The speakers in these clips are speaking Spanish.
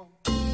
¿Cómo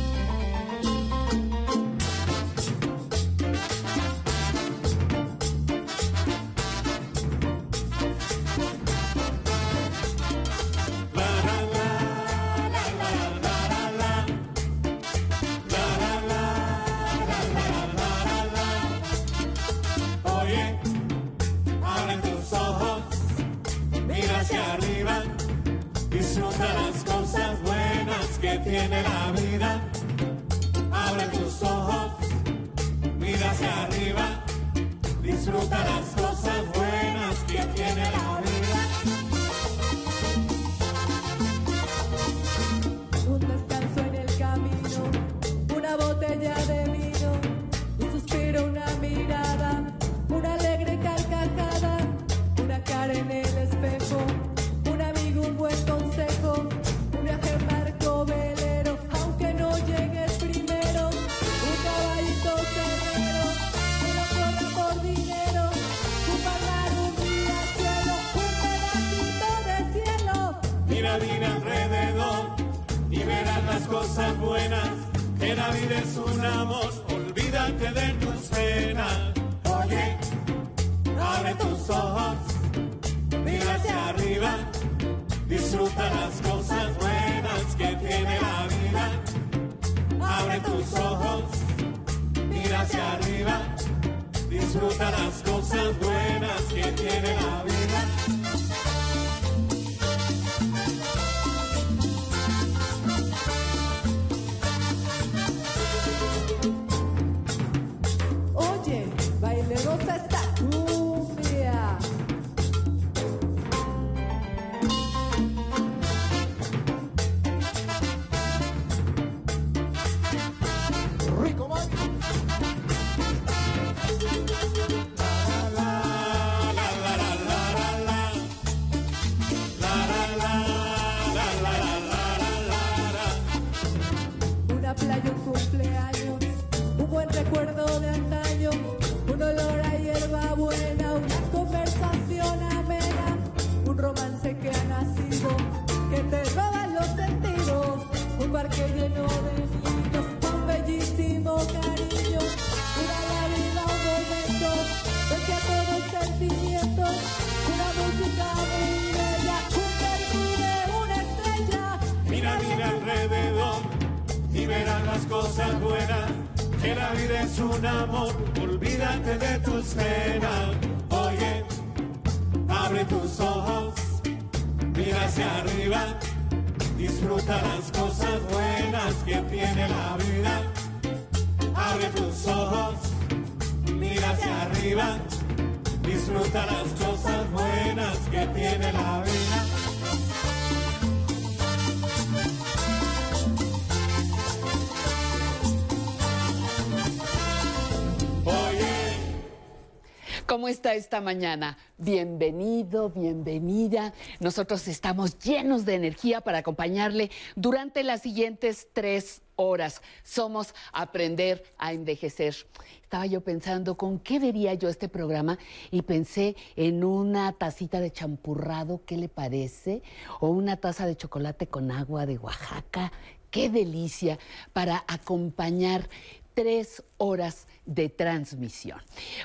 esta mañana? Bienvenido, bienvenida. Nosotros estamos llenos de energía para acompañarle durante las siguientes tres horas. Somos Aprender a Envejecer. Estaba yo pensando con qué vería yo este programa y pensé en una tacita de champurrado, ¿qué le parece? O una taza de chocolate con agua de Oaxaca. Qué delicia para acompañar tres horas de transmisión.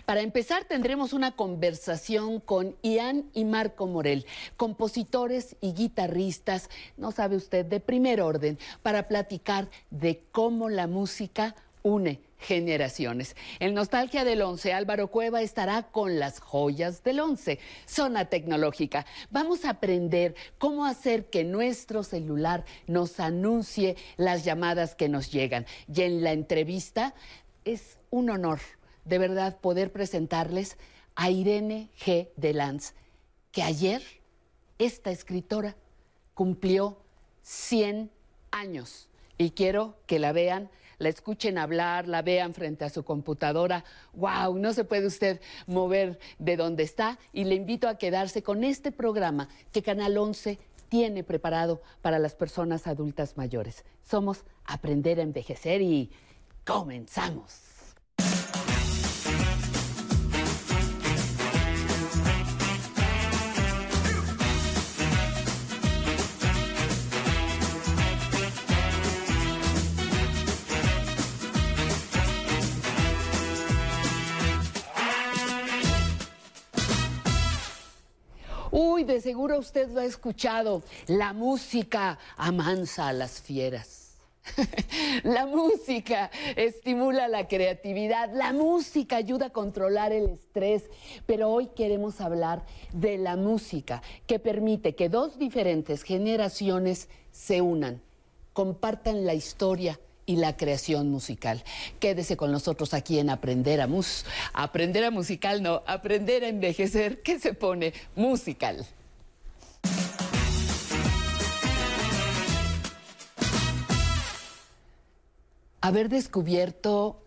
Para empezar, tendremos una conversación con Ian y Marco Morel, compositores y guitarristas, no sabe usted, de primer orden, para platicar de cómo la música une generaciones. En Nostalgia del Once, Álvaro Cueva estará con las joyas del Once, zona tecnológica. Vamos a aprender cómo hacer que nuestro celular nos anuncie las llamadas que nos llegan. Y en la entrevista es un honor, de verdad, poder presentarles a Irene G. de Lanz, que ayer esta escritora cumplió 100 años. Y quiero que la vean la escuchen hablar, la vean frente a su computadora. ¡Wow! No se puede usted mover de donde está y le invito a quedarse con este programa que Canal 11 tiene preparado para las personas adultas mayores. Somos Aprender a Envejecer y comenzamos. Y de seguro usted lo ha escuchado. La música amansa a las fieras. la música estimula la creatividad, la música ayuda a controlar el estrés, pero hoy queremos hablar de la música que permite que dos diferentes generaciones se unan, compartan la historia y la creación musical. Quédese con nosotros aquí en Aprender a Mus. Aprender a musical, no, aprender a envejecer. ¿Qué se pone? Musical. Haber descubierto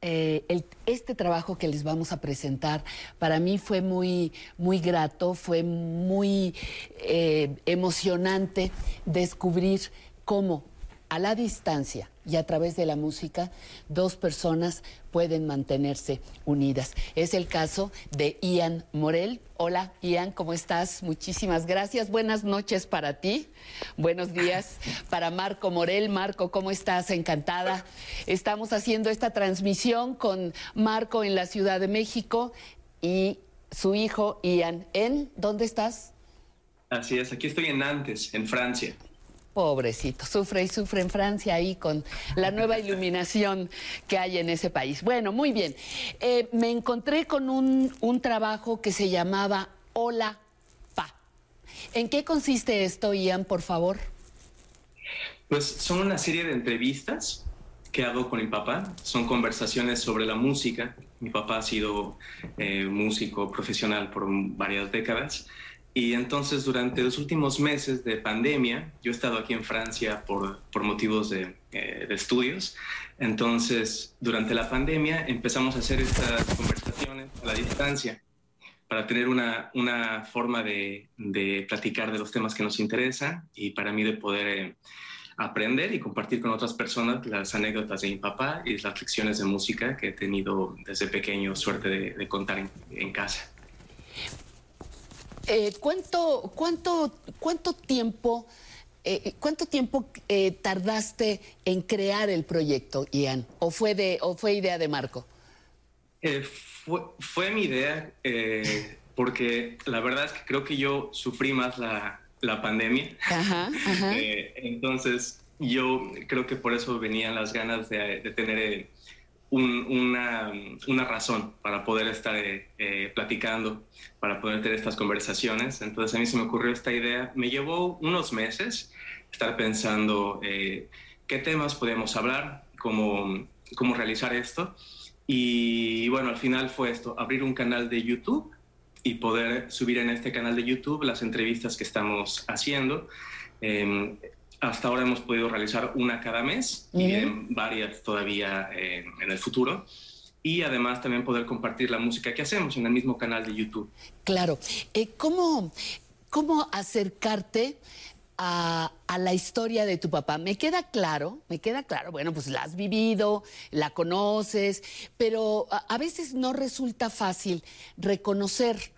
eh, este trabajo que les vamos a presentar para mí fue muy, muy grato, fue muy eh, emocionante descubrir cómo a la distancia y a través de la música, dos personas pueden mantenerse unidas. Es el caso de Ian Morel. Hola, Ian, ¿cómo estás? Muchísimas gracias. Buenas noches para ti. Buenos días para Marco Morel. Marco, ¿cómo estás? Encantada. Estamos haciendo esta transmisión con Marco en la Ciudad de México y su hijo Ian en ¿dónde estás? Así es, aquí estoy en Nantes, en Francia. Pobrecito, sufre y sufre en Francia ahí con la nueva iluminación que hay en ese país. Bueno, muy bien. Eh, me encontré con un, un trabajo que se llamaba Hola Pa. ¿En qué consiste esto, Ian, por favor? Pues son una serie de entrevistas que hago con mi papá. Son conversaciones sobre la música. Mi papá ha sido eh, músico profesional por varias décadas y entonces durante los últimos meses de pandemia, yo he estado aquí en Francia por, por motivos de, eh, de, estudios, entonces durante la pandemia empezamos a hacer estas conversaciones a la distancia para tener una, una forma de, de, platicar de los temas que nos interesan y para mí de poder eh, aprender y compartir con otras personas las anécdotas de mi papá y las lecciones de música que he tenido desde pequeño suerte de, de contar en, en casa. Eh, ¿cuánto, cuánto, ¿Cuánto tiempo, eh, cuánto tiempo eh, tardaste en crear el proyecto, Ian? ¿O fue, de, o fue idea de Marco? Fue, fue, mi idea porque la verdad es que creo que yo sufrí más la, la pandemia. Ajá, ajá. entonces, yo creo que por eso venían las ganas de, de tener una, una, razón para poder estar eh, eh, platicando, para poder tener estas conversaciones. Entonces a mí se me ocurrió esta idea. Me llevó unos meses estar pensando eh, qué temas podemos hablar, cómo, cómo realizar esto. Y bueno, al final fue esto, abrir un canal de YouTube y poder subir en este canal de YouTube las entrevistas que estamos haciendo. Em, hasta ahora hemos podido realizar una cada mes y varias todavía eh, en el futuro. Y además también poder compartir la música que hacemos en el mismo canal de YouTube. Claro. Eh, ¿cómo, ¿Cómo acercarte a, a, la historia de tu papá. Me queda claro, me queda claro, bueno, pues la has vivido, la conoces, pero a, a veces no resulta fácil reconocer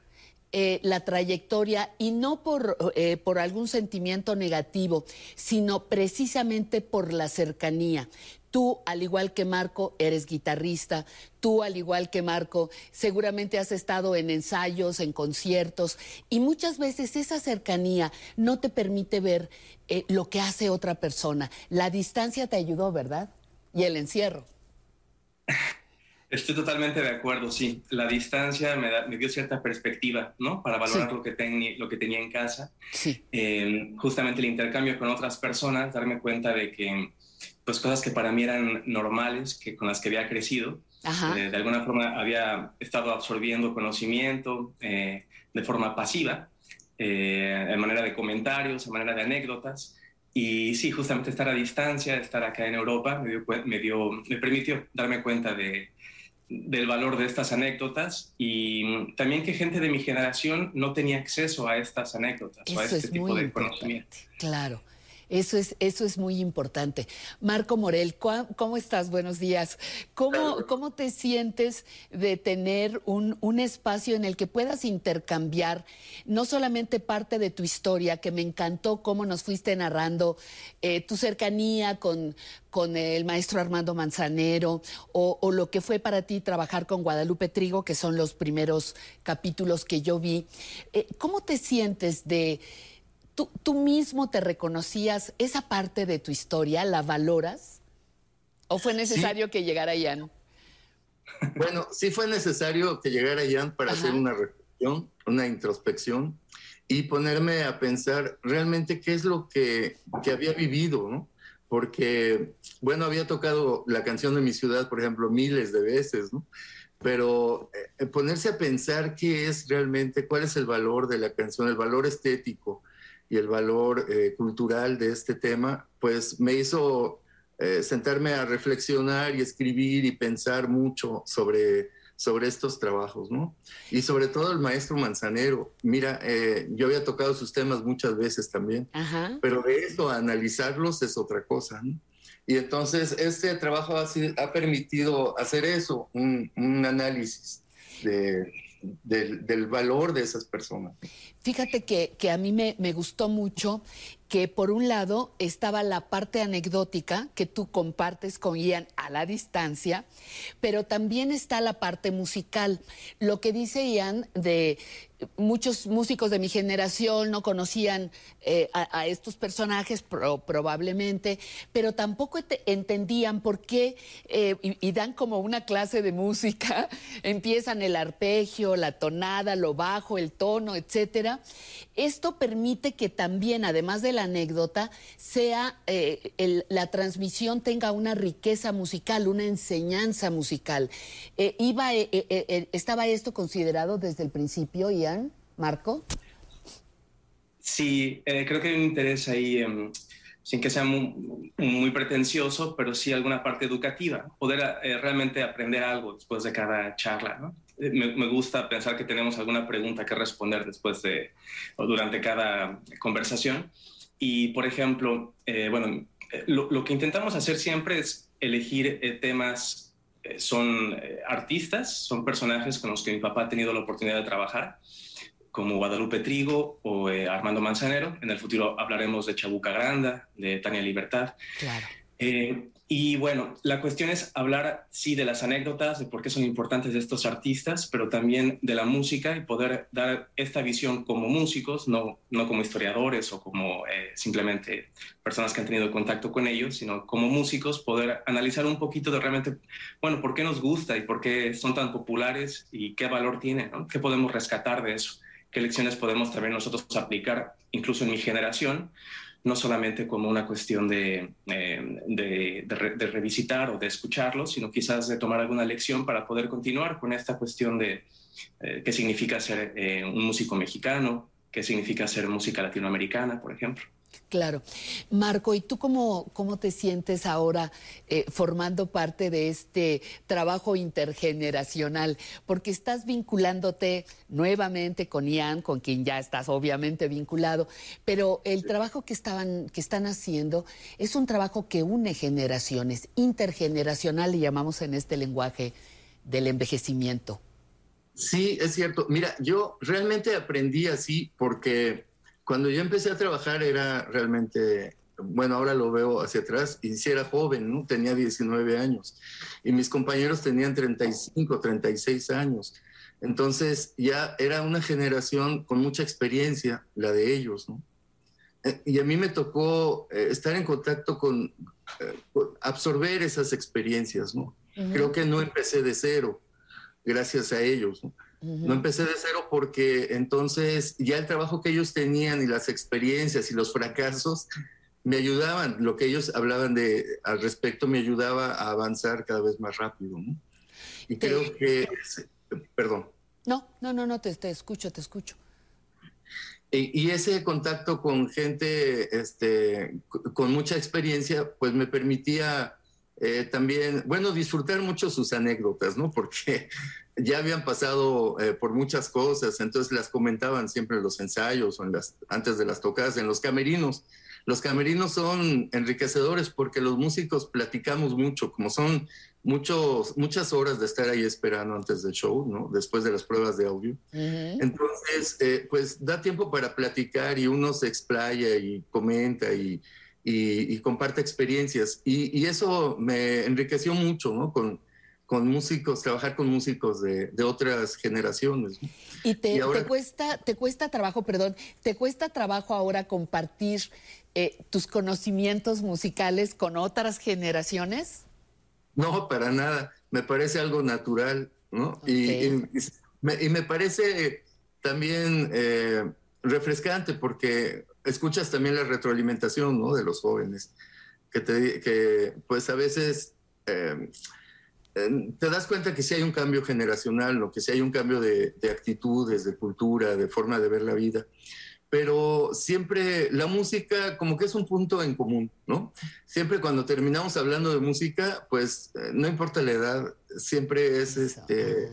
eh, la trayectoria y no por, eh, por algún sentimiento negativo, sino precisamente por la cercanía. Tú, al igual que Marco, eres guitarrista. Tú, al igual que Marco, seguramente has estado en ensayos, en conciertos, y muchas veces esa cercanía no te permite ver eh, lo que hace otra persona. La distancia te ayudó, ¿verdad? Y el encierro. Estoy totalmente de acuerdo, sí. La distancia me, dio cierta perspectiva, ¿no? Para valorar lo, que lo que tenía en casa. Sí. Eh, justamente el intercambio con otras personas, darme cuenta de que, pues, cosas que para mí eran normales, que con las que había crecido, eh, de alguna forma había estado absorbiendo conocimiento eh, de forma pasiva, en manera de comentarios, en manera de anécdotas. Y sí, justamente estar a distancia, estar acá en Europa, me, dio, me, dio, me permitió darme cuenta de del valor de estas anécdotas y también que gente de mi generación no tenía acceso a estas anécdotas o a este tipo de conocimiento. Claro. Eso es, eso es muy importante. Marco Morel, ¿cómo estás? Buenos días. ¿Cómo, cómo te sientes de tener un, un, espacio en el que puedas intercambiar no solamente parte de tu historia, que me encantó cómo nos fuiste narrando eh, tu cercanía con, con el maestro Armando Manzanero o, o, lo que fue para ti trabajar con Guadalupe Trigo, que son los primeros capítulos que yo vi. Eh, ¿Cómo te sientes de ¿Tú, mismo te reconocías esa parte de tu historia? ¿La valoras? ¿O fue necesario que llegara Ian? Bueno, sí fue necesario que llegara Ian para hacer una reflexión, una introspección y ponerme a pensar realmente qué es lo que, que había vivido, ¿no? Porque, bueno, había tocado la canción de mi ciudad, por ejemplo, miles de veces, ¿no? Pero eh, ponerse a pensar qué es realmente, cuál es el valor de la canción, el valor estético, y el valor eh, cultural de este tema, pues me hizo eh, sentarme a reflexionar y escribir y pensar mucho sobre, sobre estos trabajos, ¿no? Y sobre todo el maestro Manzanero. Mira, eh, yo había tocado sus temas muchas veces también, pero de eso analizarlos es otra cosa, ¿no? Y entonces este trabajo ha, ha permitido hacer eso, un, un análisis de, del, valor de esas personas. Fíjate que, que a mí me, me, gustó mucho que por un lado estaba la parte anecdótica que tú compartes con Ian a la distancia, pero también está la parte musical. Lo que dice Ian de muchos músicos de mi generación no conocían eh, a, estos personajes probablemente, pero tampoco entendían por qué, eh, y, dan como una clase de música, empiezan el arpegio, la tonada, lo bajo, el tono, etcétera. Esto permite que también, además de la anécdota, sea eh, la transmisión tenga una riqueza musical, una enseñanza musical. iba, ¿Estaba esto considerado desde el principio, Marco. Sí, eh, creo que hay un interés ahí, em, sin que sea muy, pretencioso, pero sí alguna parte educativa, poder eh, realmente aprender algo después de cada charla. Eh, me, gusta pensar que tenemos alguna pregunta que responder después de o durante cada conversación. Y, por ejemplo, bueno, lo, que intentamos hacer siempre es elegir temas, son artistas, son personajes con los que mi papá ha tenido la oportunidad de trabajar como Guadalupe Trigo o eh, Armando Manzanero. En el futuro hablaremos de Chabuca Granda, de Tania Libertad. Claro. Eh, y bueno, la cuestión es hablar, sí, de las anécdotas, de por qué son importantes estos artistas, pero también de la música y poder dar esta visión como músicos, no, no como historiadores o como eh, simplemente personas que han tenido contacto con ellos, sino como músicos, poder analizar un poquito de realmente, bueno, por qué nos gusta y por qué son tan populares y qué valor tienen, qué podemos rescatar de eso qué lecciones podemos también nosotros aplicar, incluso en mi generación, no solamente como una cuestión de, eh, de, revisitar o de escucharlo, sino quizás de tomar alguna lección para poder continuar con esta cuestión de eh, qué significa ser eh, un músico mexicano, qué significa ser música latinoamericana, por ejemplo. Claro. Marco, ¿y tú cómo, cómo te sientes ahora eh, formando parte de este trabajo intergeneracional? Porque estás vinculándote nuevamente con Ian, con quien ya estás obviamente vinculado, pero el trabajo que, estaban, que están haciendo es un trabajo que une generaciones, intergeneracional, le llamamos en este lenguaje del envejecimiento. Sí, es cierto. Mira, yo realmente aprendí así porque cuando yo empecé a trabajar era realmente, bueno, ahora lo veo hacia atrás, y si era joven, ¿no? Tenía 19 años y mis compañeros tenían 35, 36 años. Entonces ya era una generación con mucha experiencia, la de ellos, ¿no? Eh, y a mí me tocó eh, estar en contacto con, eh, absorber esas experiencias, ¿no? Creo que no empecé de cero, gracias a ellos, ¿no? No empecé de cero porque entonces ya el trabajo que ellos tenían y las experiencias y los fracasos me ayudaban, lo que ellos hablaban de al respecto me ayudaba a avanzar cada vez más rápido. Y creo que, perdón. No, no, no, no, te, te escucho, te escucho. Y, ese contacto con gente este, con mucha experiencia, pues me permitía eh, también, bueno, disfrutar mucho sus anécdotas, ¿no? Porque ya habían pasado eh, por muchas cosas, entonces las comentaban siempre en los ensayos o en las, antes de las tocadas, en los camerinos. Los camerinos son enriquecedores porque los músicos platicamos mucho, como son muchos, muchas horas de estar ahí esperando antes del show, ¿no? Después de las pruebas de audio. Entonces, eh, pues da tiempo para platicar y uno se explaya y comenta y, y, comparte experiencias. Y, eso me enriqueció mucho, ¿no? Con, con músicos, trabajar con músicos de, de otras generaciones. ¿Y, te, te, cuesta, te cuesta trabajo, perdón, te cuesta trabajo ahora compartir eh, tus conocimientos musicales con otras generaciones? No, para nada. Me parece algo natural, ¿no? Y, me, parece también eh, refrescante porque escuchas también la retroalimentación, ¿no? De los jóvenes, que, te, que pues a veces... Eh, te das cuenta que sí hay un cambio generacional, ¿no? que sí hay un cambio de, de, actitudes, de cultura, de forma de ver la vida pero siempre la música como que es un punto en común, ¿no? Siempre cuando terminamos hablando de música, pues eh, no importa la edad, siempre es este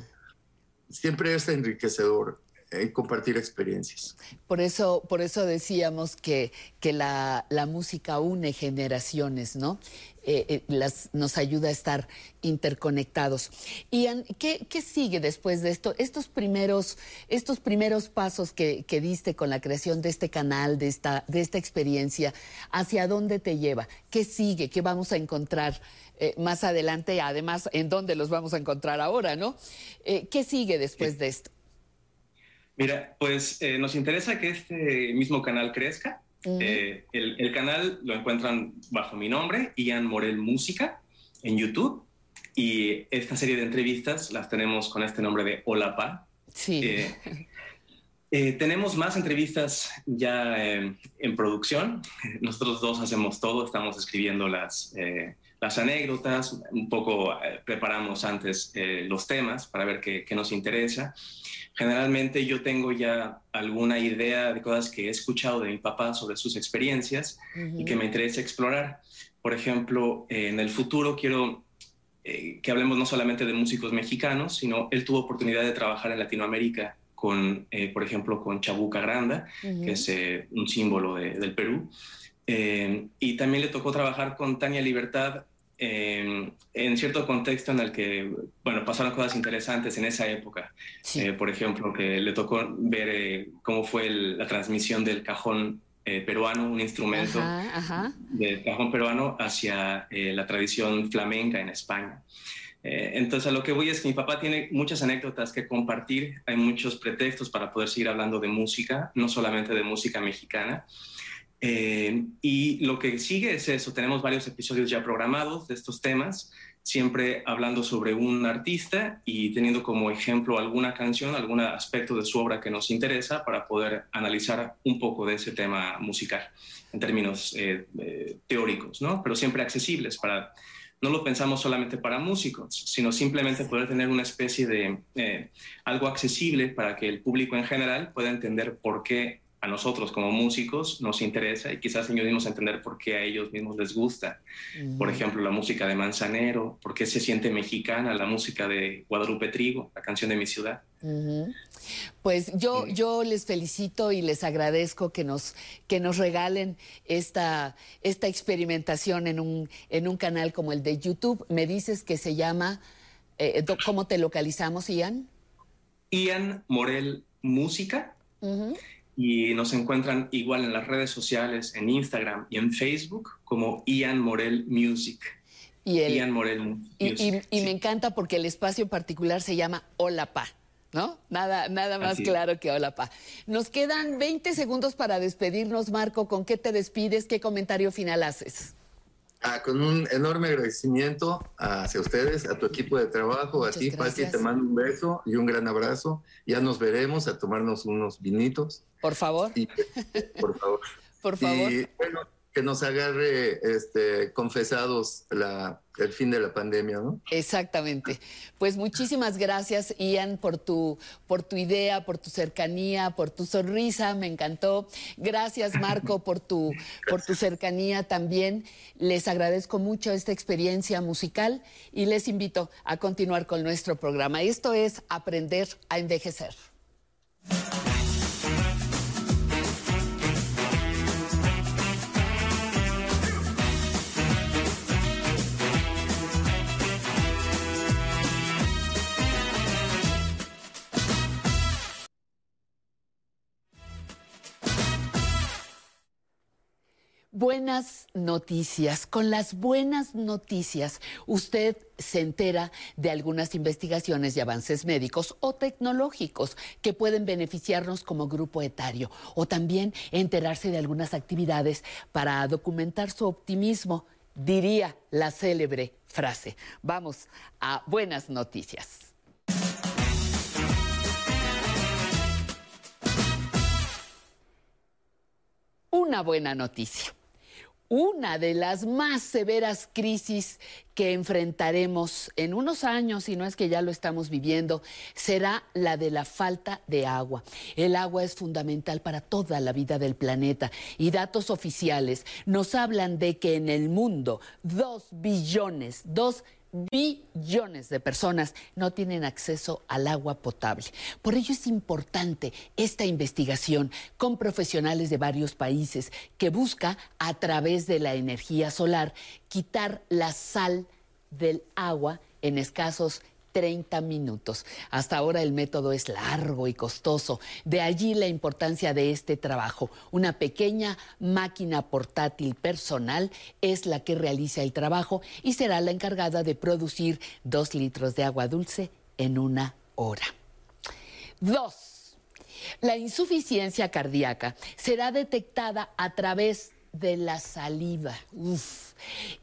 siempre es enriquecedor eh, compartir experiencias. Por eso, por eso decíamos que, que la, la música une generaciones, ¿no? Eh, eh, las, nos ayuda a estar interconectados. Ian, ¿qué, ¿qué, sigue después de esto? Estos primeros, estos primeros pasos que, que, diste con la creación de este canal, de esta, de esta experiencia, ¿hacia dónde te lleva? ¿Qué sigue? ¿Qué vamos a encontrar eh, más adelante? Además, ¿en dónde los vamos a encontrar ahora, no? ¿Qué sigue después de esto? Mira, pues nos interesa que este mismo canal crezca eh, el, canal lo encuentran bajo mi nombre, Ian Morel Música, en YouTube. Y esta serie de entrevistas las tenemos con este nombre de Hola Pa. Sí. Eh, eh, tenemos más entrevistas ya en producción. Nosotros dos hacemos todo, estamos escribiendo las, las anécdotas, un poco preparamos antes los temas para ver qué, qué nos interesa generalmente yo tengo ya alguna idea de cosas que he escuchado de mi papá sobre sus experiencias y que me interesa explorar. Por ejemplo, en el futuro quiero eh, que hablemos no solamente de músicos mexicanos, sino él tuvo oportunidad de trabajar en Latinoamérica con, eh, por ejemplo, con Chabuca Granda, que es eh, un símbolo del Perú. y también le tocó trabajar con Tania Libertad en cierto contexto en el que, bueno, pasaron cosas interesantes en esa época. Eh, por ejemplo, que le tocó ver eh, cómo fue la transmisión del cajón eh, peruano, un instrumento del cajón peruano hacia la tradición flamenca en España. entonces, a lo que voy es que mi papá tiene muchas anécdotas que compartir, hay muchos pretextos para poder seguir hablando de música, no solamente de música mexicana. Eh, y lo que sigue es eso, tenemos varios episodios ya programados de estos temas, siempre hablando sobre un artista y teniendo como ejemplo alguna canción, algún aspecto de su obra que nos interesa para poder analizar un poco de ese tema musical en términos eh, eh, teóricos, ¿no? Pero siempre accesibles para... No lo pensamos solamente para músicos, sino simplemente poder tener una especie de algo accesible para que el público en general pueda entender por qué a nosotros como músicos nos interesa y quizás ellos mismos entender por qué a ellos mismos les gusta. Por ejemplo, la música de Manzanero, por qué se siente mexicana la música de Guadalupe Trigo, la canción de mi ciudad. Pues yo, yo les felicito y les agradezco que nos, que nos regalen esta, esta experimentación en un, en un canal como el de YouTube. Me dices que se llama, eh, ¿cómo te localizamos, Ian? Ian Morel Música y nos encuentran igual en las redes sociales, en Instagram y en Facebook como Ian Morel Music. Y Ian Morel Music. Y, me encanta porque el espacio particular se llama Hola Pa. ¿No? Nada, nada más claro que hola, pa. Nos quedan 20 segundos para despedirnos, Marco. ¿Con qué te despides? ¿Qué comentario final haces? Ah, con un enorme agradecimiento hacia ustedes, a tu equipo de trabajo, a ti, Pati, te mando un beso y un gran abrazo. Ya nos veremos a tomarnos unos vinitos. Por favor. por favor. por favor. Y bueno, que nos agarre este, confesados el fin de la pandemia, ¿no? Exactamente. Pues muchísimas gracias, Ian, por tu, por tu idea, por tu cercanía, por tu sonrisa, me encantó. Gracias, Marco, por tu, por tu cercanía también. Les agradezco mucho esta experiencia musical y les invito a continuar con nuestro programa. Esto es Aprender a Envejecer. Buenas noticias. Con las buenas noticias, usted se entera de algunas investigaciones y avances médicos o tecnológicos que pueden beneficiarnos como grupo etario o también enterarse de algunas actividades para documentar su optimismo, diría la célebre frase. Vamos a buenas noticias. Una buena noticia una de las más severas crisis que enfrentaremos en unos años, y no es que ya lo estamos viviendo, será la de la falta de agua. El agua es fundamental para toda la vida del planeta y datos oficiales nos hablan de que en el mundo dos billones, dos billones de personas no tienen acceso al agua potable. Por ello es importante esta investigación con profesionales de varios países que busca a través de la energía solar quitar la sal del agua en escasos 30 minutos. Hasta ahora el método es largo y costoso. De allí la importancia de este trabajo. Una pequeña máquina portátil personal es la que realiza el trabajo y será la encargada de producir dos litros de agua dulce en una hora. Dos. La insuficiencia cardíaca será detectada a través de la saliva. Uf,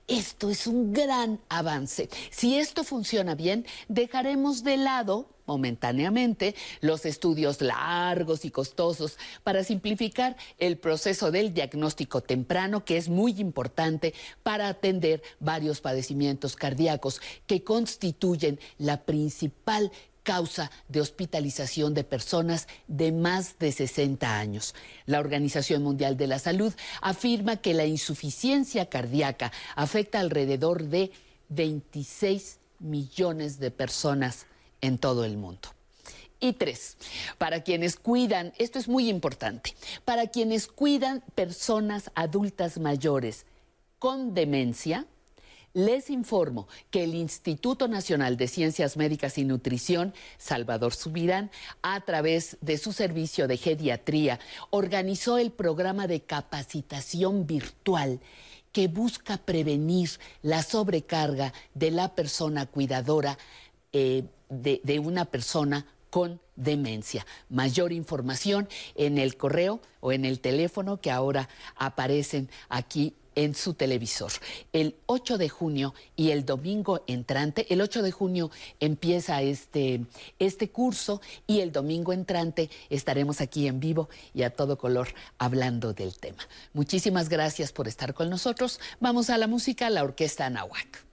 esto es un gran avance. Si esto funciona bien, dejaremos de lado momentáneamente los estudios largos y costosos para simplificar el proceso del diagnóstico temprano, que es muy importante para atender varios padecimientos cardíacos que constituyen la principal causa de hospitalización de personas de más de 60 años. La Organización Mundial de la Salud afirma que la insuficiencia cardíaca afecta alrededor de 26 millones de personas en todo el mundo. Y tres, para quienes cuidan, esto es muy importante, para quienes cuidan personas adultas mayores con demencia, les informo que el Instituto Nacional de Ciencias Médicas y Nutrición, Salvador Subirán, a través de su servicio de geriatría, organizó el programa de capacitación virtual que busca prevenir la sobrecarga de la persona cuidadora eh, de, de una persona con demencia. Mayor información en el correo o en el teléfono que ahora aparecen aquí en su televisor. El 8 de junio y el domingo entrante, el 8 de junio empieza este, este curso y el domingo entrante estaremos aquí en vivo y a todo color hablando del tema. Muchísimas gracias por estar con nosotros. Vamos a la música, la orquesta Anahuac.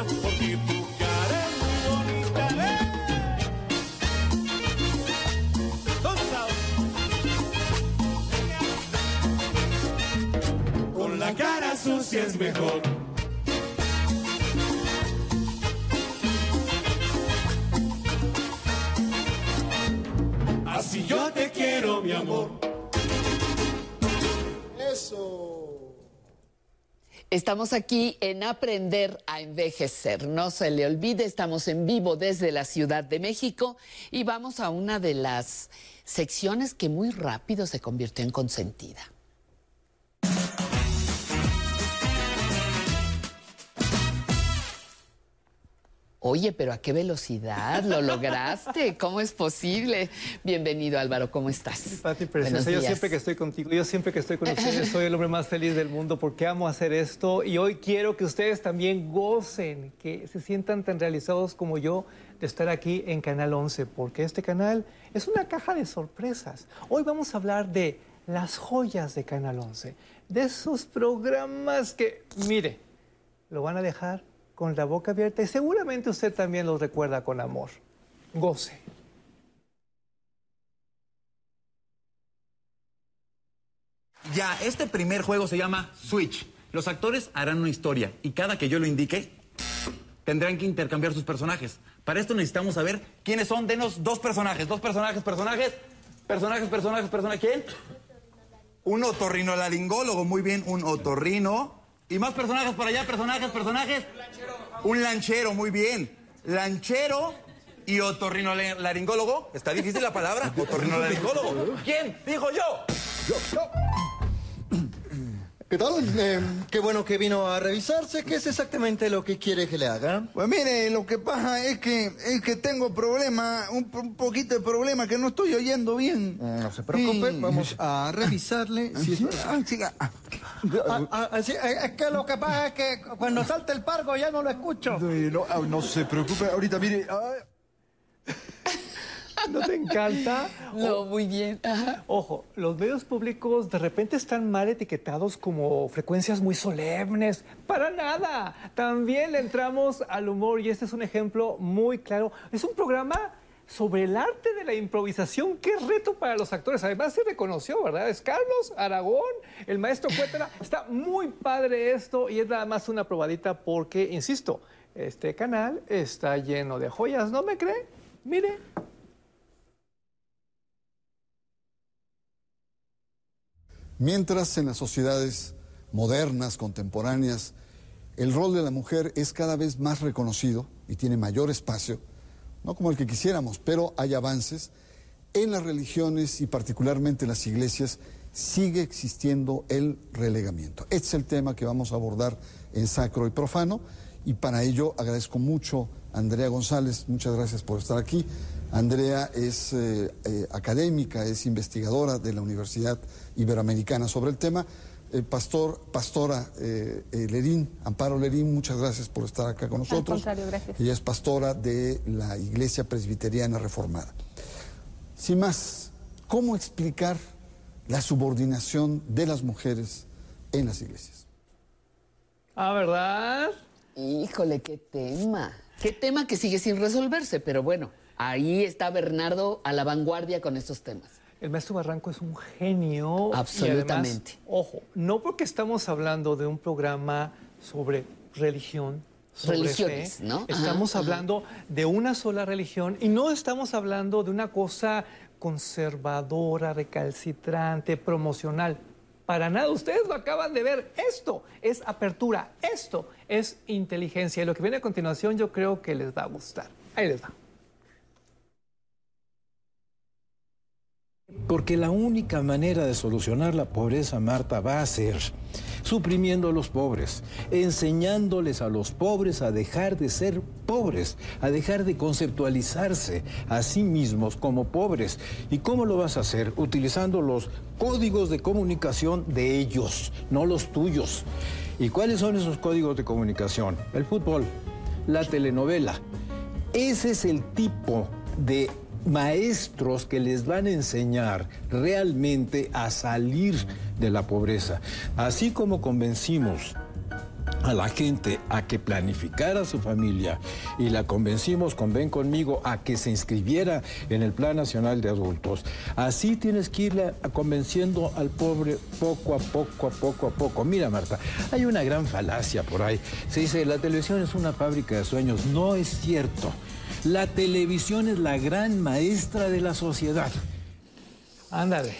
Importa. Porque tu cara es muy bonita. ¡Eh! Con la cara sucia es mejor. Estamos aquí en Aprender a Envejecer. No se le olvide, estamos en vivo desde la Ciudad de México y vamos a una de las secciones que muy rápido se convirtió en consentida. Oye, pero ¿a qué velocidad lo lograste? ¿Cómo es posible? Bienvenido Álvaro, ¿cómo estás? Pati, preciosa, yo siempre que estoy contigo, yo siempre que estoy con ustedes soy el hombre más feliz del mundo porque amo hacer esto y hoy quiero que ustedes también gocen, que se sientan tan realizados como yo de estar aquí en Canal 11, porque este canal es una caja de sorpresas. Hoy vamos a hablar de las joyas de Canal 11, de esos programas que, mire, lo van a dejar con la boca abierta y seguramente usted también los recuerda con amor. Goce. Ya, este primer juego se llama Switch. Los actores harán una historia y cada que yo lo indique, tendrán que intercambiar sus personajes. Para esto necesitamos saber quiénes son. Denos dos personajes, dos personajes, personajes, personajes, personajes, personajes. ¿Quién? Un otorrinolaringólogo, muy bien, un otorrino. Y más personajes por allá, personajes, personajes. Un lanchero, muy bien. Lanchero y otorrinolaringólogo. Está difícil la palabra, otorrinolaringólogo. ¿Quién? Dijo yo. ¿Qué tal? Eh, qué bueno que vino a revisarse. ¿Qué es exactamente lo que quiere que le haga? Pues mire, lo que pasa es que es que tengo problema, un, un poquito de problema que no estoy oyendo bien. No se preocupe, Sí. vamos a revisarle. si es- Ah, siga. Ah. Ah, ah, ah, sí, eh, es que lo que pasa es que cuando salta el pargo ya no lo escucho. No, ah, no se preocupe, ahorita mire. ¿No te encanta? No, muy bien. Ajá. Ojo, los medios públicos de repente están mal etiquetados como frecuencias muy solemnes. Para nada. También le entramos al humor y este es un ejemplo muy claro. Es un programa sobre el arte de la improvisación. Qué reto para los actores. Además se reconoció, ¿verdad? Es Carlos Aragón, el maestro Cuétara. Está muy padre esto y es nada más una probadita porque, insisto, este canal está lleno de joyas. ¿No me cree? Mire. Mientras en las sociedades modernas, contemporáneas, el rol de la mujer es cada vez más reconocido y tiene mayor espacio, no como el que quisiéramos, pero hay avances, en las religiones y particularmente en las iglesias sigue existiendo el relegamiento. Este es el tema que vamos a abordar en Sacro y Profano y para ello agradezco mucho a Andrea González, muchas gracias por estar aquí. Andrea es eh, eh, académica, es investigadora de la Universidad Iberoamericana sobre el tema, el pastor, pastora eh, eh, Lerín, Amparo Lerín, muchas gracias por estar acá con nosotros. Al contrario, gracias. Ella es pastora de la Iglesia Presbiteriana Reformada. Sin más, ¿cómo explicar la subordinación de las mujeres en las iglesias? Ah, ¿verdad? Híjole, qué tema. Qué tema que sigue sin resolverse, pero bueno, ahí está Bernardo a la vanguardia con estos temas. El maestro Barranco es un genio. y Absolutamente. además, ojo, no porque estamos hablando de un programa sobre religión, sobre Religiones, fe, ¿no? Estamos ajá. hablando de una sola religión y no estamos hablando de una cosa conservadora, recalcitrante, promocional. Para nada, ustedes lo acaban de ver. Esto es apertura, esto es inteligencia. Y lo que viene a continuación yo creo que les va a gustar. Ahí les va. Porque la única manera de solucionar la pobreza, Marta, va a ser suprimiendo a los pobres, enseñándoles a los pobres a dejar de ser pobres, a dejar de conceptualizarse a sí mismos como pobres. ¿Y cómo lo vas a hacer? Utilizando los códigos de comunicación de ellos, no los tuyos. ¿Y cuáles son esos códigos de comunicación? El fútbol, la telenovela. Ese es el tipo de maestros que les van a enseñar realmente a salir de la pobreza. Así como convencimos a la gente a que planificara su familia y la convencimos con Ven conmigo a que se inscribiera en el Plan Nacional de Adultos. Así tienes que a- convenciendo al pobre poco a poco, a poco a poco. Mira, Marta, hay una gran falacia por ahí. Se dice, la televisión es una fábrica de sueños. No es cierto. La televisión es la gran maestra de la sociedad. Ándale.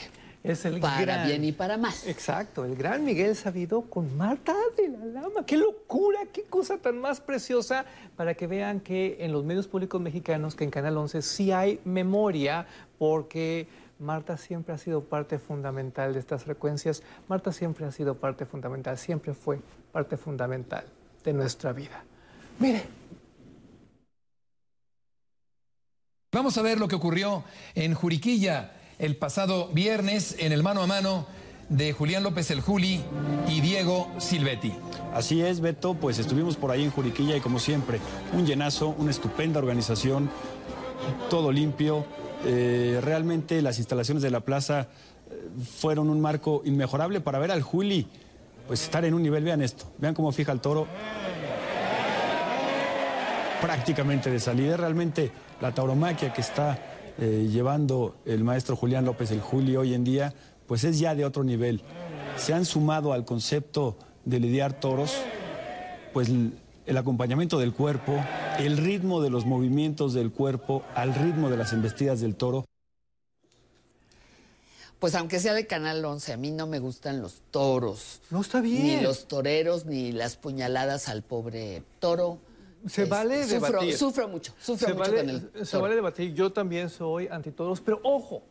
Es el Para gran- bien y para mal. Exacto, el gran Miguel Sabido con Marta de la Lama. ¡Qué locura! ¡Qué cosa tan más preciosa! Para que vean que en los medios públicos mexicanos, que en Canal 11 sí hay memoria, porque Marta siempre ha sido parte fundamental de estas frecuencias. Marta siempre ha sido parte fundamental, siempre fue parte fundamental de nuestra vida. Mire, Vamos a ver lo que ocurrió en Juriquilla el pasado viernes en el mano a mano de Julián López el Juli y Diego Silvetti. Así es, Beto, pues estuvimos por ahí en Juriquilla y como siempre, un llenazo, una estupenda organización, todo limpio. Eh, realmente las instalaciones de la plaza eh, fueron un marco inmejorable para ver al Juli, pues estar en un nivel, vean esto, vean cómo fija el toro prácticamente de salida. Realmente la tauromaquia que está eh, llevando el maestro Julián López el Juli hoy en día, pues es ya de otro nivel. Se han sumado al concepto de lidiar toros, pues el acompañamiento del cuerpo, el ritmo de los movimientos del cuerpo al ritmo de las embestidas del toro. Pues aunque sea de Canal 11, a mí no me gustan los toros. No está bien. Ni los toreros, ni las puñaladas al pobre toro. Se Este, vale sufro, debatir. Sufro mucho, sufro se mucho vale, con Se vale debatir. Yo también soy antitoros, pero ojo,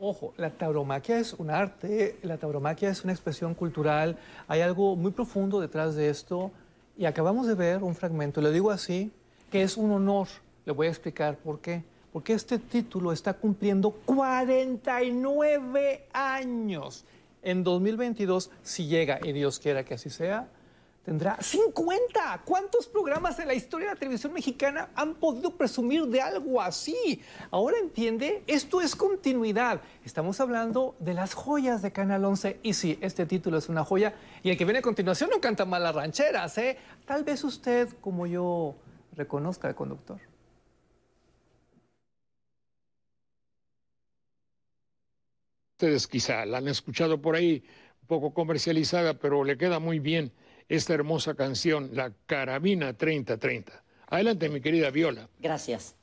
ojo, la tauromaquia es un arte, la tauromaquia es una expresión cultural, hay algo muy profundo detrás de esto y acabamos de ver un fragmento, lo digo así, que es un honor. Le voy a explicar por qué. Porque este título está cumpliendo 49 años. En 2022, si llega, y Dios quiera que así sea, tendrá 50. ¿Cuántos programas en la historia de la televisión mexicana han podido presumir de algo así? Ahora entiende, esto es continuidad. Estamos hablando de las joyas de Canal 11. Y sí, este título es una joya. Y el que viene a continuación no canta mal las rancheras, ¿eh? Tal vez usted, como yo, reconozca al conductor. Ustedes quizá la han escuchado por ahí, un poco comercializada, pero le queda muy bien esta hermosa canción, La Carabina 3030. Adelante, mi querida Viola. Gracias.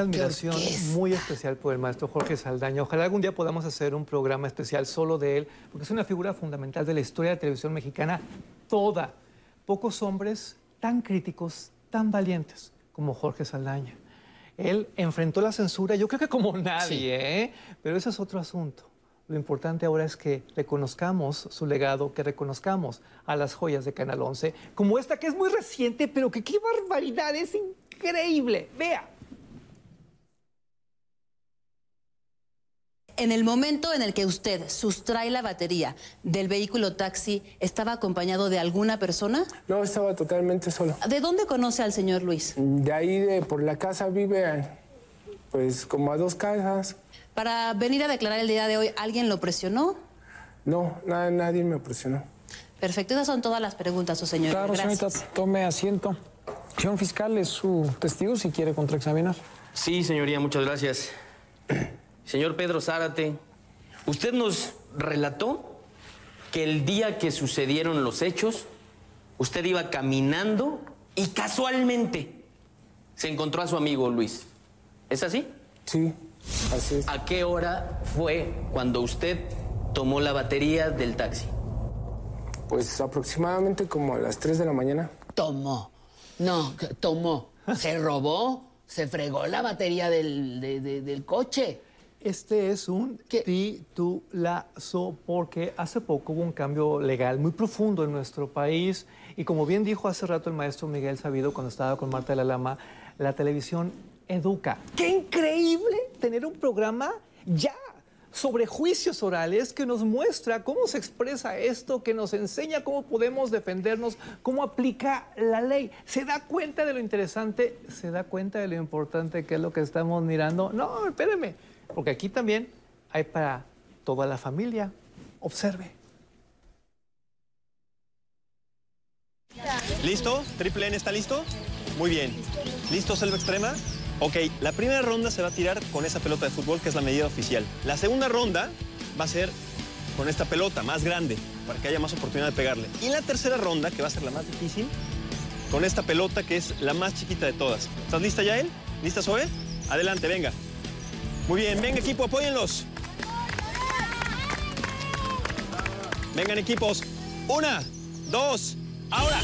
Admiración orquesta. muy especial por el maestro Jorge Saldaña. Ojalá algún día podamos hacer un programa especial solo de él, porque es una figura fundamental de la historia de la televisión mexicana toda. Pocos hombres tan críticos, tan valientes como Jorge Saldaña. Él enfrentó la censura, yo creo que como nadie, ¿eh? pero ese es otro asunto. Lo importante ahora es que reconozcamos su legado, que reconozcamos a las joyas de Canal 11, como esta que es muy reciente, pero que qué barbaridad, es increíble. Vea. En el momento en el que usted sustrae la batería del vehículo taxi, ¿estaba acompañado de alguna persona? No, estaba totalmente solo. ¿De dónde conoce al señor Luis? De ahí, de por la casa, vive pues como a dos casas. Para venir a declarar el día de hoy, ¿alguien lo presionó? No, nada, nadie me presionó. Perfecto, esas son todas las preguntas, su señor. Claro, Gracias. señorita, tome asiento. Señor fiscal, es su testigo si quiere contraexaminar. Sí, señoría, muchas gracias. Señor Pedro Zárate, usted nos relató que el día que sucedieron los hechos, usted iba caminando y casualmente se encontró a su amigo Luis. ¿Es así? Sí, así es. ¿A qué hora fue cuando usted tomó la batería del taxi? Pues aproximadamente como a las 3 de la mañana. Tomó. No, tomó. Se robó, se fregó la batería del, de- de- del coche. Este es un titulazo porque hace poco hubo un cambio legal muy profundo en nuestro país y como bien dijo hace rato el maestro Miguel Sabido cuando estaba con Marta de la Lama, la televisión educa. ¡Qué increíble tener un programa ya! Sobre juicios orales que nos muestra cómo se expresa esto, que nos enseña cómo podemos defendernos, cómo aplica la ley. ¿Se da cuenta de lo interesante? ¿Se da cuenta de lo importante que es lo que estamos mirando? No, espéreme, porque aquí también hay para toda la familia. Observe. ¿Listo? ¿Triple N está listo? Muy bien. ¿Listo, selva extrema? Ok, la primera ronda se va a tirar con esa pelota de fútbol que es la medida oficial. La segunda ronda va a ser con esta pelota más grande para que haya más oportunidad de pegarle. Y la tercera ronda, que va a ser la más difícil, con esta pelota que es la más chiquita de todas. ¿Estás lista, Yael? ¿Lista, Zoe? Adelante, venga. Muy bien, venga equipo, apóyenlos. Vengan equipos. Una, dos, ahora.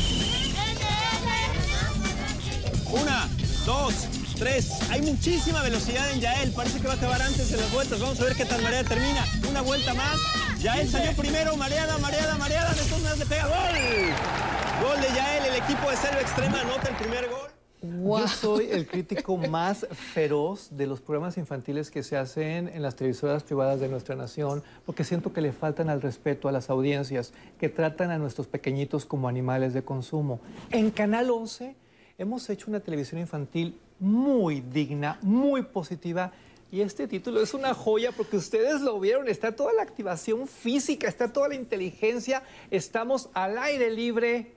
Una, dos, Hay muchísima velocidad en Yael. Parece que va a acabar antes de las vueltas. Vamos a ver qué tan mareada termina. Una vuelta más. Yael salió primero. Mareada, mareada, mareada. De todas le pega. ¡Gol! Gol de Yael. El equipo de Selva Extrema anota el primer gol. Yo soy el crítico más feroz de los programas infantiles que se hacen en las televisoras privadas de nuestra nación, porque siento que le faltan al respeto a las audiencias, que tratan a nuestros pequeñitos como animales de consumo. En Canal 11 hemos hecho una televisión infantil muy digna, muy positiva. Y este título es una joya porque ustedes lo vieron, está toda la activación física, está toda la inteligencia, estamos al aire libre,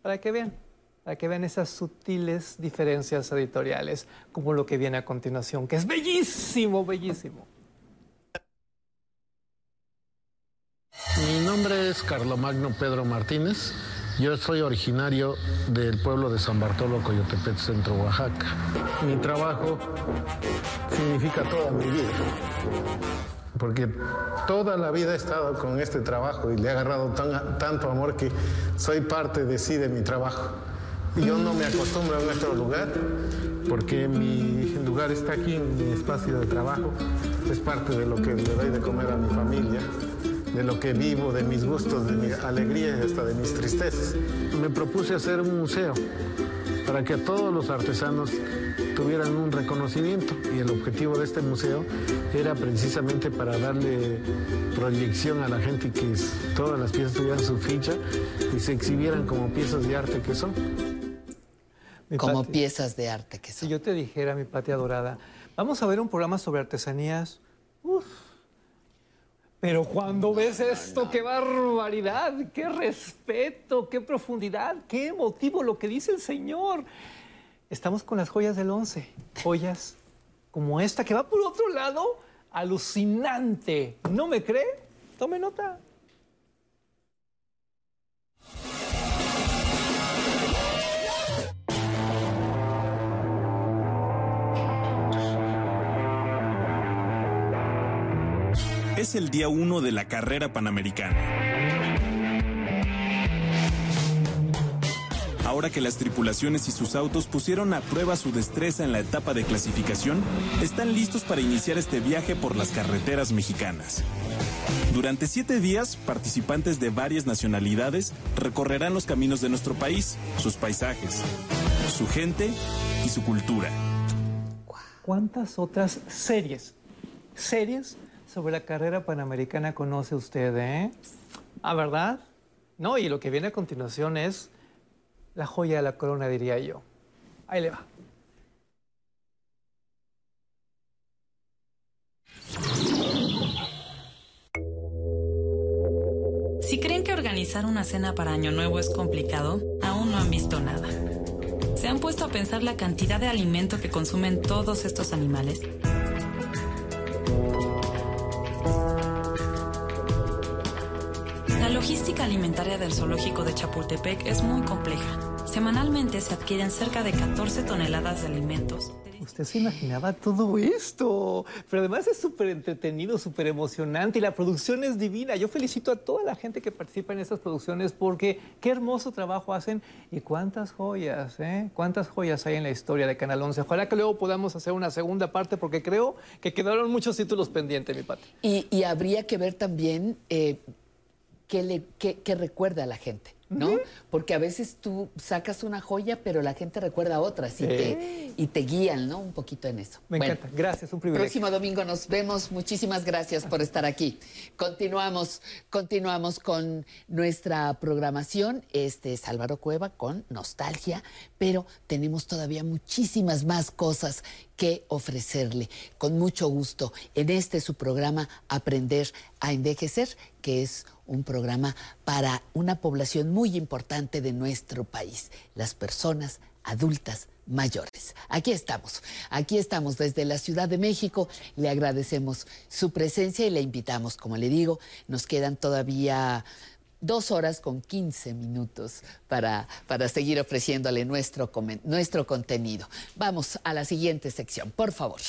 para que vean, para que vean esas sutiles diferencias editoriales, como lo que viene a continuación, que es bellísimo, bellísimo. Mi nombre es Carlomagno Pedro Martínez. Yo soy originario del pueblo de San Bartolo, Coyotepec, Centro Oaxaca. Mi trabajo significa toda mi vida, porque toda la vida he estado con este trabajo y le he agarrado tan- tanto amor que soy parte de sí de mi trabajo. Yo no me acostumbro a nuestro lugar, porque mi lugar está aquí mi espacio de trabajo. Es parte de lo que le doy de comer a mi familia, de lo que vivo, de mis gustos, de mis alegrías y hasta de mis tristezas. Me propuse hacer un museo para que todos los artesanos tuvieran un reconocimiento y el objetivo de este museo era precisamente para darle proyección a la gente y que todas las piezas tuvieran su ficha y se exhibieran como piezas de arte que son. Mi Como Pati, piezas de arte que Si yo te dijera, mi patria dorada, vamos a ver un programa sobre artesanías. Uf. Pero cuando ves esto, qué barbaridad, qué respeto, qué profundidad, qué emotivo lo que dice el Señor. Estamos con las joyas del once, joyas como esta que va por otro lado, alucinante. ¿No me cree? Tome nota. Es el día 1 de la carrera panamericana. Ahora que las tripulaciones y sus autos pusieron a prueba su destreza en la etapa de clasificación, están listos para iniciar este viaje por las carreteras mexicanas. Durante siete días, participantes de varias nacionalidades recorrerán los caminos de nuestro país, sus paisajes, su gente y su cultura. ¿Cuántas otras series, series sobre la carrera panamericana conoce usted, eh? ¿Ah, verdad? No, y lo que viene a continuación es la joya de la corona, diría yo. Ahí le va. Si creen que organizar una cena para Año Nuevo es complicado, aún no han visto nada. ¿Se han puesto a pensar la cantidad de alimento que consumen todos estos animales? Logística alimentaria del zoológico de Chapultepec es muy compleja. Semanalmente se adquieren cerca de 14 toneladas de alimentos. Usted se imaginaba todo esto, pero además es súper entretenido, súper emocionante y la producción es divina. Yo felicito a toda la gente que participa en estas producciones porque qué hermoso trabajo hacen y cuántas joyas, ¿eh? Cuántas joyas hay en la historia de Canal 11. Ojalá que luego podamos hacer una segunda parte porque creo que quedaron muchos títulos pendientes, mi pata. Y, y habría que ver también eh, qué, le, a la gente. ¿No? Porque a veces tú sacas una joya, pero la gente recuerda otras y, te, y te guían, ¿no? Un poquito en eso. Me Bueno, encanta. Gracias, un privilegio. Próximo domingo nos vemos. Muchísimas gracias por estar aquí. Continuamos, continuamos con nuestra programación. Este es Álvaro Cueva con Nostalgia, pero tenemos todavía muchísimas más cosas que ofrecerle. Con mucho gusto en este su programa Aprender a Envejecer, que es un programa para una población muy importante de nuestro país, las personas adultas mayores. Aquí estamos, aquí estamos desde la Ciudad de México. Le agradecemos su presencia y le invitamos, como le digo, nos quedan todavía dos horas con 15 minutos para, para seguir ofreciéndole nuestro, nuestro contenido. Vamos a la siguiente sección, por favor.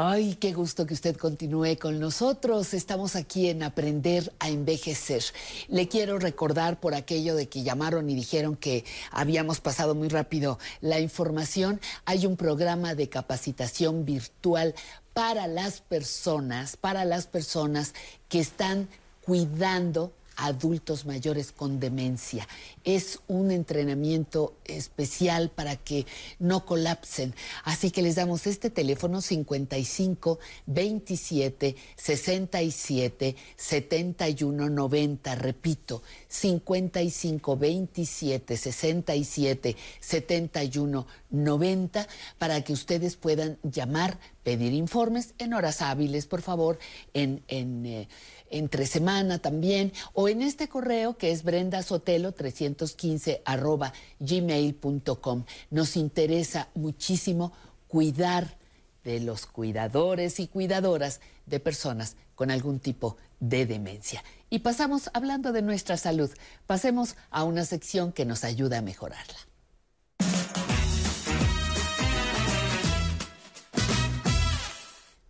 Ay, qué gusto que usted continúe con nosotros. Estamos aquí en Aprender a Envejecer. Le quiero recordar por aquello de que llamaron y dijeron que habíamos pasado muy rápido la información. Hay un programa de capacitación virtual para las personas, para las personas que están cuidando adultos mayores con demencia. Es un entrenamiento especial para que no colapsen. Así que les damos este teléfono 55 27 67 71 90. Repito, 55 27 67 71 90 para que ustedes puedan llamar, pedir informes en horas hábiles, por favor, en, en, eh, entre semana también, o en este correo que es brendasotelo 315 arroba gmail.com. Nos interesa muchísimo cuidar de los cuidadores y cuidadoras de personas con algún tipo de demencia. Y pasamos hablando de nuestra salud. Pasemos a una sección que nos ayuda a mejorarla.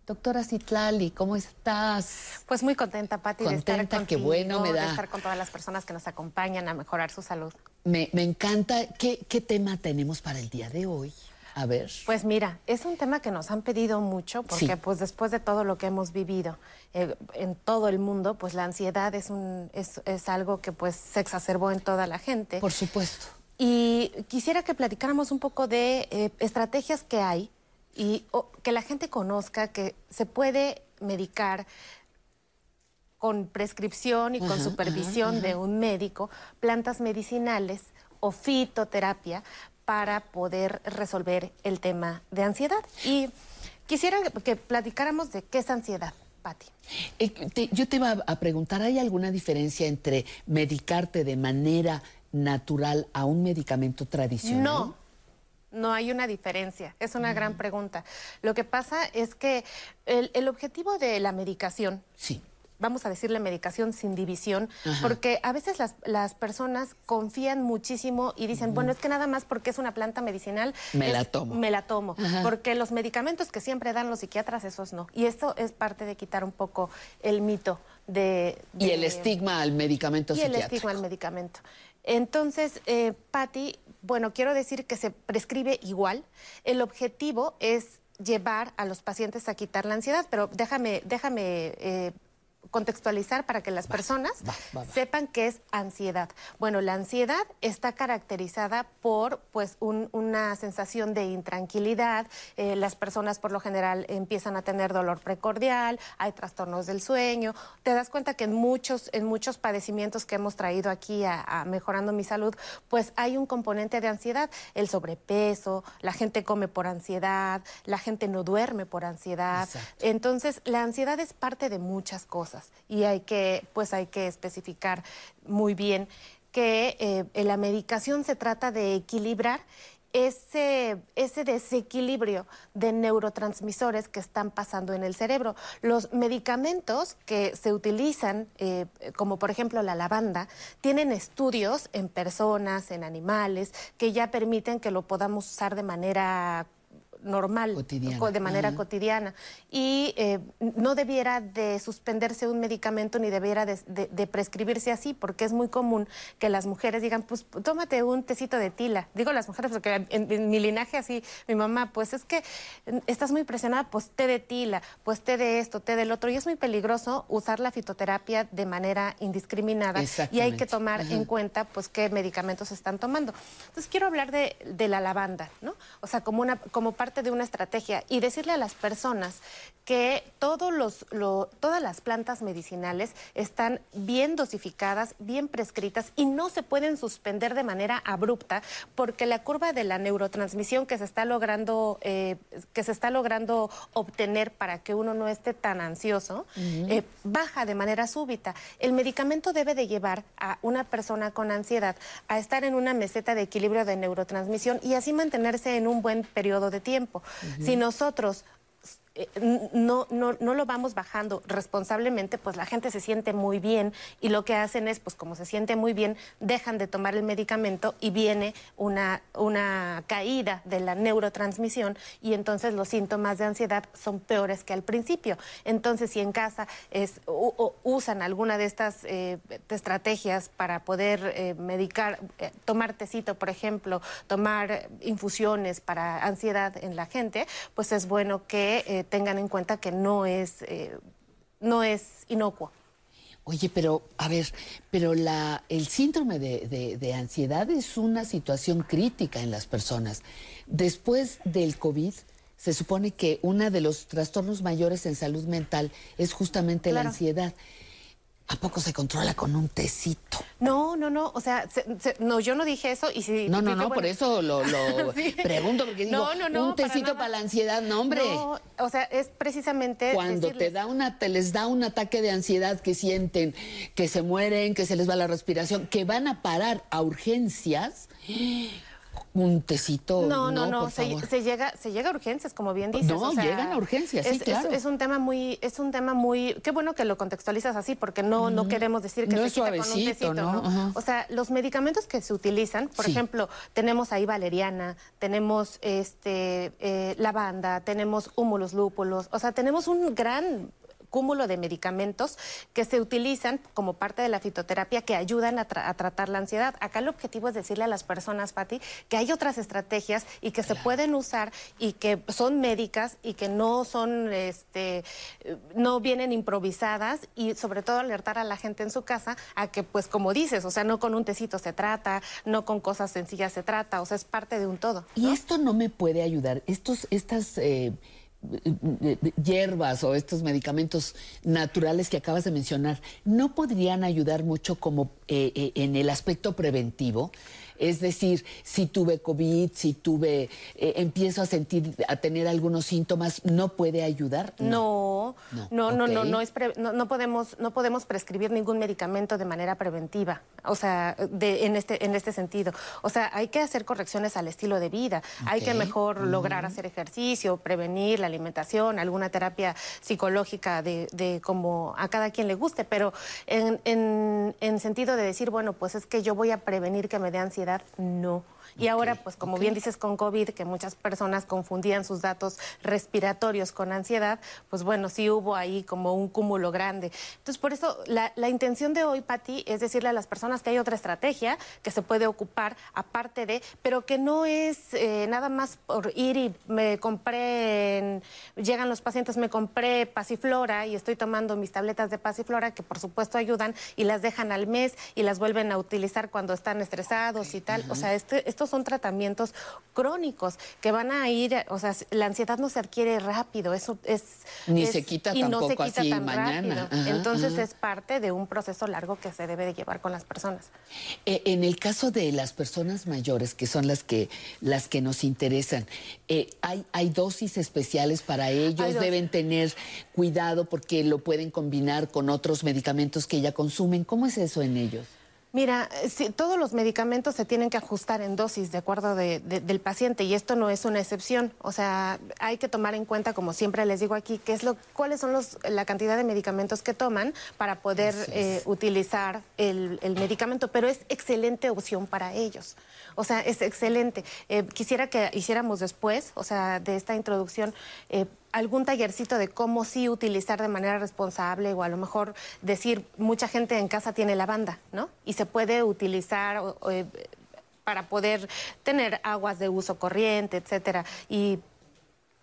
Doctora Citlali, ¿cómo estás? Pues muy contenta, Pati, de estar Contenta, qué bueno me de da. estar con todas las personas que nos acompañan a mejorar su salud. Me, me encanta. ¿Qué, ¿Qué tema tenemos para el día de hoy? A ver. Pues mira, es un tema que nos han pedido mucho porque Sí. pues después de todo lo que hemos vivido eh, en todo el mundo, pues la ansiedad es, un, es, es algo que pues se exacerbó en toda la gente. Por supuesto. Y quisiera que platicáramos un poco de eh, estrategias que hay y o, que la gente conozca que se puede medicar con prescripción y con Ajá, supervisión ajá, de un médico plantas medicinales o fitoterapia para poder resolver el tema de ansiedad. Y quisiera que platicáramos de qué es ansiedad, Patti. Eh, te- yo te iba a preguntar, ¿hay alguna diferencia entre medicarte de manera natural a un medicamento tradicional? No, no hay una diferencia. Es una gran pregunta. Lo que pasa es que el, el objetivo de la medicación vamos a decirle medicación sin división, Ajá. porque a veces las, las personas confían muchísimo y dicen, bueno, es que nada más porque es una planta medicinal. Me es- la tomo. Me la tomo. Ajá. Porque los medicamentos que siempre dan los psiquiatras, esos no. Y esto es parte de quitar un poco el mito de... Y el estigma al medicamento y el psiquiátrico. estigma al medicamento. Entonces, eh, Patti, bueno, quiero decir que se prescribe igual. El objetivo es llevar a los pacientes a quitar la ansiedad, pero déjame, déjame eh, contextualizar para que las personas va, va. sepan qué es ansiedad. Bueno, la ansiedad está caracterizada por pues un- una sensación de intranquilidad. Eh, las personas por lo general empiezan a tener dolor precordial, hay trastornos del sueño. Te das cuenta que en muchos, en muchos padecimientos que hemos traído aquí a, a Mejorando mi Salud, pues hay un componente de ansiedad, el sobrepeso, la gente come por ansiedad, la gente no duerme por ansiedad. Entonces, la ansiedad es parte de muchas cosas y hay que, pues hay que especificar muy bien que eh, la medicación se trata de equilibrar ese, ese desequilibrio de neurotransmisores que están pasando en el cerebro. Los medicamentos que se utilizan, eh, como por ejemplo la lavanda, tienen estudios en personas, en animales, que ya permiten que lo podamos usar de manera normal, co- de manera Ajá. cotidiana. Y eh, no debiera de suspenderse un medicamento ni debiera de, de- de prescribirse así, porque es muy común que las mujeres digan, pues tómate un tecito de tila. Digo las mujeres porque en, en mi linaje así, mi mamá, pues es que estás muy presionada, pues té de tila, pues té de esto, té del otro. Y es muy peligroso usar la fitoterapia de manera indiscriminada. Y hay que tomar Ajá. en cuenta pues qué medicamentos están tomando. Entonces quiero hablar de, de la lavanda, ¿no? O sea, como una como parte de una estrategia y decirle a las personas que todos los lo- todas las plantas medicinales están bien dosificadas, bien prescritas y no se pueden suspender de manera abrupta porque la curva de la neurotransmisión que se está logrando eh, que se está logrando obtener para que uno no esté tan ansioso eh, baja de manera súbita. El medicamento debe de llevar a una persona con ansiedad a estar en una meseta de equilibrio de neurotransmisión y así mantenerse en un buen periodo de tiempo. Si nosotros no, no, no lo vamos bajando responsablemente, pues la gente se siente muy bien y lo que hacen es, pues como se siente muy bien, dejan de tomar el medicamento y viene una, una caída de la neurotransmisión y entonces los síntomas de ansiedad son peores que al principio. Entonces, si en casa usan alguna de estas eh, estrategias para poder eh, medicar, eh, tomar tecito, por ejemplo, tomar eh, infusiones para ansiedad en la gente, pues es bueno que eh, tengan en cuenta que no es, eh, no es inocuo. Oye, pero a ver, pero la, el síndrome de, de- de ansiedad es una situación crítica en las personas. Después del COVID, se supone que uno de los trastornos mayores en salud mental es justamente la ansiedad. ¿A poco se controla con un tecito? No, no, no, o sea, se- se- no, yo no dije eso y si... No, no, no, por bueno, eso lo, lo Sí. pregunto, porque digo, No, no, no, un tecito para, la ansiedad, no, hombre. No, o sea, es precisamente Cuando te da una, te les da un ataque de ansiedad que sienten, que se mueren, que se les va la respiración, que van a parar a urgencias, un tecito. No, no, no, se, llega, se llega a urgencias, como bien dices. No, o sea, llegan a urgencias, sí, es, claro. Es, un tema muy, es un tema muy, qué bueno que lo contextualizas así, porque no, no queremos decir que No se quita con un tecito, ¿no? O sea, los medicamentos que se utilizan, por Sí. ejemplo, tenemos ahí valeriana, tenemos este eh, lavanda, tenemos humulus lúpulos, o sea, tenemos un gran cúmulo de medicamentos que se utilizan como parte de la fitoterapia que ayudan a, tra- a tratar la ansiedad. Acá el objetivo es decirle a las personas, Patti, que hay otras estrategias y que se pueden usar y que son médicas y que no son, este, no vienen improvisadas y sobre todo alertar a la gente en su casa a que, pues como dices, o sea, no con un tecito se trata, no con cosas sencillas se trata, o sea, es parte de un todo. Y esto no me puede ayudar. Estos, estas eh, hierbas o estos medicamentos naturales que acabas de mencionar, ¿no podrían ayudar mucho como eh, eh, en el aspecto preventivo? Es decir, si tuve COVID, si tuve, eh, empiezo a sentir, a tener algunos síntomas, ¿no puede ayudar? No, no, no, no, no, es pre- no, no podemos, no podemos prescribir ningún medicamento de manera preventiva, o sea, de- en, este, en este sentido. O sea, hay que hacer correcciones al estilo de vida, hay que mejor lograr hacer ejercicio, prevenir la alimentación, alguna terapia psicológica de, de como a cada quien le guste, pero en, en, en sentido de decir, bueno, pues es que yo voy a prevenir que me dé ansiedad, no. Y ahora, pues como bien dices con COVID, que muchas personas confundían sus datos respiratorios con ansiedad, pues bueno, sí hubo ahí como un cúmulo grande. Entonces, por eso la, la intención de hoy, Patti, es decirle a las personas que hay otra estrategia que se puede ocupar aparte de, pero que no es eh, nada más por ir y me compré, en- llegan los pacientes, me compré pasiflora y estoy tomando mis tabletas de pasiflora que por supuesto ayudan y las dejan al mes y las vuelven a utilizar cuando están estresados y tal. O sea, este- estos son tratamientos crónicos que van a ir, o sea, la ansiedad no se adquiere rápido, eso es... Ni es- se quita y no se tampoco quita así tan mañana. Ajá, Entonces ajá. es parte de un proceso largo que se debe de llevar con las personas. Eh, en el caso de las personas mayores, que son las que, las que nos interesan, eh, ¿hay, ¿hay dosis especiales para ellos? ¿Deben tener cuidado porque lo pueden combinar con otros medicamentos que ya consumen? ¿Cómo es eso en ellos? Mira, sí, todos los medicamentos se tienen que ajustar en dosis de acuerdo de- de- del paciente y esto no es una excepción. O sea, hay que tomar en cuenta, como siempre les digo aquí, qué es lo, cuáles son los, la cantidad de medicamentos que toman para poder eh, utilizar el, el medicamento, pero es excelente opción para ellos. O sea, es excelente. Eh, quisiera que hiciéramos después, o sea, de esta introducción, eh, algún tallercito de cómo sí utilizar de manera responsable o a lo mejor decir, mucha gente en casa tiene lavanda, ¿no? Y se puede utilizar o- eh, para poder tener aguas de uso corriente, etcétera. Y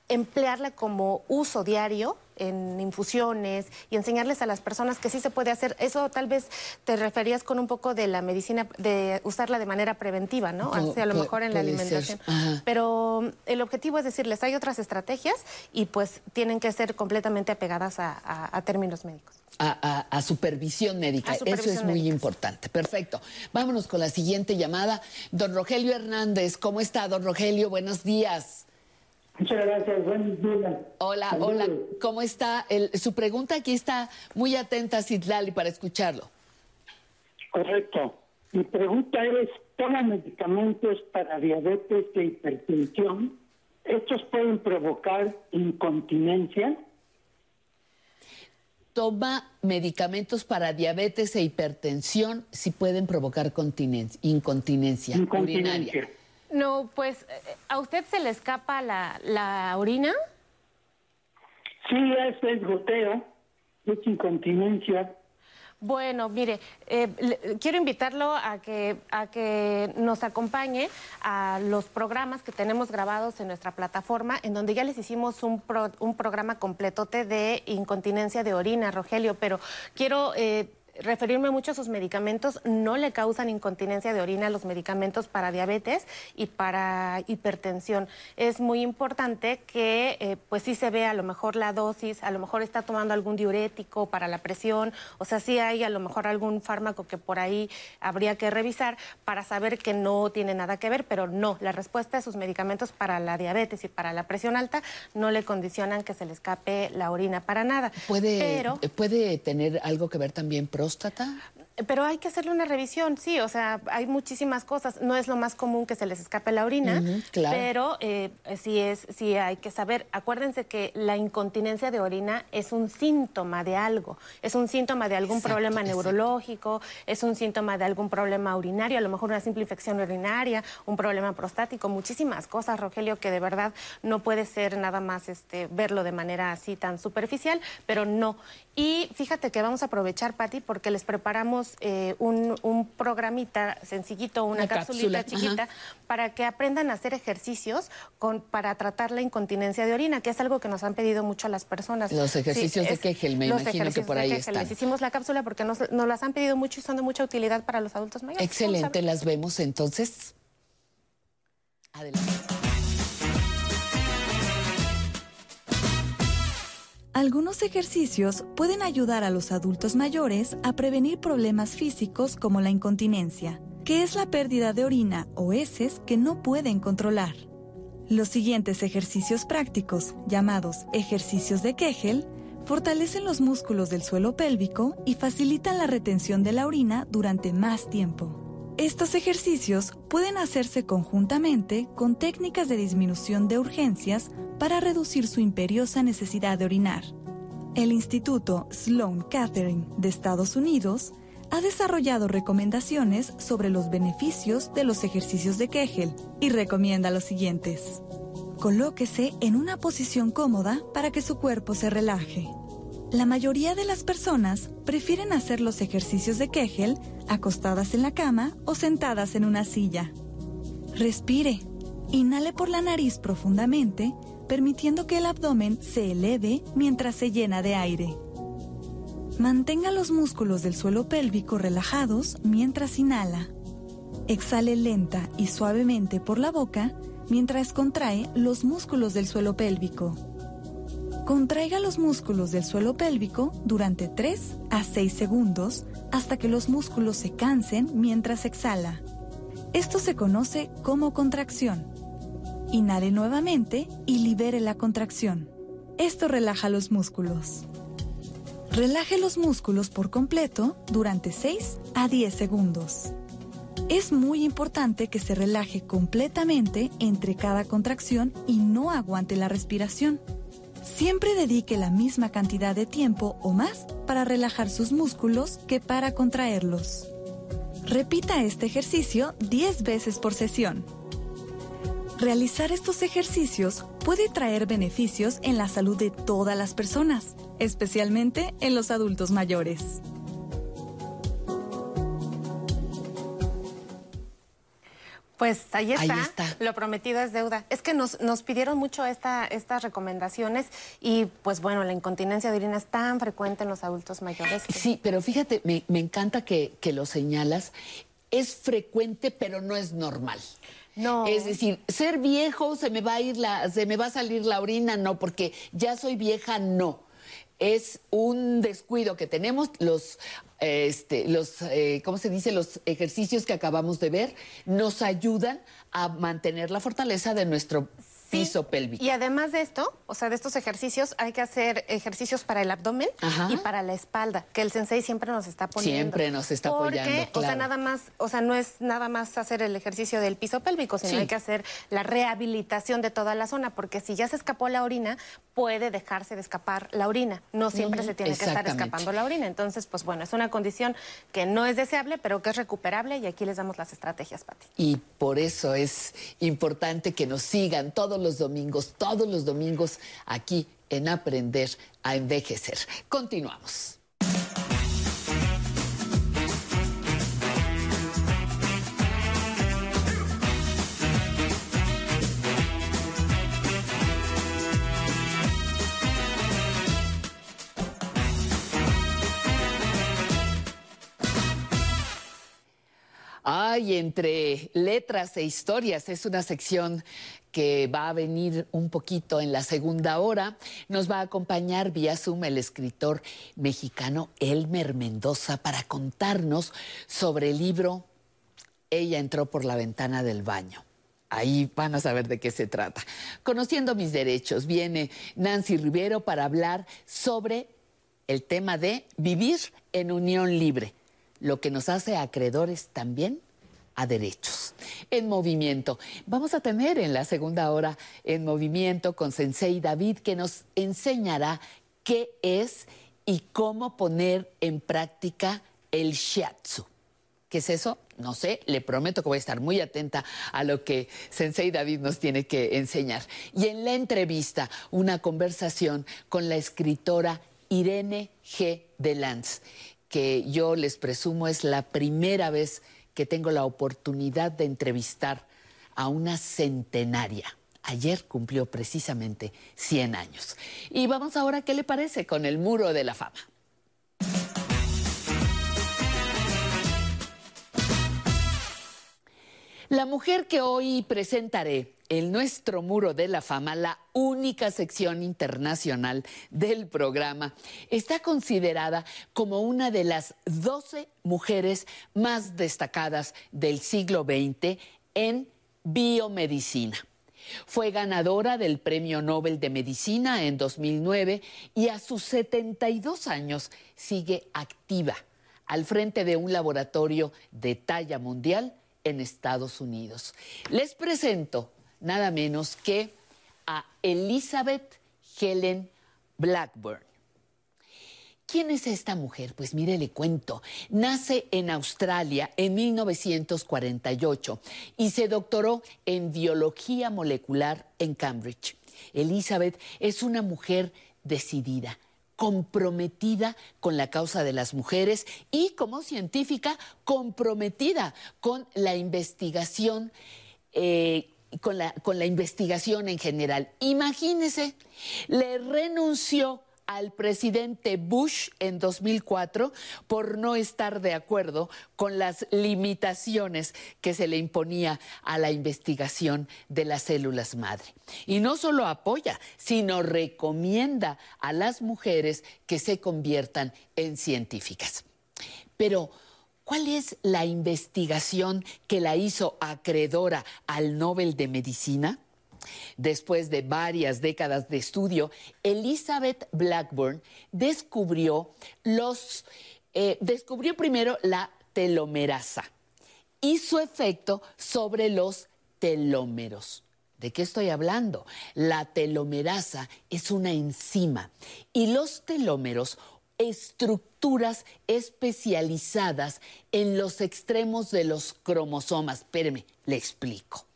emplearla como uso diario en infusiones y enseñarles a las personas que sí se puede hacer. Eso tal vez te referías con un poco de la medicina, de usarla de manera preventiva, ¿no? Así, a lo mejor en la alimentación. Pero el objetivo es decirles, hay otras estrategias y pues tienen que ser completamente apegadas a, a- a términos médicos. A, a- a supervisión médica. A supervisión Eso es muy médica, importante. Perfecto. Vámonos con la siguiente llamada. Don Rogelio Hernández, ¿cómo está, don Rogelio? Buenos días. Muchas gracias, buenos días. Hola, Saludos. hola. ¿Cómo está? El- su pregunta aquí está muy atenta, Citlali, para escucharlo. Correcto. Mi pregunta es, ¿toma medicamentos para diabetes e hipertensión? ¿Estos pueden provocar incontinencia? Toma medicamentos para diabetes e hipertensión si pueden provocar continencia, incontinencia, urinaria. No, pues, eh, ¿a usted se le escapa la, la orina? Sí, es, es goteo, es incontinencia. Bueno, mire, eh, le- quiero invitarlo a que, a que nos acompañe a los programas que tenemos grabados en nuestra plataforma, en donde ya les hicimos un, pro- un programa completote de incontinencia de orina, Rogelio, pero quiero... eh, referirme mucho a sus medicamentos, no le causan incontinencia de orina los medicamentos para diabetes y para hipertensión. Es muy importante que eh, pues sí se vea a lo mejor la dosis, a lo mejor está tomando algún diurético para la presión, o sea, sí hay a lo mejor algún fármaco que por ahí habría que revisar para saber que no tiene nada que ver, pero no, la respuesta de sus medicamentos para la diabetes y para la presión alta no le condicionan que se le escape la orina para nada. ¿Puede, Pero- ¿Puede tener algo que ver también próstata? Pero hay que hacerle una revisión, sí, o sea, hay muchísimas cosas. No es lo más común que se les escape la orina, claro. pero eh, sí, es, sí hay que saber. Acuérdense que la incontinencia de orina es un síntoma de algo, es un síntoma de algún Exacto, problema exacto. neurológico, es un síntoma de algún problema urinario, a lo mejor una simple infección urinaria, un problema prostático, muchísimas cosas, Rogelio, que de verdad no puede ser nada más este, verlo de manera así tan superficial, pero no. Y fíjate que vamos a aprovechar, Patti, porque les preparamos eh, un, un programita sencillito, una, Una capsulita cápsula, chiquita, ajá. para que aprendan a hacer ejercicios con, para tratar la incontinencia de orina, que es algo que nos han pedido mucho a las personas. Los ejercicios de es- Kegel, me los imagino que por ahí están. Les hicimos la cápsula porque nos, nos las han pedido mucho y son de mucha utilidad para los adultos mayores. Excelente, las vemos entonces. Adelante. Algunos ejercicios pueden ayudar a los adultos mayores a prevenir problemas físicos como la incontinencia. que es la pérdida de orina o heces que no pueden controlar. Los siguientes ejercicios prácticos, llamados ejercicios de Kegel, fortalecen los músculos del suelo pélvico y facilitan la retención de la orina durante más tiempo. Estos ejercicios pueden hacerse conjuntamente con técnicas de disminución de urgencias para reducir su imperiosa necesidad de orinar. El Instituto Sloan Kettering de Estados Unidos ha desarrollado recomendaciones sobre los beneficios de los ejercicios de Kegel y recomienda los siguientes. Colóquese en una posición cómoda para que su cuerpo se relaje. La mayoría de las personas prefieren hacer los ejercicios de Kegel acostadas en la cama o sentadas en una silla. Respire. Inhale por la nariz profundamente, permitiendo que el abdomen se eleve mientras se llena de aire. Mantenga los músculos del suelo pélvico relajados mientras inhala. Exhale lenta y suavemente por la boca mientras contrae los músculos del suelo pélvico. Contraiga los músculos del suelo pélvico durante 3 a 6 segundos hasta que los músculos se cansen mientras exhala. Esto se conoce como contracción. Inhale nuevamente y libere la contracción. Esto relaja los músculos. Relaje los músculos por completo durante 6 a 10 segundos. Es muy importante que se relaje completamente entre cada contracción y no aguante la respiración. Siempre dedique la misma cantidad de tiempo o más para relajar sus músculos que para contraerlos. Repita este ejercicio 10 veces por sesión. Realizar estos ejercicios puede traer beneficios en la salud de todas las personas, especialmente en los adultos mayores. Pues ahí está. Ahí está. Lo prometido es deuda. Es que nos, nos pidieron mucho esta, estas recomendaciones y pues bueno, la incontinencia de orina es tan frecuente en los adultos mayores. que- Sí, pero fíjate, me, me encanta que, que lo señalas. Es frecuente, pero no es normal. No. Es decir, ser viejo se me va a ir la, se me va a salir la orina, no, porque ya soy vieja, no. Es un descuido que tenemos los, este, los, eh, ¿cómo se dice? Los ejercicios que acabamos de ver nos ayudan a mantener la fortaleza de nuestro piso pélvico. Y además de esto, o sea, de estos ejercicios, hay que hacer ejercicios para el abdomen Ajá. y para la espalda, que el sensei siempre nos está poniendo. Siempre nos está Porque, apoyando, o sea, claro. nada más, o sea, no es nada más hacer el ejercicio del piso pélvico, sino Sí. hay que hacer la rehabilitación de toda la zona, porque si ya se escapó la orina, puede dejarse de escapar la orina. No siempre se tiene que estar escapando la orina. Entonces, pues bueno, es una condición que no es deseable, pero que es recuperable y aquí les damos las estrategias, Pati. Y por eso es importante que nos sigan todos los domingos, todos los domingos aquí en Aprender a Envejecer. Continuamos. Ay, entre letras e historias es una sección que va a venir un poquito en la segunda hora. Nos va a acompañar vía Zoom el escritor mexicano Elmer Mendoza para contarnos sobre el libro Ella entró por la ventana del baño. Ahí van a saber de qué se trata. Conociendo mis derechos, viene Nancy Rivero para hablar sobre el tema de vivir en unión libre, lo que nos hace acreedores también a derechos. En movimiento. Vamos a tener en la segunda hora en movimiento con Sensei David que nos enseñará qué es y cómo poner en práctica el shiatsu. ¿Qué es eso? No sé, le prometo que voy a estar muy atenta a lo que Sensei David nos tiene que enseñar. Y en la entrevista, una conversación con la escritora Irene G. de Lanz, que yo les presumo es la primera vez que tengo la oportunidad de entrevistar a una centenaria. Ayer cumplió precisamente 100 años. Y vamos ahora, ¿qué le parece con el muro de la fama? La mujer que hoy presentaré en nuestro muro de la fama, la única sección internacional del programa, está considerada como una de las 12 mujeres más destacadas del siglo XX en biomedicina. Fue ganadora del Premio Nobel de Medicina en 2009 y a sus 72 años sigue activa al frente de un laboratorio de talla mundial en Estados Unidos. Les presento nada menos que a Elizabeth Helen Blackburn. ¿Quién es esta mujer? Pues mire, le cuento. Nace en Australia en 1948 y se doctoró en biología molecular en Cambridge. Elizabeth es una mujer decidida, comprometida con la causa de las mujeres y como científica comprometida con la investigación. Eh, con la, investigación en general. Imagínese, le renunció al presidente Bush en 2004 por no estar de acuerdo con las limitaciones que se le imponía a la investigación de las células madre. Y no solo apoya, sino recomienda a las mujeres que se conviertan en científicas. Pero, ¿cuál es la investigación que la hizo acreedora al Nobel de Medicina? Después de varias décadas de estudio, Elizabeth Blackburn descubrió los eh, descubrió primero la telomerasa y su efecto sobre los telómeros. ¿De qué estoy hablando? La telomerasa es una enzima y los telómeros estructuras especializadas en los extremos de los cromosomas. Espéreme, le explico.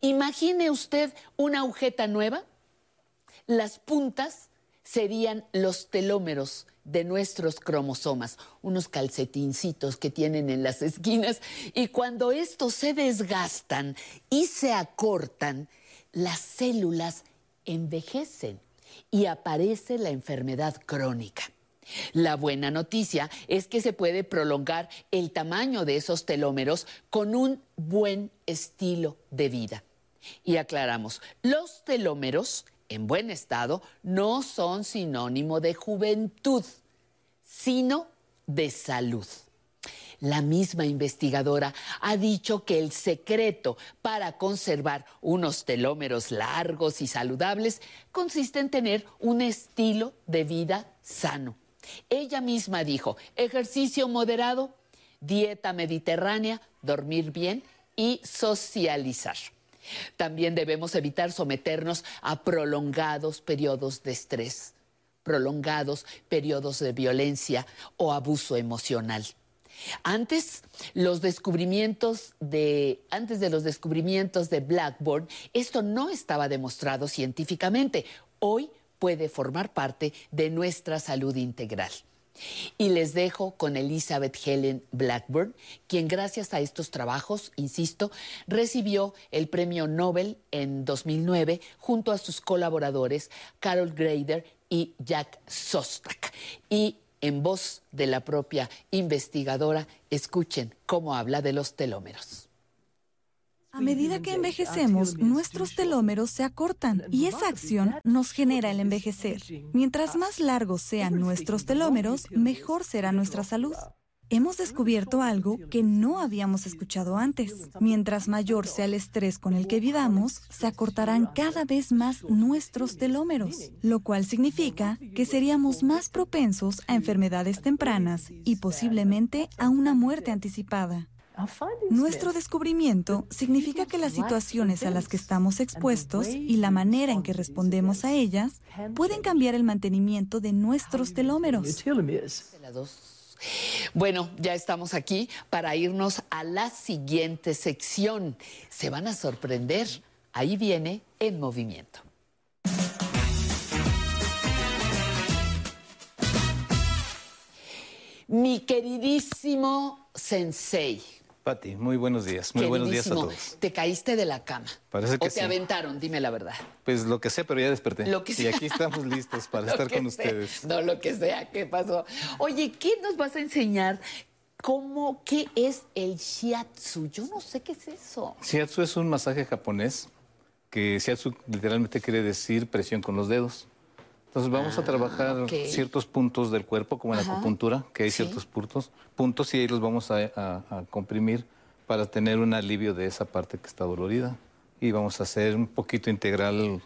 Imagine usted una agujeta nueva. Las puntas serían los telómeros de nuestros cromosomas, unos calcetincitos que tienen en las esquinas, y cuando estos se desgastan y se acortan, las células envejecen y aparece la enfermedad crónica. La buena noticia es que se puede prolongar el tamaño de esos telómeros con un buen estilo de vida. Y aclaramos, los telómeros en buen estado no son sinónimo de juventud, sino de salud. La misma investigadora ha dicho que el secreto para conservar unos telómeros largos y saludables consiste en tener un estilo de vida sano. Ella misma dijo, ejercicio moderado, dieta mediterránea, dormir bien y socializar. También debemos evitar someternos a prolongados periodos de estrés, prolongados periodos de violencia o abuso emocional. Antes, los descubrimientos de, antes de los descubrimientos de Blackburn, esto no estaba demostrado científicamente. Hoy puede formar parte de nuestra salud integral. Y les dejo con Elizabeth Helen Blackburn, quien gracias a estos trabajos, insisto, recibió el premio Nobel en 2009 junto a sus colaboradores Carol Grader y Jack Sostak. Y en voz de la propia investigadora, escuchen cómo habla de los telómeros. A medida que envejecemos, nuestros telómeros se acortan y esa acción nos genera el envejecer. Mientras más largos sean nuestros telómeros, mejor será nuestra salud. Hemos descubierto algo que no habíamos escuchado antes. Mientras mayor sea el estrés con el que vivamos, se acortarán cada vez más nuestros telómeros, lo cual significa que seríamos más propensos a enfermedades tempranas y posiblemente a una muerte anticipada. Nuestro descubrimiento significa que las situaciones a las que estamos expuestos y la manera en que respondemos a ellas pueden cambiar el mantenimiento de nuestros telómeros. Bueno, ya estamos aquí para irnos a la siguiente sección. Se van a sorprender. Ahí viene en movimiento. Mi queridísimo sensei, Pati, muy buenos días. Muy buenos días a todos. ¿Te caíste de la cama? Parece que ¿O te aventaron? Dime la verdad. Pues lo que sé, pero ya desperté. Lo que y aquí estamos listos para estar con ustedes. No, lo que sea, ¿qué pasó? Oye, ¿qué nos vas a enseñar ¿Cómo, qué es el shiatsu? Yo no sé qué es eso. Shiatsu es un masaje japonés que shiatsu literalmente quiere decir presión con los dedos. Entonces vamos a trabajar Ah, ok. ciertos puntos del cuerpo, como en la acupuntura, que hay Sí. ciertos puntos, puntos y ahí los vamos a, a- a comprimir para tener un alivio de esa parte que está dolorida. Y vamos a hacer un poquito integral,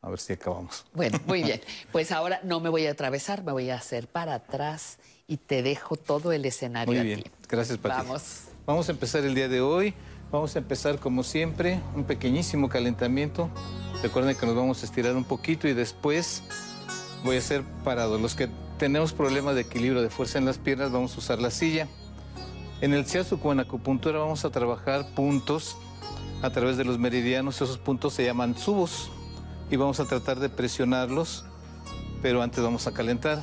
a ver si acabamos. Bueno, muy bien. Pues ahora no me voy a atravesar, me voy a hacer para atrás y te dejo todo el escenario Muy a bien, ti. gracias Pati. Vamos. Vamos a empezar el día de hoy. Vamos a empezar como siempre, un pequeñísimo calentamiento. Recuerden que nos vamos a estirar un poquito y después voy a hacer parado. Los que tenemos problemas de equilibrio de fuerza en las piernas vamos a usar la silla. En el shiatsu con acupuntura vamos a trabajar puntos a través de los meridianos. Esos puntos se llaman subos y vamos a tratar de presionarlos, pero antes vamos a calentar.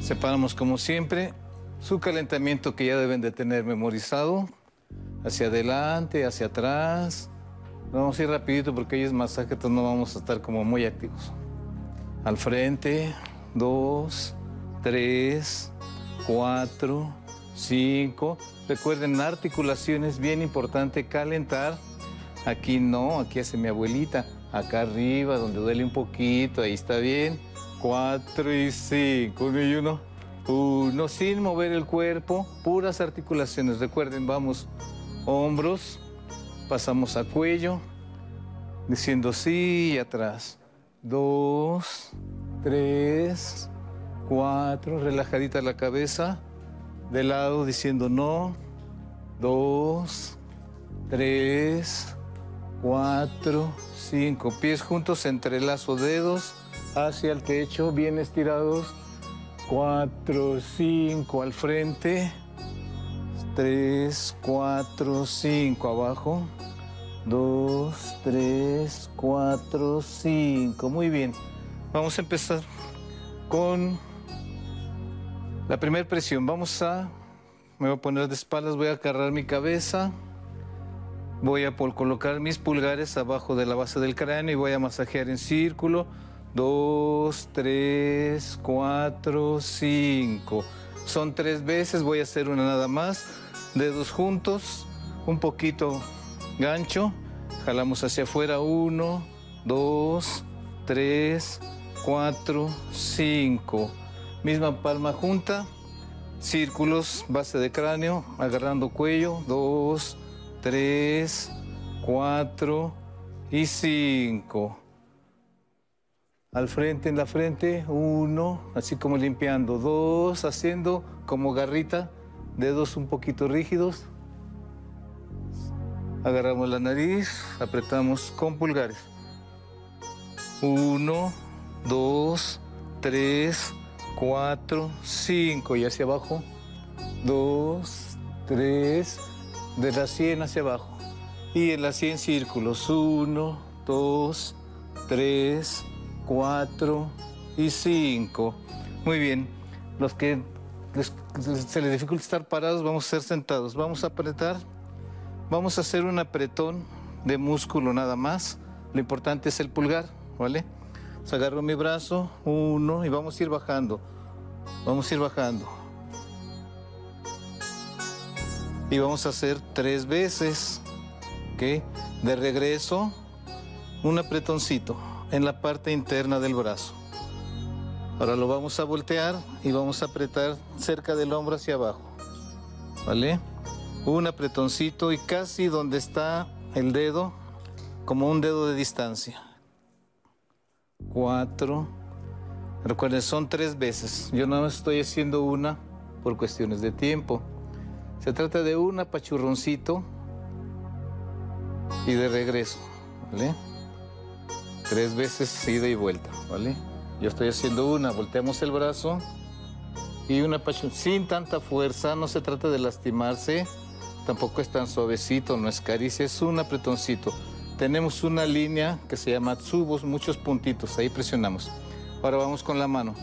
Separamos como siempre su calentamiento que ya deben de tener memorizado. Hacia adelante, hacia atrás. Vamos a ir rapidito porque hoy es masaje, entonces no vamos a estar como muy activos. Al frente, dos, tres, cuatro, cinco. Recuerden, articulación es bien importante calentar. Aquí no, aquí hace mi abuelita. Acá arriba, donde duele un poquito, ahí está bien. Cuatro y cinco, uno y uno. Uno, sin mover el cuerpo, puras articulaciones. Recuerden, vamos, hombros, pasamos a cuello, diciendo sí y atrás. Dos, tres, cuatro, relajadita la cabeza, de lado diciendo no. Dos, tres, cuatro, cinco. Pies juntos, entrelazo dedos hacia el techo, bien estirados. Cuatro, cinco al frente. Tres, cuatro, cinco abajo. Dos, tres, cuatro, cinco. Muy bien. Vamos a empezar con la primera presión. Vamos a. Me voy a poner de espaldas, voy a agarrar mi cabeza. Voy a colocar mis pulgares abajo de la base del cráneo y voy a masajear en círculo. Dos, tres, cuatro, cinco. Son tres veces, voy a hacer una nada más. Dedos juntos, un poquito gancho. Jalamos hacia afuera. Uno, dos, tres, cuatro, cinco. Misma palma junta. Círculos, base de cráneo, agarrando cuello. Dos, tres, cuatro y cinco. Al frente, en la frente, uno, así como limpiando. Dos, haciendo como garrita, dedos un poquito rígidos. Agarramos la nariz, apretamos con pulgares. Uno, dos, tres, cuatro, cinco. Y hacia abajo. Dos, tres, de la sien hacia abajo. Y en la sien círculos. Uno, dos, tres, cuatro y cinco. Muy bien. Los que se les dificulta estar parados, vamos a ser sentados. Vamos a apretar. Vamos a hacer un apretón de músculo nada más. Lo importante es el pulgar, ¿vale? Entonces, agarro mi brazo, uno, y vamos a ir bajando. Vamos a ir bajando. Y vamos a hacer tres veces, ¿ok? De regreso, un apretoncito en la parte interna del brazo. Ahora lo vamos a voltear y vamos a apretar cerca del hombro hacia abajo, ¿vale? Un apretoncito y casi donde está el dedo, como un dedo de distancia. Cuatro. Recuerden, son tres veces. Yo no estoy haciendo una por cuestiones de tiempo. Se trata de un apachurroncito y de regreso, ¿vale? Tres veces ida y vuelta, ¿vale? Yo estoy haciendo una, volteamos el brazo y un apachurrón sin tanta fuerza, no se trata de lastimarse, tampoco es tan suavecito, no es caricia, es un apretoncito. Tenemos una línea que se llama tsubos, muchos puntitos, ahí presionamos. Ahora vamos con la mano.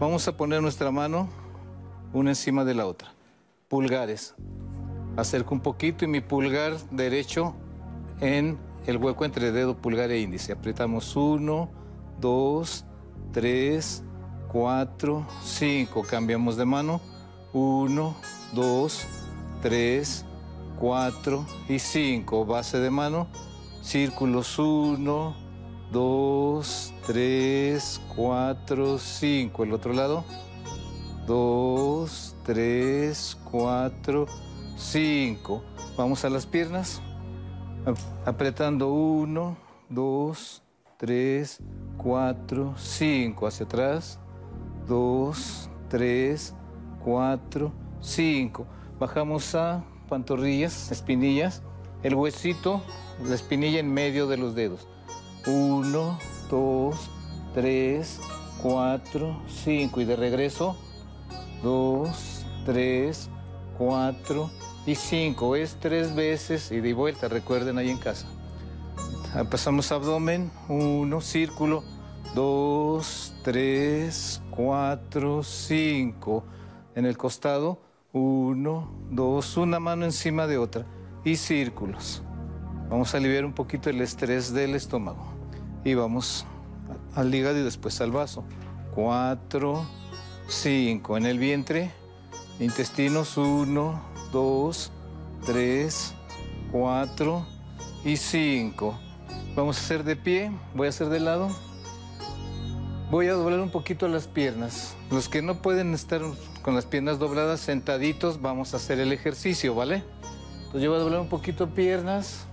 Vamos a poner nuestra mano una encima de la otra. Pulgares. Acerco un poquito y mi pulgar derecho en el hueco entre dedo, pulgar e índice. Apretamos uno, dos, tres, cuatro, cinco. Cambiamos de mano. Uno, dos, tres, cuatro y cinco. Base de mano, círculos uno, dos, tres, cuatro, cinco. El otro lado, dos, tres, cuatro, cinco. Vamos a las piernas, apretando uno, dos, tres, cuatro, cinco. Hacia atrás, dos, tres, cuatro, cinco. Bajamos a pantorrillas, espinillas, el huesito, la espinilla en medio de los dedos. Uno, dos, tres, cuatro, cinco. Y de regreso, dos, tres, cuatro y cinco. Es tres veces y de vuelta, recuerden ahí en casa. Ah, Pasamos abdomen, uno, círculo, dos, tres, cuatro, cinco. En el costado, uno, dos, una mano encima de otra y círculos. Vamos a aliviar un poquito el estrés del estómago. Y vamos al hígado y después al vaso. Cuatro, cinco. En el vientre, intestinos, uno, dos, tres, cuatro y cinco. Vamos a hacer de pie, voy a hacer de lado. Voy a doblar un poquito las piernas. Los que no pueden estar con las piernas dobladas, sentaditos, vamos a hacer el ejercicio, ¿vale? Entonces yo voy a doblar un poquito piernas,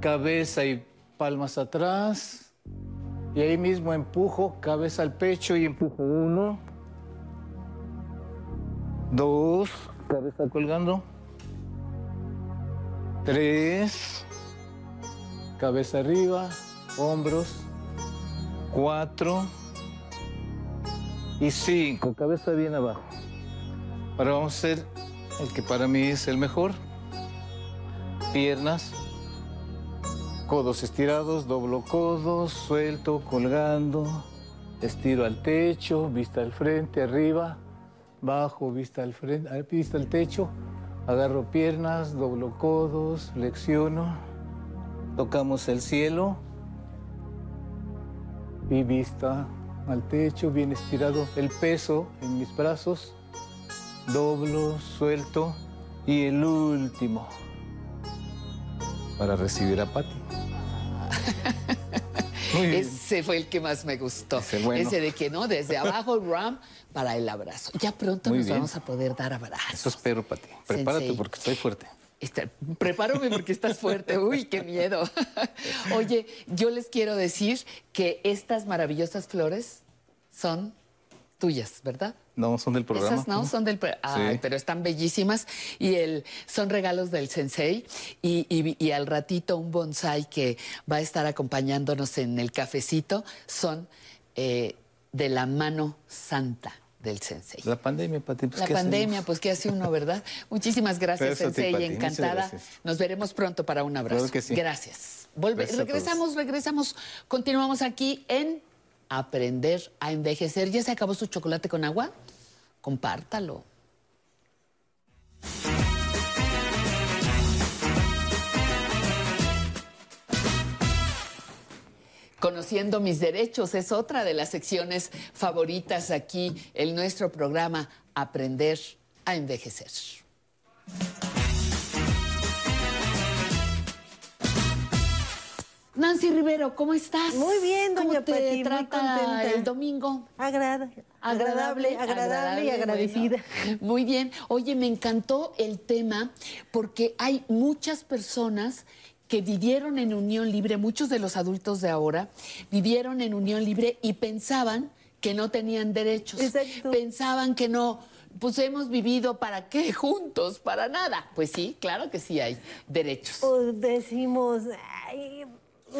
cabeza y palmas atrás. Y ahí mismo empujo, cabeza al pecho y empujo uno, dos, cabeza colgando, tres, cabeza arriba, hombros, cuatro. Y cinco, cabeza bien abajo. Ahora vamos a hacer el que para mí es el mejor. Piernas, codos estirados, doblo codos, suelto, colgando, estiro al techo, vista al frente, arriba, bajo, vista al frente, vista al techo, agarro piernas, doblo codos, flexiono, tocamos el cielo y vista al techo, bien estirado, el peso en mis brazos, doblo, suelto y el último para recibir a Pati. Muy. Ese fue el que más me gustó. Ese bueno. Ese de que no, desde abajo ram para el abrazo. Ya pronto Muy nos bien. vamos a poder dar abrazos. Eso espero, Pati. Prepárate Sensei. porque estoy fuerte. Está- prepárame porque estás fuerte. Uy, qué miedo. Oye, yo les quiero decir que estas maravillosas flores son tuyas, ¿verdad? No, son del programa. Esas no son del pro- Ay, Sí. pero están bellísimas y el son regalos del sensei y, y- y al ratito un bonsai que va a estar acompañándonos en el cafecito son eh, de la mano santa del sensei. La pandemia, Pati. pues, La ¿qué pandemia, hacemos? pues ¿qué hace uno, verdad? Muchísimas gracias, ti, Sensei, encantada. gracias. Nos veremos pronto para un abrazo. Claro que sí. Gracias. Volve- todos. regresamos, regresamos. Continuamos aquí en Aprender a envejecer. ¿Ya se acabó su chocolate con agua? Compártalo. Conociendo mis derechos es otra de las secciones favoritas aquí en nuestro programa Aprender a envejecer. Nancy Rivero, ¿cómo estás? Muy bien, doña ¿Cómo te Pati, muy trata contenta. el domingo? Agrada- agradable, agradable y agradecida. bueno. Muy bien. Oye, me encantó el tema porque hay muchas personas que vivieron en unión libre, muchos de los adultos de ahora vivieron en unión libre y pensaban que no tenían derechos. Pensaban que no, pues hemos vivido para qué juntos, para nada. Pues sí, claro que sí hay derechos. O decimos, "Ay,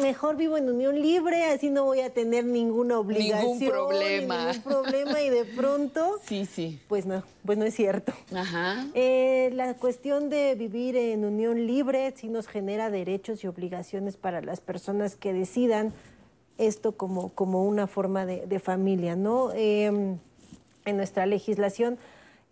mejor vivo en unión libre, así no voy a tener ninguna obligación. ni problema. Ningún problema y de pronto... Sí, sí. Pues no, pues no es cierto. Ajá. Eh, la cuestión de vivir en unión libre sí nos genera derechos y obligaciones para las personas que decidan esto como, como una forma de, de familia, ¿no? Eh, en nuestra legislación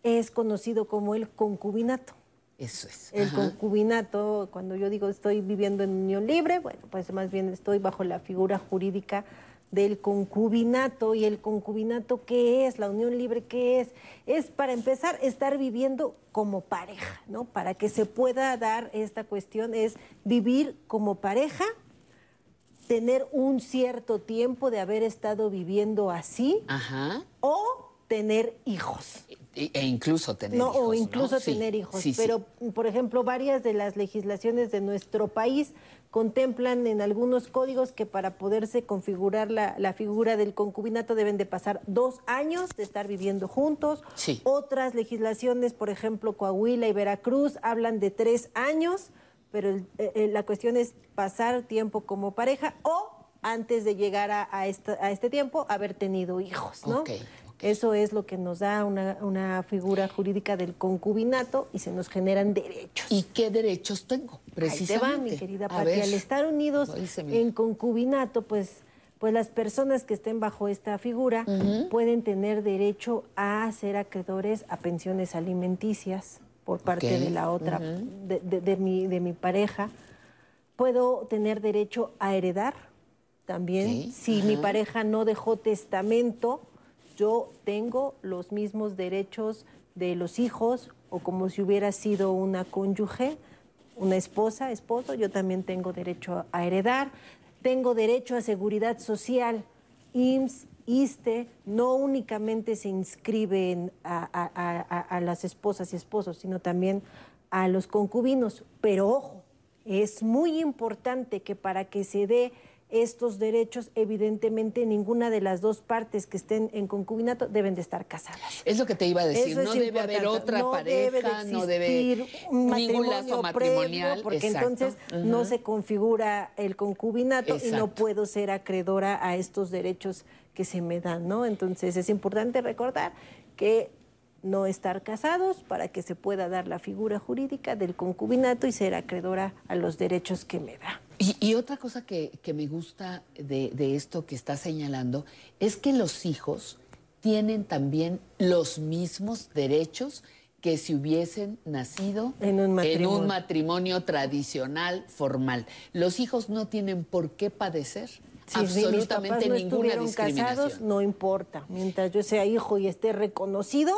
es conocido como el concubinato. Eso es. El Ajá. concubinato, cuando yo digo estoy viviendo en unión libre, bueno, pues más bien estoy bajo la figura jurídica del concubinato y el concubinato qué es, la unión libre qué es, es para empezar estar viviendo como pareja, ¿no? Para que se pueda dar esta cuestión es vivir como pareja, tener un cierto tiempo de haber estado viviendo así Ajá. o tener hijos. E, incluso tener No, hijos. o ¿no? incluso Sí, tener hijos. sí, sí. Pero, por ejemplo, varias de las legislaciones de nuestro país contemplan en algunos códigos que para poderse configurar la, la figura del concubinato deben de pasar dos años de estar viviendo juntos. Sí. Otras legislaciones, por ejemplo, Coahuila y Veracruz, hablan de tres años, pero el- eh, la cuestión es pasar tiempo como pareja o antes de llegar a, a esta- a este tiempo haber tenido hijos, ¿no? Ok, Eso es lo que nos da una, una figura jurídica del concubinato y se nos generan derechos. ¿Y qué derechos tengo? Ahí te Precisamente. va, mi querida Pati. Al estar unidos en concubinato, pues, pues las personas que estén bajo esta figura pueden tener derecho a ser acreedores a pensiones alimenticias por parte de la otra, de, de- de mi, de mi pareja. Puedo tener derecho a heredar también. Si mi pareja no dejó testamento, yo tengo los mismos derechos de los hijos o como si hubiera sido una cónyuge, una esposa, esposo, yo también tengo derecho a heredar. Tengo derecho a seguridad social, IMSS, ISTE, no únicamente se inscriben a, a- las esposas y esposos, sino también a los concubinos. Pero ojo, es muy importante que para que se dé estos derechos, evidentemente ninguna de las dos partes que estén en concubinato deben de estar casadas. Es lo que te iba a decir. Eso no debe haber otra No debe de pareja, no debe existir un ningún lazo matrimonio matrimonial. previo, porque Exacto. entonces no se configura el concubinato y no puedo ser acreedora a estos derechos que se me dan, ¿no? Entonces es importante recordar que no estar casados para que se pueda dar la figura jurídica del concubinato y ser acreedora a los derechos que me da. Y, y otra cosa que, que me gusta de, de esto que está señalando es que los hijos tienen también los mismos derechos que si hubiesen nacido En un matrimonio. matrimonio tradicional, formal. Los hijos no tienen por qué padecer Si mis papás absolutamente no ninguna discriminación. casados, no importa. Mientras yo sea hijo y esté reconocido,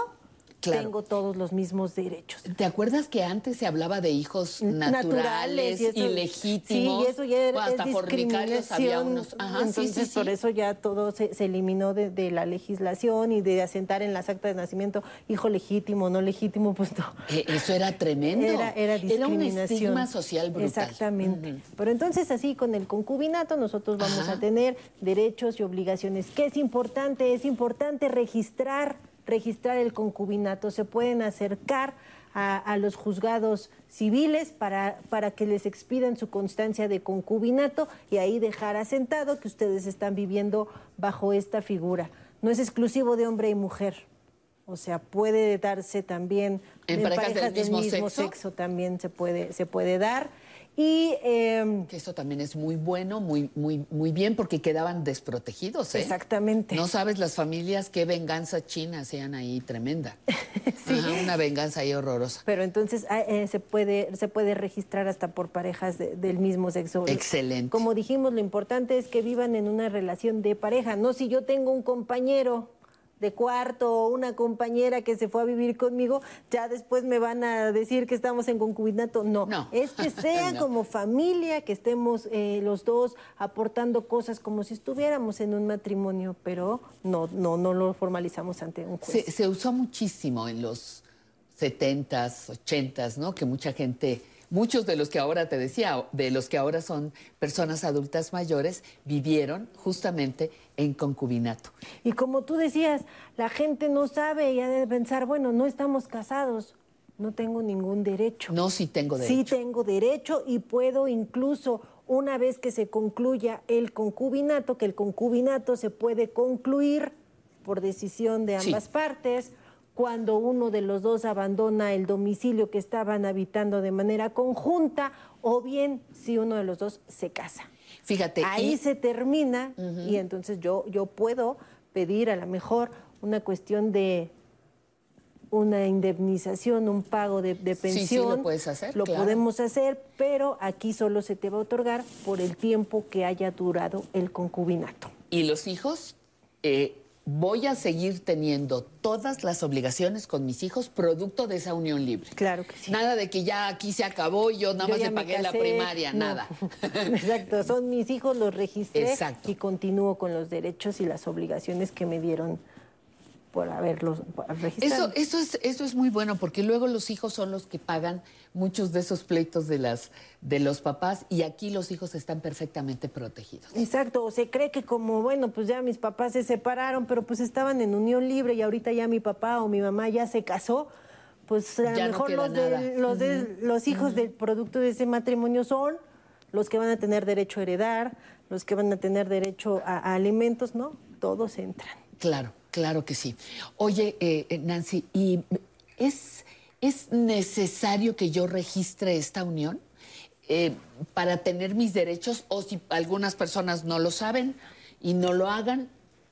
Claro. tengo todos los mismos derechos. ¿Te acuerdas que antes se hablaba de hijos naturales, y eso- ilegítimos? Sí, y eso ya era, o hasta es fornicarios había discriminación. unos. Ajá, sí, Entonces, sí, por eso ya todo se, se eliminó de, de la legislación y de asentar en las actas de nacimiento hijo legítimo, no legítimo, pues no. Eh, Eso era tremendo. Era, era un discriminación. estigma social brutal. Exactamente. Pero entonces así con el concubinato nosotros vamos Ajá. a tener derechos y obligaciones. ¿Qué es importante? Es importante registrar, registrar el concubinato. Se pueden acercar a, a los juzgados civiles para, para que les expidan su constancia de concubinato y ahí dejar asentado que ustedes están viviendo bajo esta figura. No es exclusivo de hombre y mujer. O sea, puede darse también ¿En parejas del mismo sexo? también se puede, se puede dar. Y Que esto también es muy bueno, muy, muy, muy bien, porque quedaban desprotegidos. ¿eh? Exactamente. No sabes las familias qué venganza china hacían ahí tremenda. Ajá, una venganza ahí horrorosa. pero entonces ah, eh, se, puede, se puede registrar hasta por parejas de- del mismo sexo. Excelente. Como dijimos, lo importante es que vivan en una relación de pareja. No si yo tengo un compañero de cuarto o una compañera que se fue a vivir conmigo, ya después me van a decir que estamos en concubinato. No, No. es que sea No. como familia, que estemos eh, los dos aportando cosas como si estuviéramos en un matrimonio, pero no, no, no lo formalizamos ante un juez. Se, se usó muchísimo en los 70s, 80s, ¿no? Que mucha gente, muchos de los que ahora te decía, de los que ahora son personas adultas mayores, vivieron justamente en concubinato. Y como tú decías, la gente no sabe y ha de pensar, bueno, no estamos casados, no tengo ningún derecho. No, sí tengo Sí derecho. tengo derecho y puedo incluso, una vez que se concluya el concubinato, que el concubinato se puede concluir por decisión de Sí. ambas partes, cuando uno de los dos abandona el domicilio que estaban habitando de manera conjunta, o bien si uno de los dos se casa. Fíjate. Ahí y- se termina y entonces yo, yo puedo pedir a lo mejor una cuestión de una indemnización, un pago de, de Sí, sí, pensión. lo puedes hacer, Lo claro. podemos hacer, pero aquí solo se te va a otorgar por el tiempo que haya durado el concubinato. Y los hijos, eh, voy a seguir teniendo todas las obligaciones con mis hijos producto de esa unión libre. Claro que sí. Nada de que ya aquí se acabó y yo nada Yo más le me pagué la primaria, no. nada. Exacto, son mis hijos, los registré Exacto. y continúo con los derechos y las obligaciones que me dieron por haberlos registrado. Eso, eso, es, eso es muy bueno porque luego los hijos son los que pagan muchos de esos pleitos de, las, de los papás y aquí los hijos están perfectamente protegidos. Exacto, o se cree que como, bueno, pues ya mis papás se separaron, pero pues estaban en unión libre y ahorita ya mi papá o mi mamá ya se casó, pues a lo no mejor los, de- los, de- los hijos del producto de ese matrimonio son los que van a tener derecho a heredar, los que van a tener derecho a, a alimentos, ¿no? Todos entran. Claro, claro que sí. Oye, eh, eh, Nancy, ¿y es, es necesario que yo registre esta unión eh, para tener mis derechos o si algunas personas no lo saben y no lo hagan?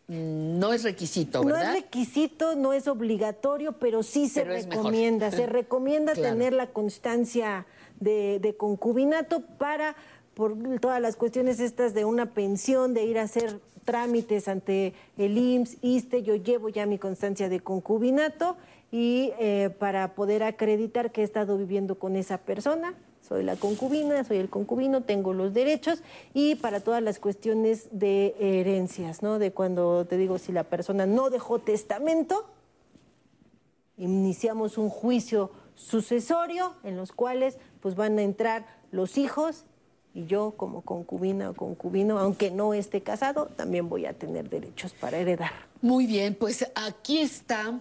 No es requisito, No ¿verdad? es requisito, no es obligatorio, pero sí se Pero recomienda. Se recomienda Claro. tener la constancia de, de concubinato para, por todas las cuestiones estas de una pensión, de ir a hacer trámites ante el IMSS, ISTE, yo llevo ya mi constancia de concubinato y eh, para poder acreditar que he estado viviendo con esa persona, soy la concubina, soy el concubino, tengo los derechos y para todas las cuestiones de herencias, ¿no? De cuando te digo si la persona no dejó testamento, iniciamos un juicio sucesorio en los cuales pues van a entrar los hijos y yo como concubina o concubino, aunque no esté casado, también voy a tener derechos para heredar. Muy bien, pues aquí está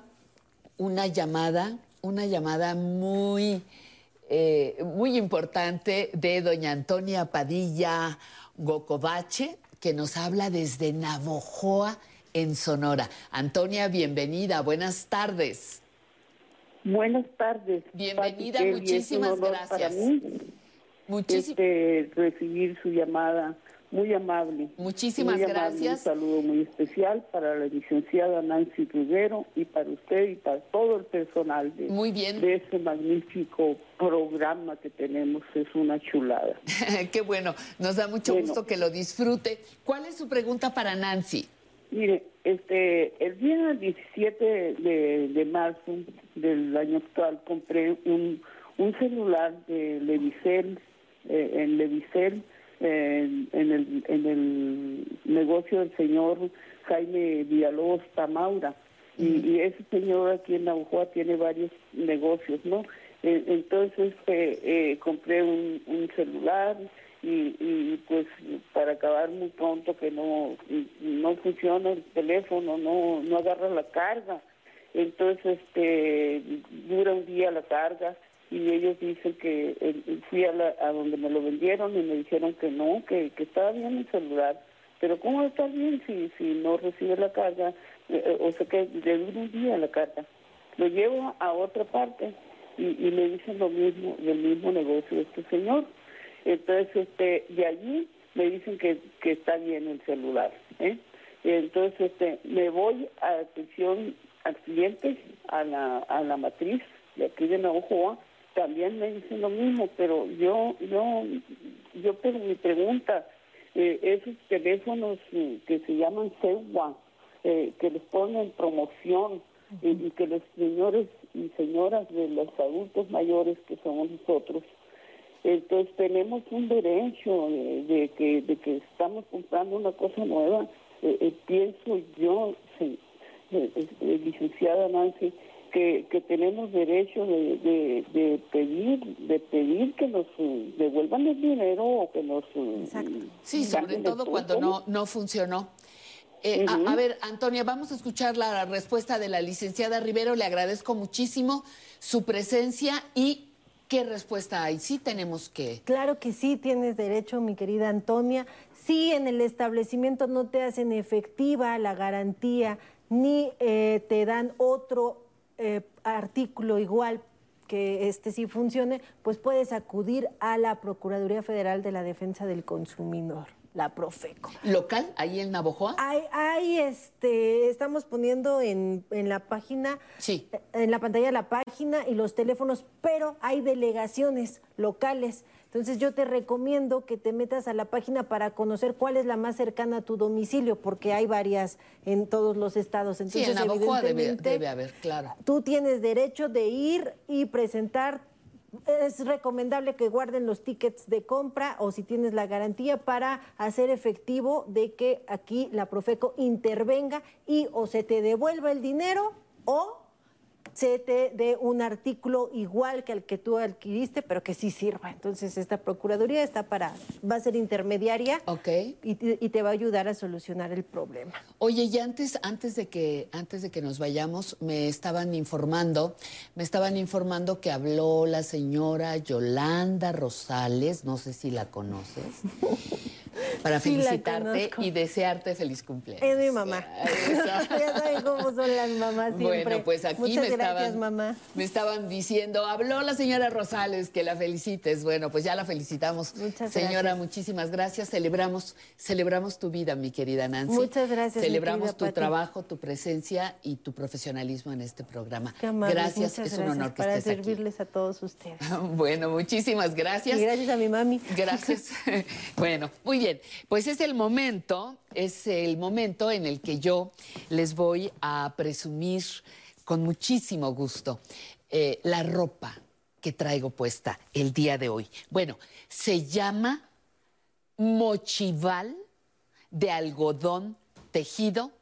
una llamada, una llamada muy, eh, muy importante de doña Antonia Padilla Gocovache, que nos habla desde Navojoa, en Sonora. Antonia, bienvenida, buenas tardes. Buenas tardes. Bienvenida, Pati muchísimas gracias. Para mí, Muchísimas este, recibir su llamada muy amable. Muchísimas Muy amable. gracias. Un saludo muy especial para la licenciada Nancy Rivero y para usted y para todo el personal de, Muy bien. de este magnífico programa que tenemos. Es una chulada. Qué bueno, nos da mucho Bueno. gusto que lo disfrute. ¿Cuál es su pregunta para Nancy? Mire, este, el día 17 de, de marzo del año actual compré un, un celular de Levicel, eh, en Levicel, eh, en, el, en el negocio del señor Jaime Villalobos Tamaura. Y, y ese señor aquí en Navajoa tiene varios negocios, ¿no? Eh, entonces este, eh, compré un, un celular y, y pues para acabar muy pronto que no no funciona el teléfono, no no agarra la carga. Entonces este dura un día la carga y ellos dicen que eh, fui a, la- a donde me lo vendieron y me dijeron que no, que, que estaba bien el celular. Pero ¿cómo está bien si, si no recibe la carga? Eh, o sea que le dura un día la carga. Lo llevo a otra parte y, y me dicen lo mismo del mismo negocio de este señor. Entonces, este, de allí me dicen que, que está bien el celular. ¿eh? Entonces, este, me voy a atención al cliente, a la, a la matriz de aquí de Navajoa, también me dicen lo mismo, pero yo, yo, yo tengo mi pregunta, eh, esos teléfonos eh, que se llaman CEUA, eh, que les ponen promoción y, y que los señores y señoras de los adultos mayores que somos nosotros, entonces tenemos un derecho de, de que de que estamos comprando una cosa nueva. Eh, eh, pienso yo, sí, eh, eh, licenciada Nancy, que, que tenemos derecho de, de, de pedir de pedir que nos devuelvan el dinero o que nos eh, Sí, sobre cambien el todo cuando no, no funcionó. Eh, a- ver, Antonia, vamos a escuchar la respuesta de la licenciada Rivero. Le agradezco muchísimo su presencia y qué respuesta hay. Sí tenemos que... Claro que sí, tienes derecho, mi querida Antonia. Si en el establecimiento no te hacen efectiva la garantía ni eh, te dan otro eh, artículo igual que este sí funcione, pues puedes acudir a la Procuraduría Federal de la Defensa del Consumidor, la Profeco. ¿Local? ¿Ahí en Navojoa? Hay, hay, este, estamos poniendo en, en la página, en la pantalla de la página y los teléfonos, pero hay delegaciones locales Entonces yo te recomiendo que te metas a la página para conocer cuál es la más cercana a tu domicilio, porque hay varias en todos los estados. Sí, Entonces, en Navajoa debe, evidentemente, debe haber, claro. tú tienes derecho de ir y presentar. Es recomendable que guarden los tickets de compra o si tienes la garantía para hacer efectivo de que aquí la Profeco intervenga y o se te devuelva el dinero o se te dé un artículo igual que el que tú adquiriste, pero que sí sirva. Entonces, esta Procuraduría está para, va a ser intermediaria y, te- y te va a ayudar a solucionar el problema. Oye, y antes, antes de que, antes de que nos vayamos, me estaban informando, me estaban informando que habló la señora Yolanda Rosales, no sé si la conoces, para Sí, felicitarte y desearte feliz cumpleaños. Es mi mamá. ya saben cómo son las mamás siempre. Bueno, pues aquí Muchas me gracias, estaban, mamá. me estaban diciendo, habló la señora Rosales, que la felicites. Bueno, pues ya la felicitamos. Muchas Señora, gracias. muchísimas gracias. Celebramos, celebramos tu vida, mi querida Nancy. Muchas gracias, Celebramos tu Pati. trabajo, tu presencia y tu profesionalismo en este programa. Qué amables, gracias, es un honor que para estés aquí. servirles a todos ustedes. Bueno, muchísimas gracias. Y gracias a mi mami. Gracias. Bueno, muy bien. Pues es el momento, es el momento en el que yo les voy a presumir con muchísimo gusto eh, la ropa que traigo puesta el día de hoy. Bueno, se llama mochival de algodón tejido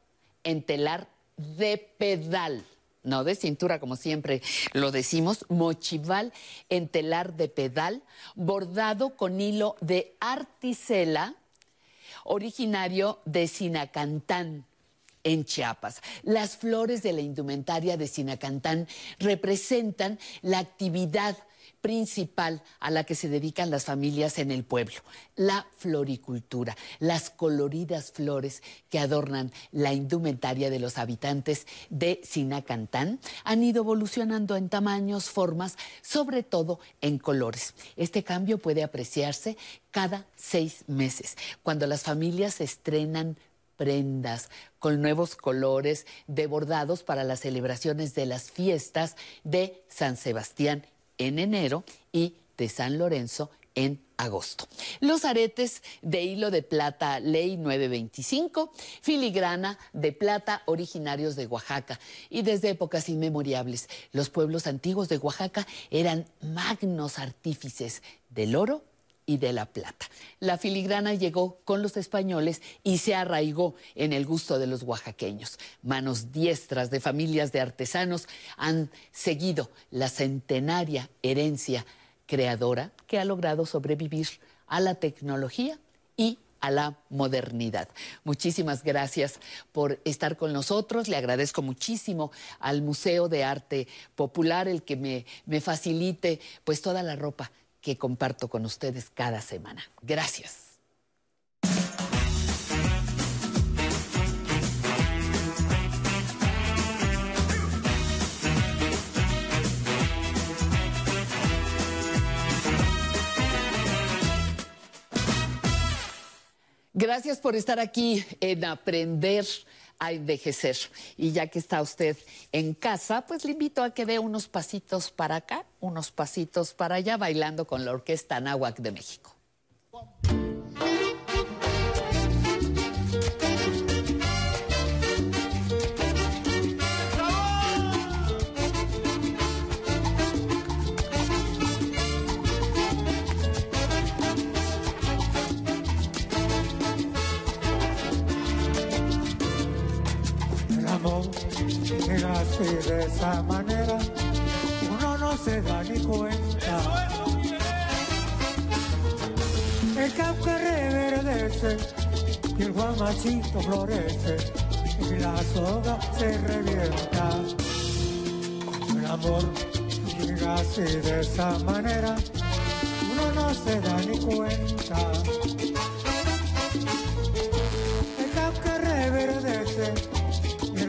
en telar de pedal. No de cintura, como siempre lo decimos, mochival en telar de pedal, bordado con hilo de articela, originario de Sinacantán, en Chiapas. Las flores de la indumentaria de Sinacantán representan la actividad principal a la que se dedican las familias en el pueblo, la floricultura, las coloridas flores que adornan la indumentaria de los habitantes de Sinacantán han ido evolucionando en tamaños, formas, sobre todo en colores. Este cambio puede apreciarse cada seis meses, cuando las familias estrenan prendas con nuevos colores de bordados para las celebraciones de las fiestas de San Sebastián en enero y de San Lorenzo en agosto. Los aretes de hilo de plata Ley 925, filigrana de plata originarios de Oaxaca y desde épocas inmemoriales los pueblos antiguos de Oaxaca eran magnos artífices del oro y de la plata. La filigrana llegó con los españoles y se arraigó en el gusto de los oaxaqueños. Manos diestras de familias de artesanos han seguido la centenaria herencia creadora que ha logrado sobrevivir a la tecnología y a la modernidad. Muchísimas gracias por estar con nosotros. Le agradezco muchísimo al Museo de Arte Popular el que me, me facilite pues toda la ropa que comparto con ustedes cada semana. Gracias. Gracias por estar aquí en Aprender a Envejecer. Y ya que está usted en casa, pues le invito a que dé unos pasitos para acá, unos pasitos para allá, bailando con la Orquesta Náhuac de México. Así de esa manera, uno no se da ni cuenta. El cauca reverdece y el guamachito florece y la soga se revienta. Cuando el amor llega así de esa manera, uno no se da ni cuenta.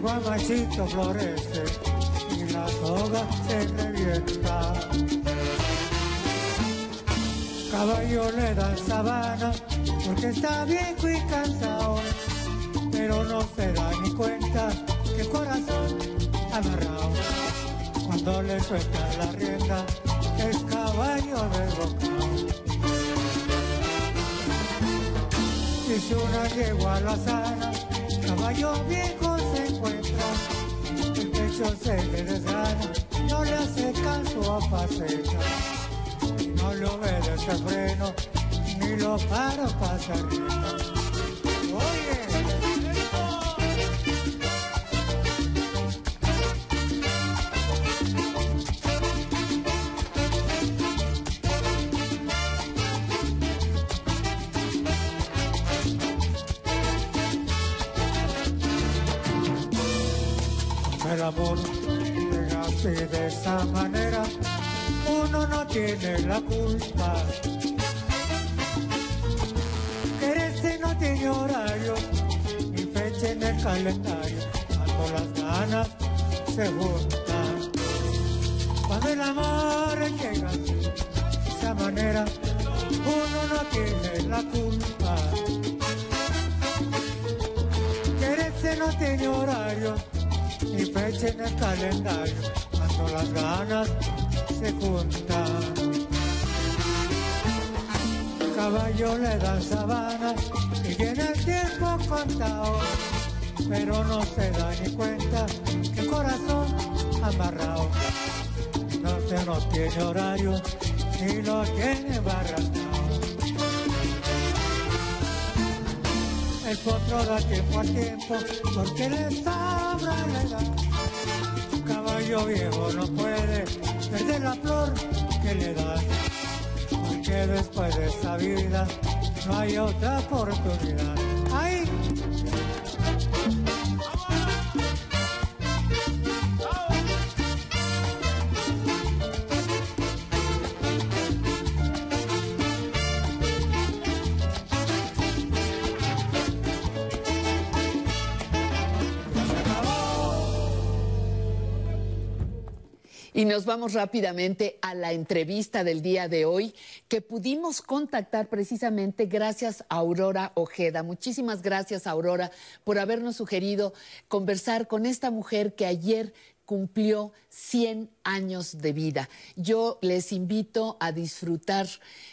el guamachito florece y la soga se revienta. Caballo le da sabana porque está viejo y cansado, pero no se da ni cuenta que el corazón amarrado. Cuando le suelta la rienda es caballo de boca. Y si una yegua la sana, caballo viejo pecho se le desgana, no le hace caso a faceta, no le obedece freno, ni lo para pasar. Oye. Amor llega así de esa manera, uno no tiene la culpa. Quererse no tiene horario, ni fecha en el calendario, cuando las ganas se juntan. Cuando el amor llega así, de esa manera, uno no tiene la culpa. Quererse no tiene horario, en el calendario cuando las ganas se juntan. Caballo le dan sabana y tiene el tiempo contado, pero no se da ni cuenta que corazón amarrado no se no tiene horario ni lo tiene barrastado. El potro da tiempo a tiempo porque le sobra la edad. Caballo viejo no puede perder la flor que le da. Porque después de esta vida no hay otra oportunidad. Y nos vamos rápidamente a la entrevista del día de hoy que pudimos contactar precisamente gracias a Aurora Ojeda. Muchísimas gracias, Aurora, por habernos sugerido conversar con esta mujer que ayer cumplió 100 años de vida. Yo les invito a disfrutar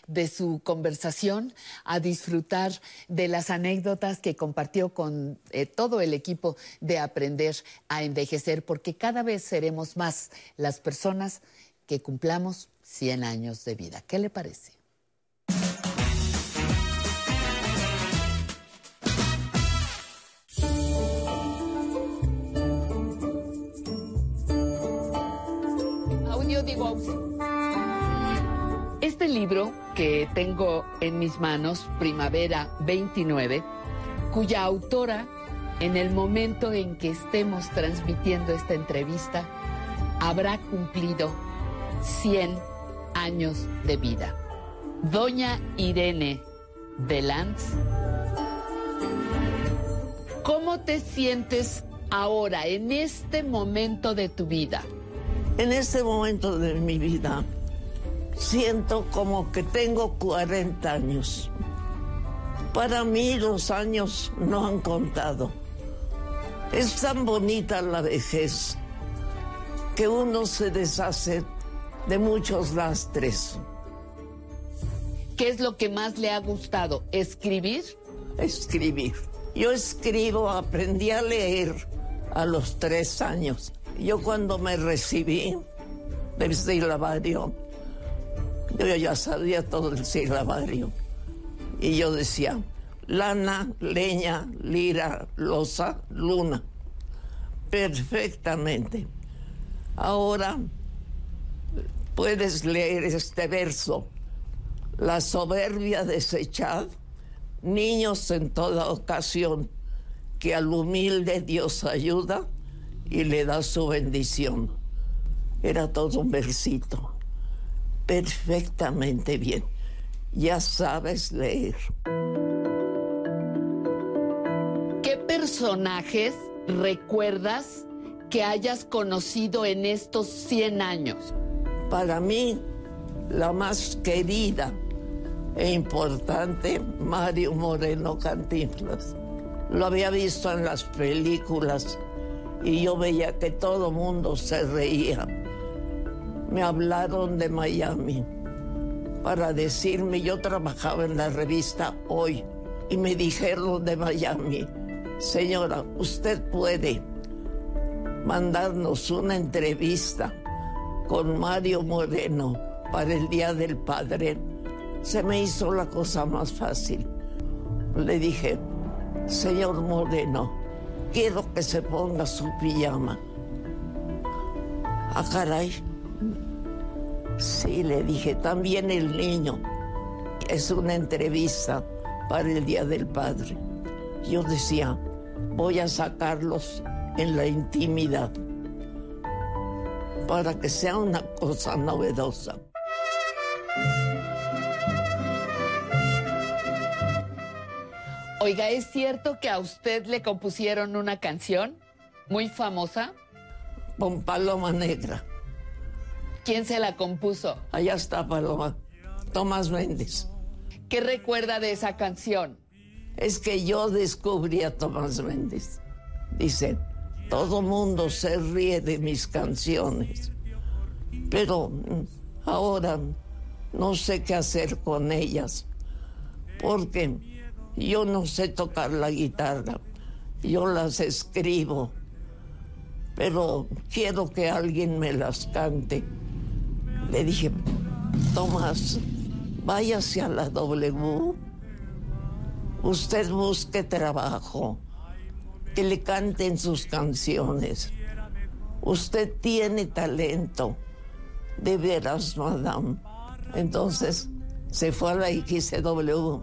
de su conversación, a disfrutar de las anécdotas que compartió con eh, todo el equipo de Aprender a Envejecer, porque cada vez seremos más las personas que cumplamos 100 años de vida. ¿Qué le parece? Este libro que tengo en mis manos, Primavera 29, cuya autora, en el momento en que estemos transmitiendo esta entrevista, habrá cumplido 100 años de vida. Doña Irene Delanz, ¿cómo te sientes ahora, en este momento de tu vida? En este momento de mi vida siento como que tengo 40 años. Para mí los años no han contado. Es tan bonita la vejez que uno se deshace de muchos lastres. ¿Qué es lo que más le ha gustado? ¿Escribir? Escribir. Yo escribo, aprendí a leer a los tres años. Yo cuando me recibí del silabario, yo ya sabía todo el silabario. Y yo decía, lana, leña, lira, losa, luna. Perfectamente. Ahora puedes leer este verso. La soberbia desechad, niños en toda ocasión, que al humilde Dios ayuda y le da su bendición. Era todo un versito. Perfectamente bien. Ya sabes leer. ¿Qué personajes recuerdas que hayas conocido en estos 100 años? Para mí, la más querida e importante, Mario Moreno Cantinflas. Lo había visto en las películas y yo veía que todo mundo se reía. Me hablaron de Miami para decirme, yo trabajaba en la revista Hoy, y me dijeron de Miami, señora, usted puede mandarnos una entrevista con Mario Moreno para el Día del Padre. Se me hizo la cosa más fácil. Le dije, señor Moreno, quiero que se ponga su pijama. Ah, caray. Sí, le dije, también el niño. Es una entrevista para el Día del Padre. Yo decía, voy a sacarlos en la intimidad para que sea una cosa novedosa. Oiga, ¿es cierto que a usted le compusieron una canción muy famosa? Con Paloma Negra. ¿Quién se la compuso? Allá está Paloma. Tomás Méndez. ¿Qué recuerda de esa canción? Es que yo descubrí a Tomás Méndez. Dice, todo mundo se ríe de mis canciones, pero mm, ahora no sé qué hacer con ellas, porque yo no sé tocar la guitarra, yo las escribo, pero quiero que alguien me las cante. Le dije, Tomás, váyase a la W, usted busque trabajo que le canten sus canciones. Usted tiene talento, de veras, madame. Entonces se fue a la XW,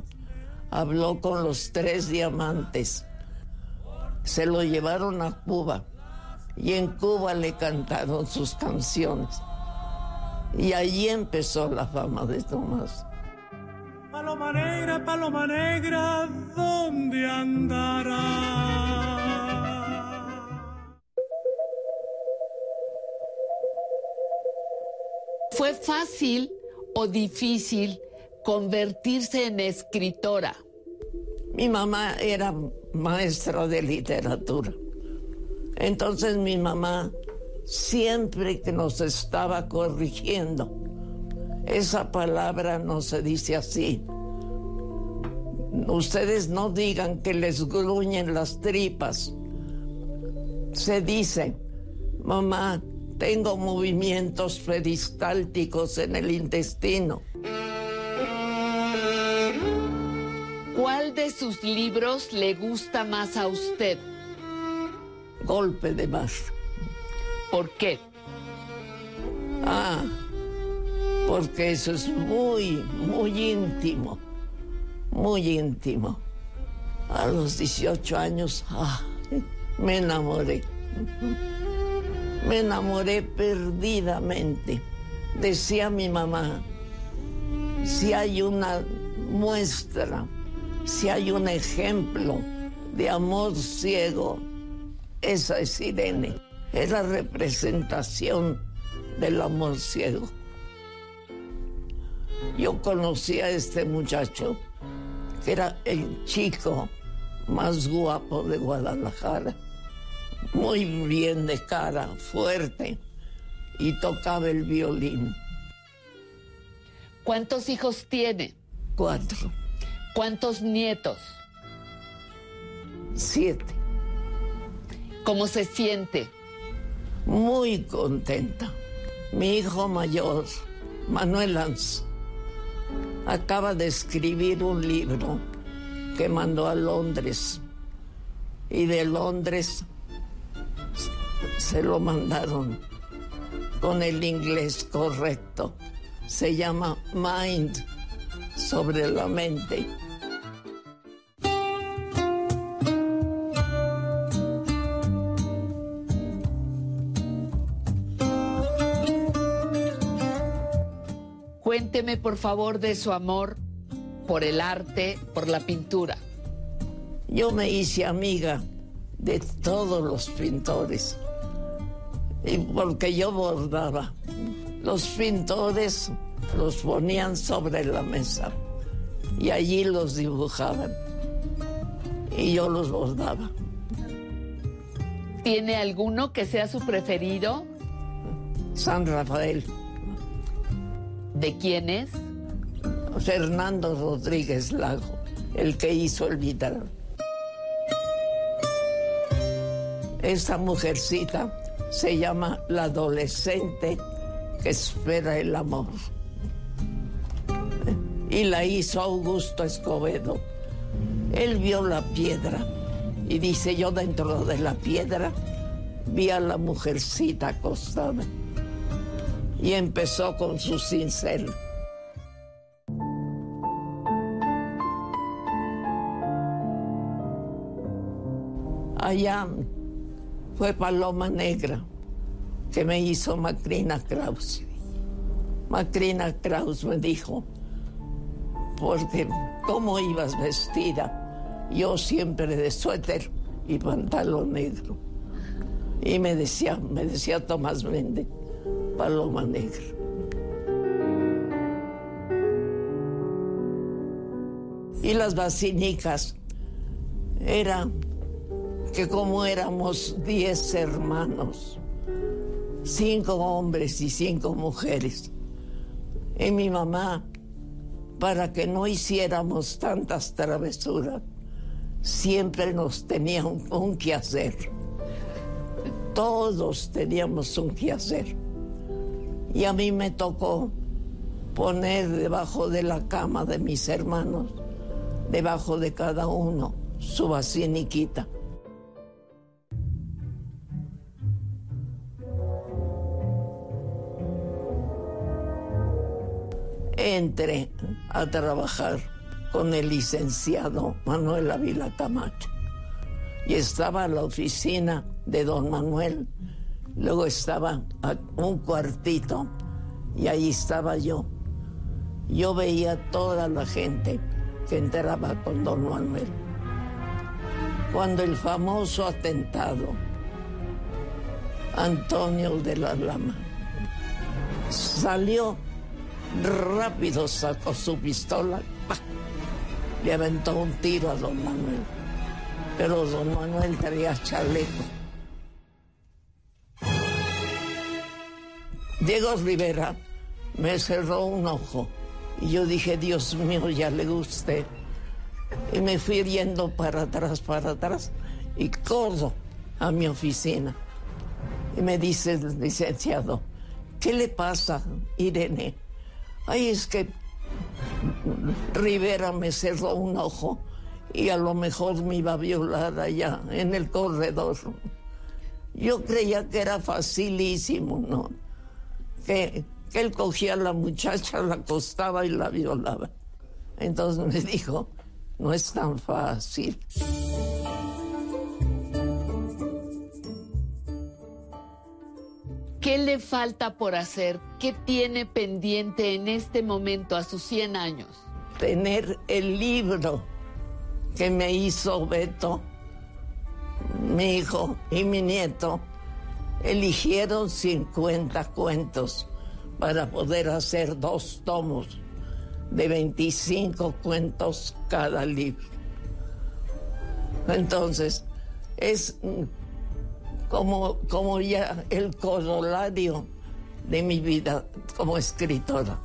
habló con los tres diamantes, se lo llevaron a Cuba y en Cuba le cantaron sus canciones. Y allí empezó la fama de Tomás. Paloma negra, paloma negra, ¿dónde andará? ¿Fue fácil o difícil convertirse en escritora? Mi mamá era maestra de literatura. Entonces mi mamá siempre que nos estaba corrigiendo, esa palabra no se dice así. Ustedes no digan que les gruñen las tripas. Se dice, mamá, tengo movimientos peristálticos en el intestino. ¿Cuál de sus libros le gusta más a usted? Golpe de mar. ¿Por qué? Ah, porque eso es muy, muy íntimo, muy íntimo. A los 18 años, ah, me enamoré. Me enamoré perdidamente. Decía mi mamá, si hay una muestra, si hay un ejemplo de amor ciego, esa es Irene. Es la representación del amor ciego. Yo conocí a este muchacho, que era el chico más guapo de Guadalajara muy bien de cara, fuerte, y tocaba el violín. ¿Cuántos hijos tiene? Cuatro. ¿Cuántos nietos? Siete. ¿Cómo se siente? Muy contenta. Mi hijo mayor, Manuel Lanz, acaba de escribir un libro que mandó a Londres. Y de Londres se lo mandaron con el inglés correcto. Se llama Mind, sobre la mente. Cuénteme por favor de su amor por el arte, por la pintura. Yo me hice amiga de todos los pintores, y porque yo bordaba. Los pintores los ponían sobre la mesa y allí los dibujaban y yo los bordaba. ¿Tiene alguno que sea su preferido? San Rafael. ¿De quién es? Fernando Rodríguez Lago. el que hizo el vitral. Esta mujercita se llama la adolescente que espera el amor. Y la hizo Augusto Escobedo. Él vio la piedra y dice, yo dentro de la piedra vi a la mujercita acostada. Y empezó con su cincel. Allá fue Paloma Negra que me hizo Macrina Kraus. Macrina Kraus me dijo, porque ¿cómo ibas vestida? Yo siempre de suéter y pantalón negro. Y me decía, me decía Tomás Mende, Paloma Negra. Y las vacinicas era que como éramos diez hermanos, cinco hombres y cinco mujeres, y mi mamá, para que no hiciéramos tantas travesuras, siempre nos tenía un, un quehacer. Todos teníamos un quehacer. Y a mí me tocó poner debajo de la cama de mis hermanos, debajo de cada uno, su basiniquita. Entré a trabajar con el licenciado Manuel Ávila Camacho y estaba en la oficina de don Manuel. Luego estaba un cuartito y ahí estaba yo. Yo veía toda la gente que entraba con don Manuel. Cuando el famoso atentado, Antonio de la Lama, salió rápido, sacó su pistola, ¡pah! le aventó un tiro a don Manuel. Pero don Manuel traía chaleco. Diego Rivera me cerró un ojo y yo dije, Dios mío, ya le gusté. Y me fui yendo para atrás, para atrás y corro a mi oficina. Y me dice el licenciado, ¿qué le pasa, Irene? Ay, es que Rivera me cerró un ojo y a lo mejor me iba a violar allá en el corredor. Yo creía que era facilísimo, ¿no? Que, que él cogía a la muchacha, la acostaba y la violaba. Entonces me dijo, no es tan fácil. ¿Qué le falta por hacer? ¿Qué tiene pendiente en este momento a sus 100 años? Tener el libro que me hizo Beto, mi hijo y mi nieto, eligieron 50 cuentos para poder hacer dos tomos de 25 cuentos cada libro. Entonces, es como, como ya el corolario de mi vida como escritora.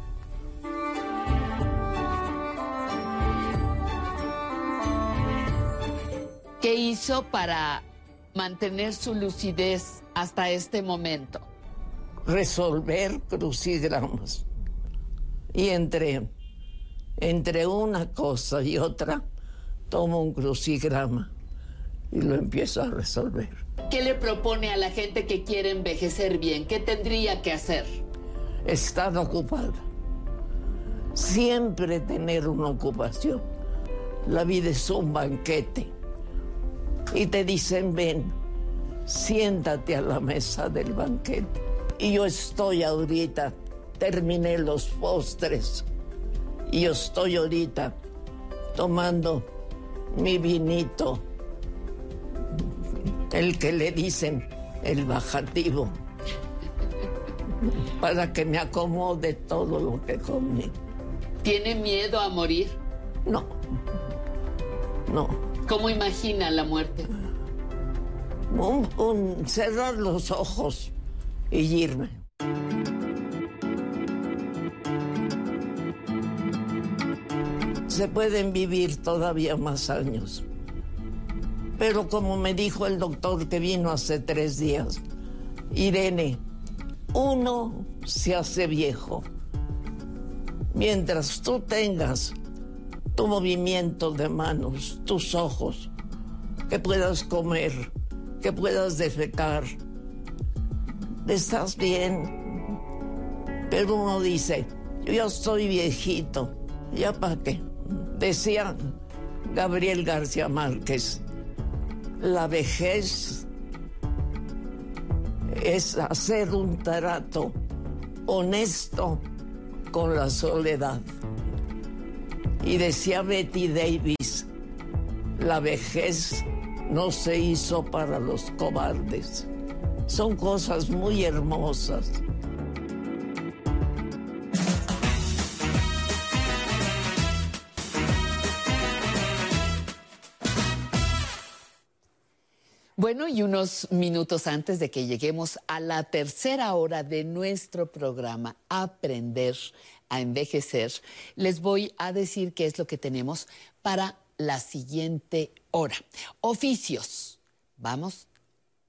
¿Qué hizo para mantener su lucidez hasta este momento? Resolver crucigramas. Y entre, entre una cosa y otra, tomo un crucigrama y lo empiezo a resolver. ¿Qué le propone a la gente que quiere envejecer bien? ¿Qué tendría que hacer? Estar ocupada. Siempre tener una ocupación. La vida es un banquete. Y te dicen, ven, siéntate a la mesa del banquete. Y yo estoy ahorita, terminé los postres. Y yo estoy ahorita tomando mi vinito el que le dicen el bajativo, para que me acomode todo lo que comí. ¿Tiene miedo a morir? No, no. ¿Cómo imagina la muerte? Cerrar los ojos y irme. se pueden vivir todavía más años. Pero como me dijo el doctor que vino hace tres días, Irene, uno se hace viejo. Mientras tú tengas tu movimiento de manos, tus ojos, que puedas comer, que puedas defecar, estás bien. Pero uno dice, yo estoy viejito, ¿ya para qué? Decía Gabriel García Márquez, la vejez es hacer un trato honesto con la soledad. Y decía Betty Davis, la vejez no se hizo para los cobardes. Son cosas muy hermosas. Bueno, y unos minutos antes de que lleguemos a la tercera hora de nuestro programa, Aprender a Envejecer, les voy a decir qué es lo que tenemos para la siguiente hora. Oficios. Vamos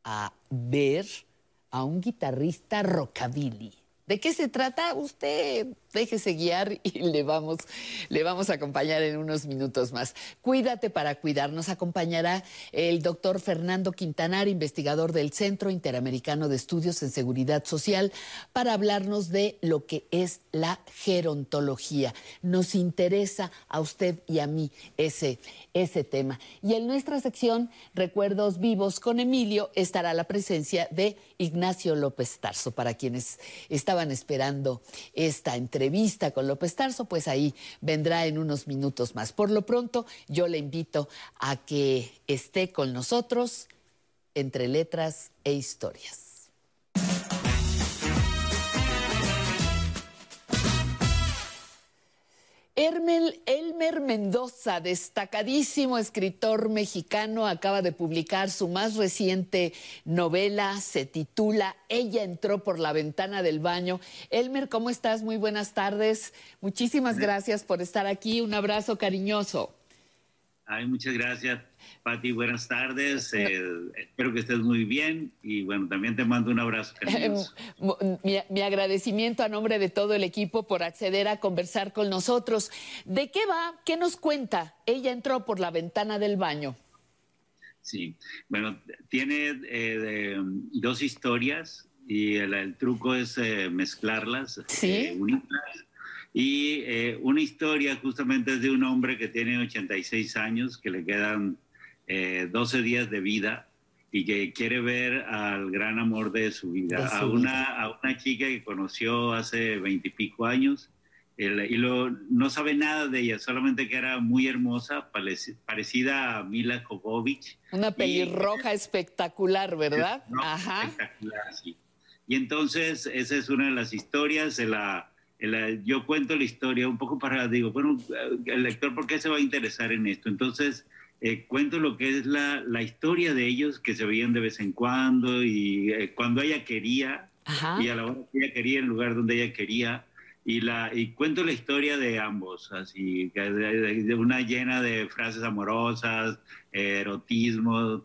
a ver a un guitarrista rockabilly. ¿De qué se trata? Usted déjese guiar y le vamos, le vamos a acompañar en unos minutos más. Cuídate para cuidar. Nos acompañará el doctor Fernando Quintanar, investigador del Centro Interamericano de Estudios en Seguridad Social, para hablarnos de lo que es la gerontología. Nos interesa a usted y a mí ese, ese tema. Y en nuestra sección Recuerdos Vivos con Emilio estará la presencia de Ignacio López Tarso. Para quienes estaban esperando esta entrevista con López Tarso, pues ahí vendrá en unos minutos más. Por lo pronto, yo le invito a que esté con nosotros entre letras e historias. Hermel, Elmer Mendoza, destacadísimo escritor mexicano, acaba de publicar su más reciente novela, se titula Ella entró por la ventana del baño. Elmer, ¿cómo estás? Muy buenas tardes. Muchísimas gracias por estar aquí. Un abrazo cariñoso. Ay, muchas gracias, Pati. Buenas tardes. Eh, espero que estés muy bien y bueno, también te mando un abrazo. mi, mi agradecimiento a nombre de todo el equipo por acceder a conversar con nosotros. ¿De qué va? ¿Qué nos cuenta? Ella entró por la ventana del baño. Sí, bueno, tiene eh, dos historias y el, el truco es eh, mezclarlas, eh, unirlas. Y eh, una historia justamente es de un hombre que tiene 86 años, que le quedan eh, 12 días de vida y que quiere ver al gran amor de su vida, De su a, una, a una chica que conoció hace veintipico años el- y lo, no sabe nada de ella, solamente que era muy hermosa, pareci- parecida a Mila Jovovich. Una pelirroja espectacular, ¿verdad? Ajá. Espectacular, sí. Y entonces esa es una de las historias. de la, de la- yo cuento la historia un poco para, digo, bueno, el lector, ¿por qué se va a interesar en esto? Entonces eh, cuento lo que es la, la historia de ellos, que se veían de vez en cuando y eh, cuando ella quería y a la hora que ella quería, en el lugar donde ella quería. Y, la, y cuento la historia de ambos, así, de, una llena de frases amorosas, erotismo,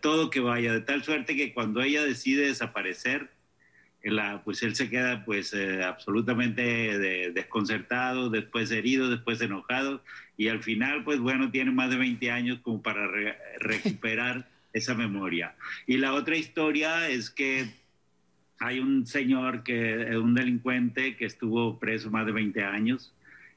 todo que vaya, de tal suerte que cuando ella decide desaparecer, la- pues él se queda pues eh, absolutamente de- desconcertado, después herido, después enojado y al final pues bueno, tiene más de 20 años como para re- recuperar esa memoria. Y la otra historia es que hay un señor que un delincuente que estuvo preso más de 20 años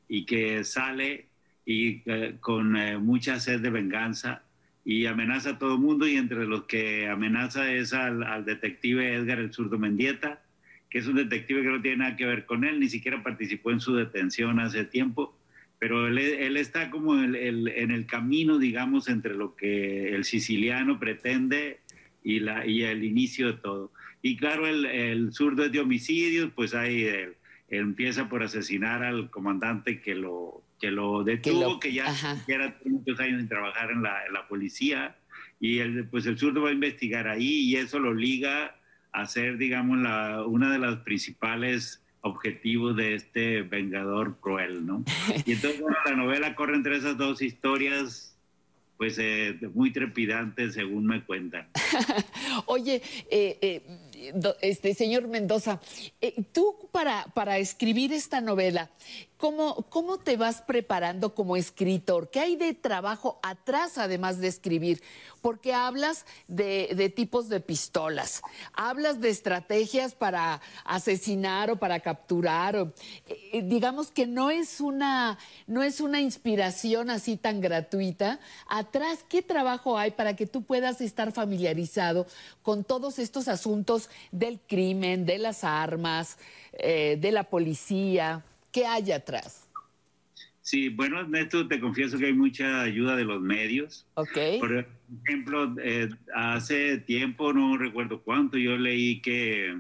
y que sale y eh, con eh, mucha sed de venganza y amenaza a todo mundo y entre los que amenaza es al, al detective Edgar el Zurdo Mendieta, que es un detective que no tiene nada que ver con él, ni siquiera participó en su detención hace tiempo, pero él, él está como el- el- en el camino, digamos, entre lo que el siciliano pretende y, la, y el inicio de todo. Y claro, el, el zurdo es de homicidios, pues ahí él, él empieza por asesinar al comandante que lo, que lo detuvo, que, ya, ya era muchos años sin trabajar en la, en la policía, y el, pues el zurdo va a investigar ahí y eso lo liga a ser, digamos, la, una de las principales objetivo de este vengador cruel, ¿no? Y entonces bueno, la novela corre entre esas dos historias, pues eh, muy trepidantes, según me cuentan. Oye, eh, eh, do- este señor Mendoza, eh, tú para, para escribir esta novela, ¿cómo, ¿cómo te vas preparando como escritor? ¿Qué hay de trabajo atrás además de escribir? Porque hablas de, tipos de pistolas, hablas de estrategias para asesinar o para capturar. eh, eh, digamos que no es una no es una inspiración así tan gratuita. Atrás, ¿qué trabajo hay para que tú puedas estar familiarizado con todos estos asuntos del crimen, de las armas, eh, de la policía? ¿Qué hay atrás? Sí, bueno, Ernesto, te confieso que hay mucha ayuda de los medios. Ok. Por ejemplo, eh, hace tiempo, no recuerdo cuánto, yo leí que,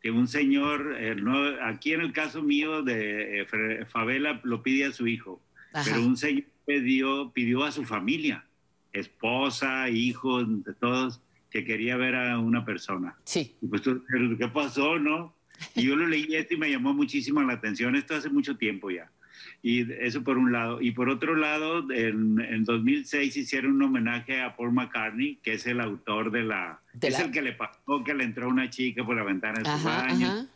que un señor, eh, no, aquí en el caso mío de eh, Favela, lo pide a su hijo, Ajá. pero un señor pidió, pidió a su familia, esposa, hijos, de todos, que quería ver a una persona. Sí. Y pues, ¿qué pasó, no? Y yo lo leí esto y me llamó muchísimo la atención. Esto hace mucho tiempo ya. Y eso por un lado. Y por otro lado, en, en 2006 hicieron un homenaje a Paul McCartney, que es el autor de la... De es la- el que le pasó que le entró una chica por la ventana de su Ajá, baño. ajá.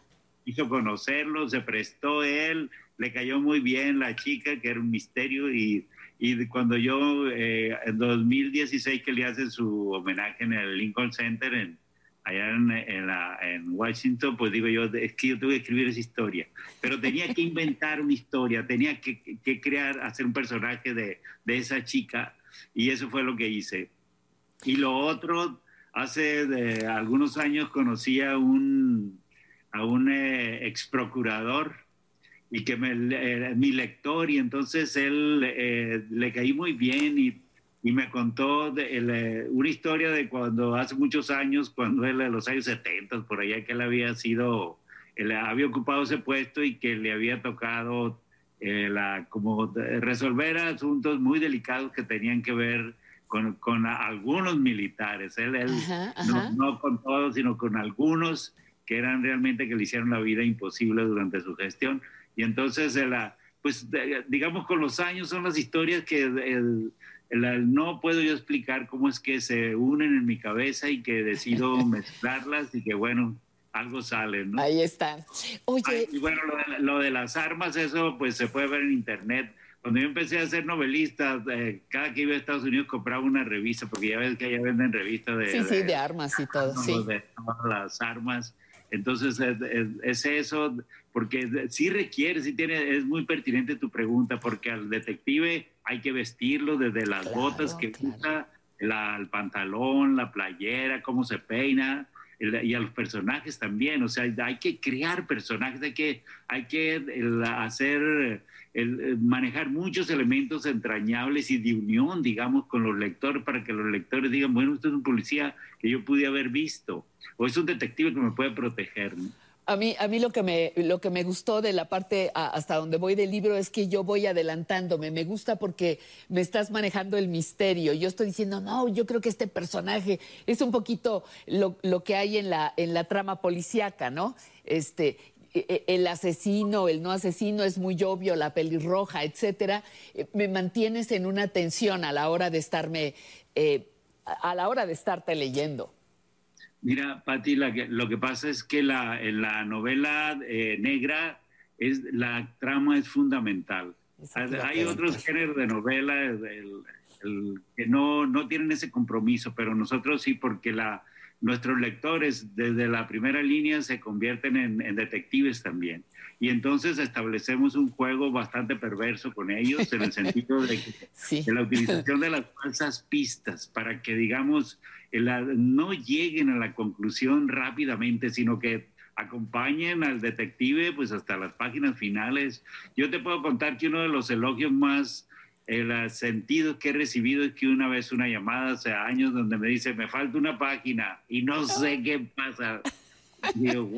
Hizo conocerlo, se prestó él, le cayó muy bien la chica, que era un misterio. Y, y cuando yo, eh, en 2016, que le hacen su homenaje en el Lincoln Center, en, allá en, en la- en Washington, pues digo yo, es que yo tuve que escribir esa historia. Pero tenía que inventar una historia, tenía que, que crear, hacer un personaje de, de esa chica, y eso fue lo que hice. Y lo otro, hace de algunos años conocí a un, a un eh, ex procurador y que me, era mi lector y entonces él eh, le caí muy bien y, y me contó de, el, eh, una historia de cuando hace muchos años, cuando él en los años 70, por allá que él había sido, él había ocupado ese puesto y que le había tocado eh, la, como resolver asuntos muy delicados que tenían que ver con, con algunos militares. Él, él Ajá, no, ajá. no con todos, sino con algunos que eran realmente que le hicieron la vida imposible durante su gestión. Y entonces, eh, la, pues digamos, con los años son las historias que el- no puedo yo explicar cómo es que se unen en mi cabeza y que decido mezclarlas y que bueno, algo sale, ¿no? Ahí está. Oye, Ay, y bueno, lo de, lo de las armas, eso pues se puede ver en internet. Cuando yo empecé a ser novelista, eh, cada que iba a Estados Unidos compraba una revista, porque ya ves que allá venden revistas de, sí, sí, de armas y todo, sí. de todas las armas. Entonces es, es- es eso, porque sí requiere, sí tiene, es muy pertinente tu pregunta, porque al detective hay que vestirlo desde las botas que usa, la- el pantalón, la playera, cómo se peina, el- y a los personajes también, o sea, hay que crear personajes, hay que, hay que el, hacer, el manejar muchos elementos entrañables y de unión, digamos, con los lectores, para que los lectores digan, bueno, usted es un policía que yo pude haber visto, o es un detective que me puede proteger. ¿no? A mí, a mí lo que me, lo que me gustó de la parte hasta donde voy del libro es que yo voy adelantándome. Me gusta porque me estás manejando el misterio. Yo estoy diciendo, no, yo creo que este personaje es un poquito lo, lo que hay en la, en la trama policíaca, ¿no? Este, e- e- el asesino, el no asesino es muy obvio, la pelirroja, etcétera. Eh, Me mantienes en una tensión a la hora de estarme, eh, a la hora de estarte leyendo. Mira, Pati, la que- lo que pasa es que la, en la novela eh, negra es, la trama es fundamental. Hay, otros géneros de novela el- el- que no, no tienen ese compromiso, pero nosotros sí, porque la, nuestros lectores desde la primera línea se convierten en, en detectives también. Y entonces establecemos un juego bastante perverso con ellos en el sentido de, que- de la utilización de las falsas pistas para que, digamos, la- no lleguen a la conclusión rápidamente, sino que acompañen al detective pues hasta las páginas finales. Yo te puedo contar que uno de los elogios más eh, la- sentidos que he recibido es que una vez una llamada hace años donde me dice, me falta una página y no sé qué pasa. Digo,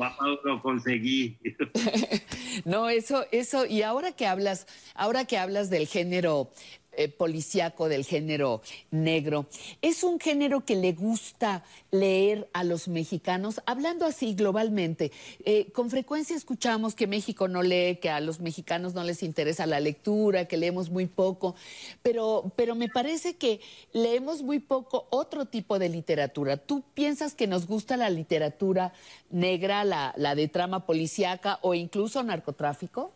lo conseguí. No, eso, eso, y ahora que hablas, ahora que hablas del género eh, policíaco del género negro. ¿Es un género que le gusta leer a los mexicanos? Hablando así globalmente, eh, con frecuencia escuchamos que México no lee, que a los mexicanos no les interesa la lectura, que leemos muy poco, pero, pero me parece que leemos muy poco otro tipo de literatura. ¿Tú piensas que nos gusta la literatura negra, la, la de trama policíaca o incluso narcotráfico?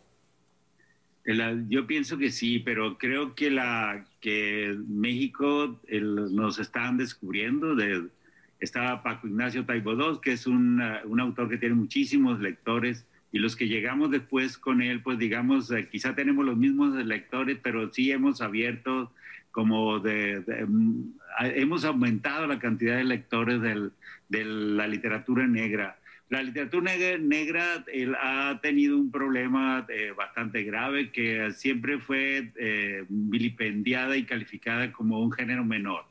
Yo pienso que sí, pero creo que la que México el- nos están descubriendo. De, estaba Paco Ignacio Taibodós, que es un, un autor que tiene muchísimos lectores, y los que llegamos después con él, pues digamos, eh, quizá tenemos los mismos lectores, pero sí hemos abierto como de, de- mm, hemos aumentado la cantidad de lectores del- de la literatura negra. La literatura negra, él ha tenido un problema eh, bastante grave que siempre fue eh, vilipendiada y calificada como un género menor.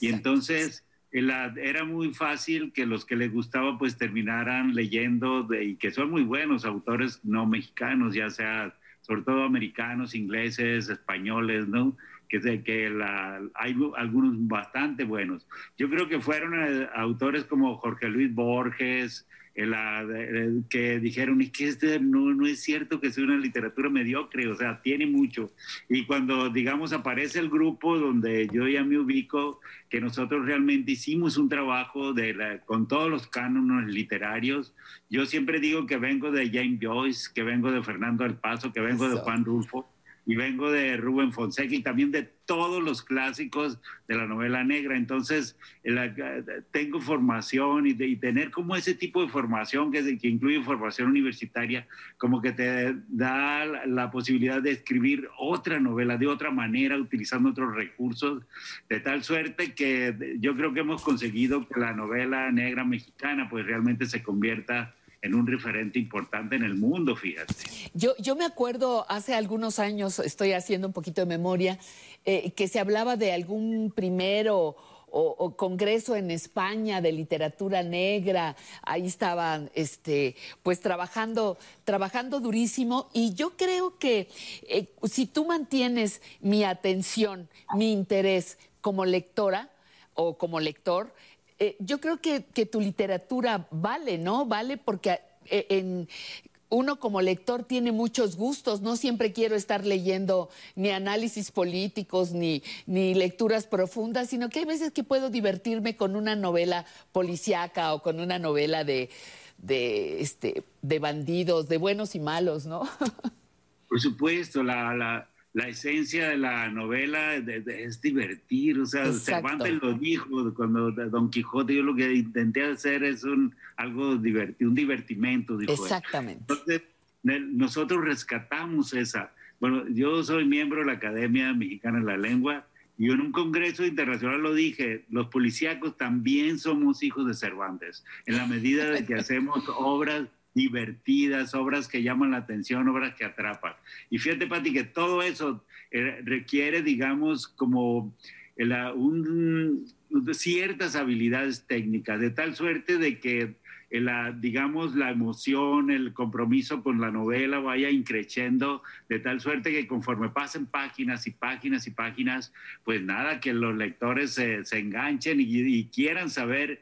Y entonces era muy fácil que los que les gustaba pues terminaran leyendo de- y que son muy buenos autores no mexicanos, ya sea sobre todo americanos, ingleses, españoles, ¿no? Que, que la- hay algunos bastante buenos. Yo creo que fueron eh, autores como Jorge Luis Borges, la- que dijeron, es que este no, no es cierto que sea una literatura mediocre, o sea, tiene mucho. Y cuando, digamos, aparece el grupo donde yo ya me ubico, que nosotros realmente hicimos un trabajo de la- con todos los cánones literarios, yo siempre digo que vengo de James Joyce, que vengo de Fernando del Paso, que vengo de Eso. Juan Rulfo, y vengo de Rubén Fonseca y también de todos los clásicos de la novela negra. Entonces, la- tengo formación y, de- y tener como ese tipo de formación que, que incluye formación universitaria, como que te da la, la posibilidad de escribir otra novela de otra manera, utilizando otros recursos, de tal suerte que yo creo que hemos conseguido que la novela negra mexicana pues realmente se convierta en un referente importante en el mundo, fíjate. Yo, yo me acuerdo hace algunos años, estoy haciendo un poquito de memoria, eh, que se hablaba de algún primero o, congreso en España de literatura negra. Ahí estaban, este, pues trabajando, trabajando durísimo. Y yo creo que eh, si tú mantienes mi atención, mi interés como lectora o como lector, eh, yo creo que, que tu literatura vale, ¿no? Vale porque eh, en, uno como lector tiene muchos gustos, no siempre quiero estar leyendo ni análisis políticos ni, ni lecturas profundas, sino que hay veces que puedo divertirme con una novela policíaca o con una novela de, de, este, de bandidos, de buenos y malos, ¿no? Por supuesto, la, la, la esencia de la novela de- de- es divertir, o sea. Cervantes lo dijo cuando Don Quijote, yo lo que intenté hacer es un, algo divertido, un divertimento, dijo él. Exactamente. Entonces, ne- nosotros rescatamos esa. Bueno, yo soy miembro de la Academia Mexicana de la Lengua y en un congreso internacional lo dije, los policíacos también somos hijos de Cervantes, en la medida de que hacemos obras divertidas, obras que llaman la atención, obras que atrapan. Y fíjate, Pati, que todo eso eh, requiere, digamos, como la- un- ciertas habilidades técnicas, de tal suerte de que eh, la, digamos, la emoción, el compromiso con la novela vaya increciendo, de tal suerte que conforme pasen páginas y páginas y páginas, pues nada, que los lectores se, enganchen y quieran saber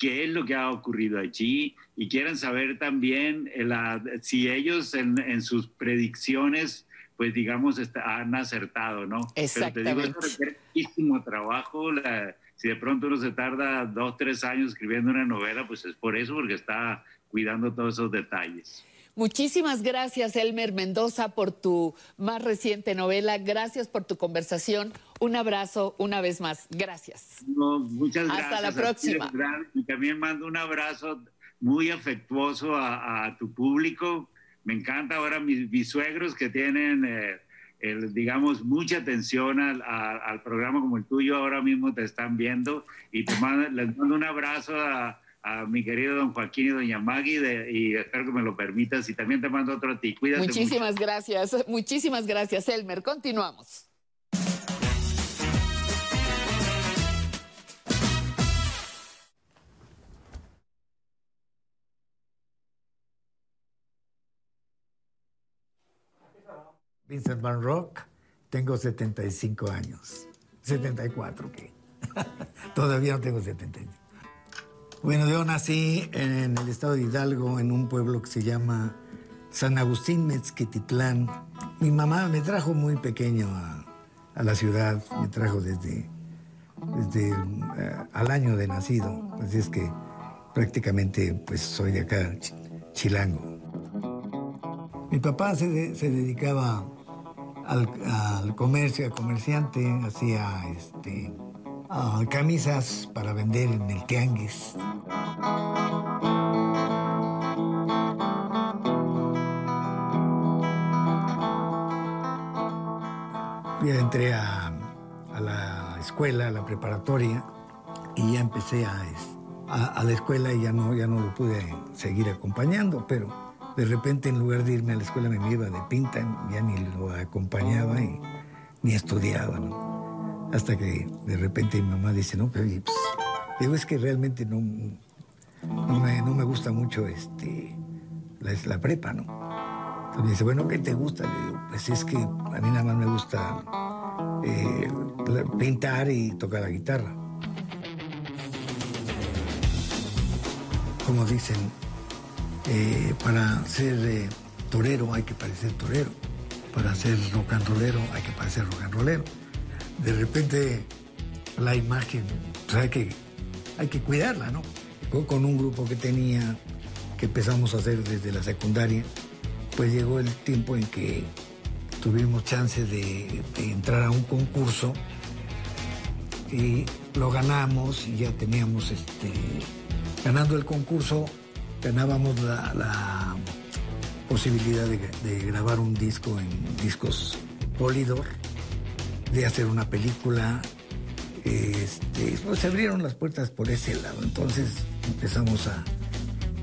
qué es lo que ha ocurrido allí y quieran saber también eh, la- si ellos en, en sus predicciones, pues digamos, está- han acertado, ¿no? Pero te digo, Exactamente. requiere muchísimo trabajo. la- si de pronto uno se tarda dos, tres años escribiendo una novela, pues es por eso, porque está cuidando todos esos detalles. Muchísimas gracias, Elmer Mendoza, por tu más reciente novela. Gracias por tu conversación. Un abrazo una vez más. Gracias. No, muchas Hasta gracias. la a ti, de próxima. Y también mando un abrazo muy afectuoso a, a tu público. Me encanta ahora mis, mis suegros que tienen, eh, el, digamos, mucha atención al, a- al programa como el tuyo. Ahora mismo te están viendo y te mando- les mando un abrazo a, a mi querido don Joaquín y doña Maggie de- y espero que me lo permitas. Y también te mando otro a ti. Cuídate mucho. Muchísimas gracias. Muchísimas gracias, Elmer. Continuamos. Vincent Van Rock, tengo 75 años. 74, ¿qué? Todavía no tengo 75. Bueno, yo nací en el estado de Hidalgo, en un pueblo que se llama San Agustín Mezquititlán. Mi mamá me trajo muy pequeño a, la ciudad, me trajo desde, desde eh, al año de nacido. Así es que prácticamente pues soy de acá, ch- chilango. Mi papá se, de- se dedicaba al, al comercio, al comerciante, hacía este, ah, camisas para vender en el tianguis. Ya entré a, la escuela, a la preparatoria, y ya empecé a, a, la escuela y ya no, ya no lo pude seguir acompañando, pero de repente en lugar de irme a la escuela me iba de pinta, ya ni lo acompañaba ni estudiaba. Hasta que de repente mi mamá dice, no, pero pues, digo, es que realmente no, no, me, no me gusta mucho este, la, prepa, ¿no? Entonces me dice, bueno, ¿qué te gusta? Le digo, pues es que a mí nada más me gusta eh, pintar y tocar la guitarra. Como dicen, eh, para ser eh, torero hay que parecer torero, para ser rock and rollero hay que parecer rock and rollero. De repente la imagen, hay que, hay que cuidarla, ¿no? Con un grupo que tenía, que empezamos a hacer desde la secundaria, pues llegó el tiempo en que tuvimos chance de, entrar a un concurso y lo ganamos y ya teníamos este ganando el concurso ganábamos la, posibilidad de, de grabar un disco en discos Polydor de hacer una película este, pues se abrieron las puertas por ese lado. Entonces empezamos a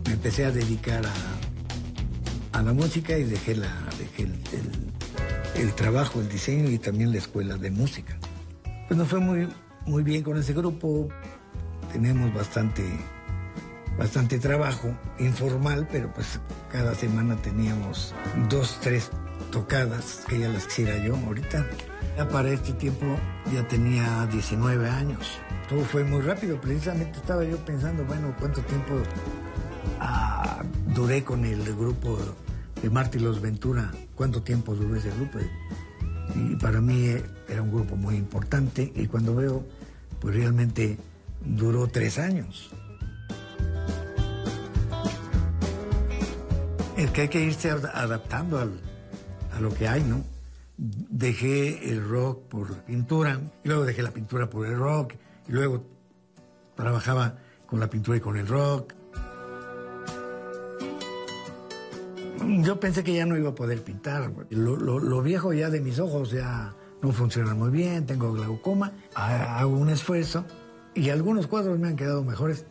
me empecé a dedicar a, a la música y dejé la dejé el, el- el trabajo el diseño y también la escuela de música. Pues nos fue muy muy bien con ese grupo. Tenemos bastante bastante trabajo informal, pero pues cada semana teníamos dos, tres tocadas que ya las quisiera yo ahorita. Ya para este tiempo ya tenía 19 años. Todo fue muy rápido, precisamente estaba yo pensando, bueno, cuánto tiempo ah, duré con el grupo de Marty Los Ventura, cuánto tiempo duró ese grupo. Y para mí era un grupo muy importante y cuando veo, pues realmente duró tres años. Es que hay que irse ad- adaptando al- a lo que hay, ¿no? Dejé el rock por pintura, y luego dejé la pintura por el rock, y luego trabajaba con la pintura y con el rock. Yo pensé que ya no iba a poder pintar. Lo, lo- lo viejo ya de mis ojos ya no funciona muy bien, tengo glaucoma, ha- hago un esfuerzo y algunos cuadros me han quedado mejores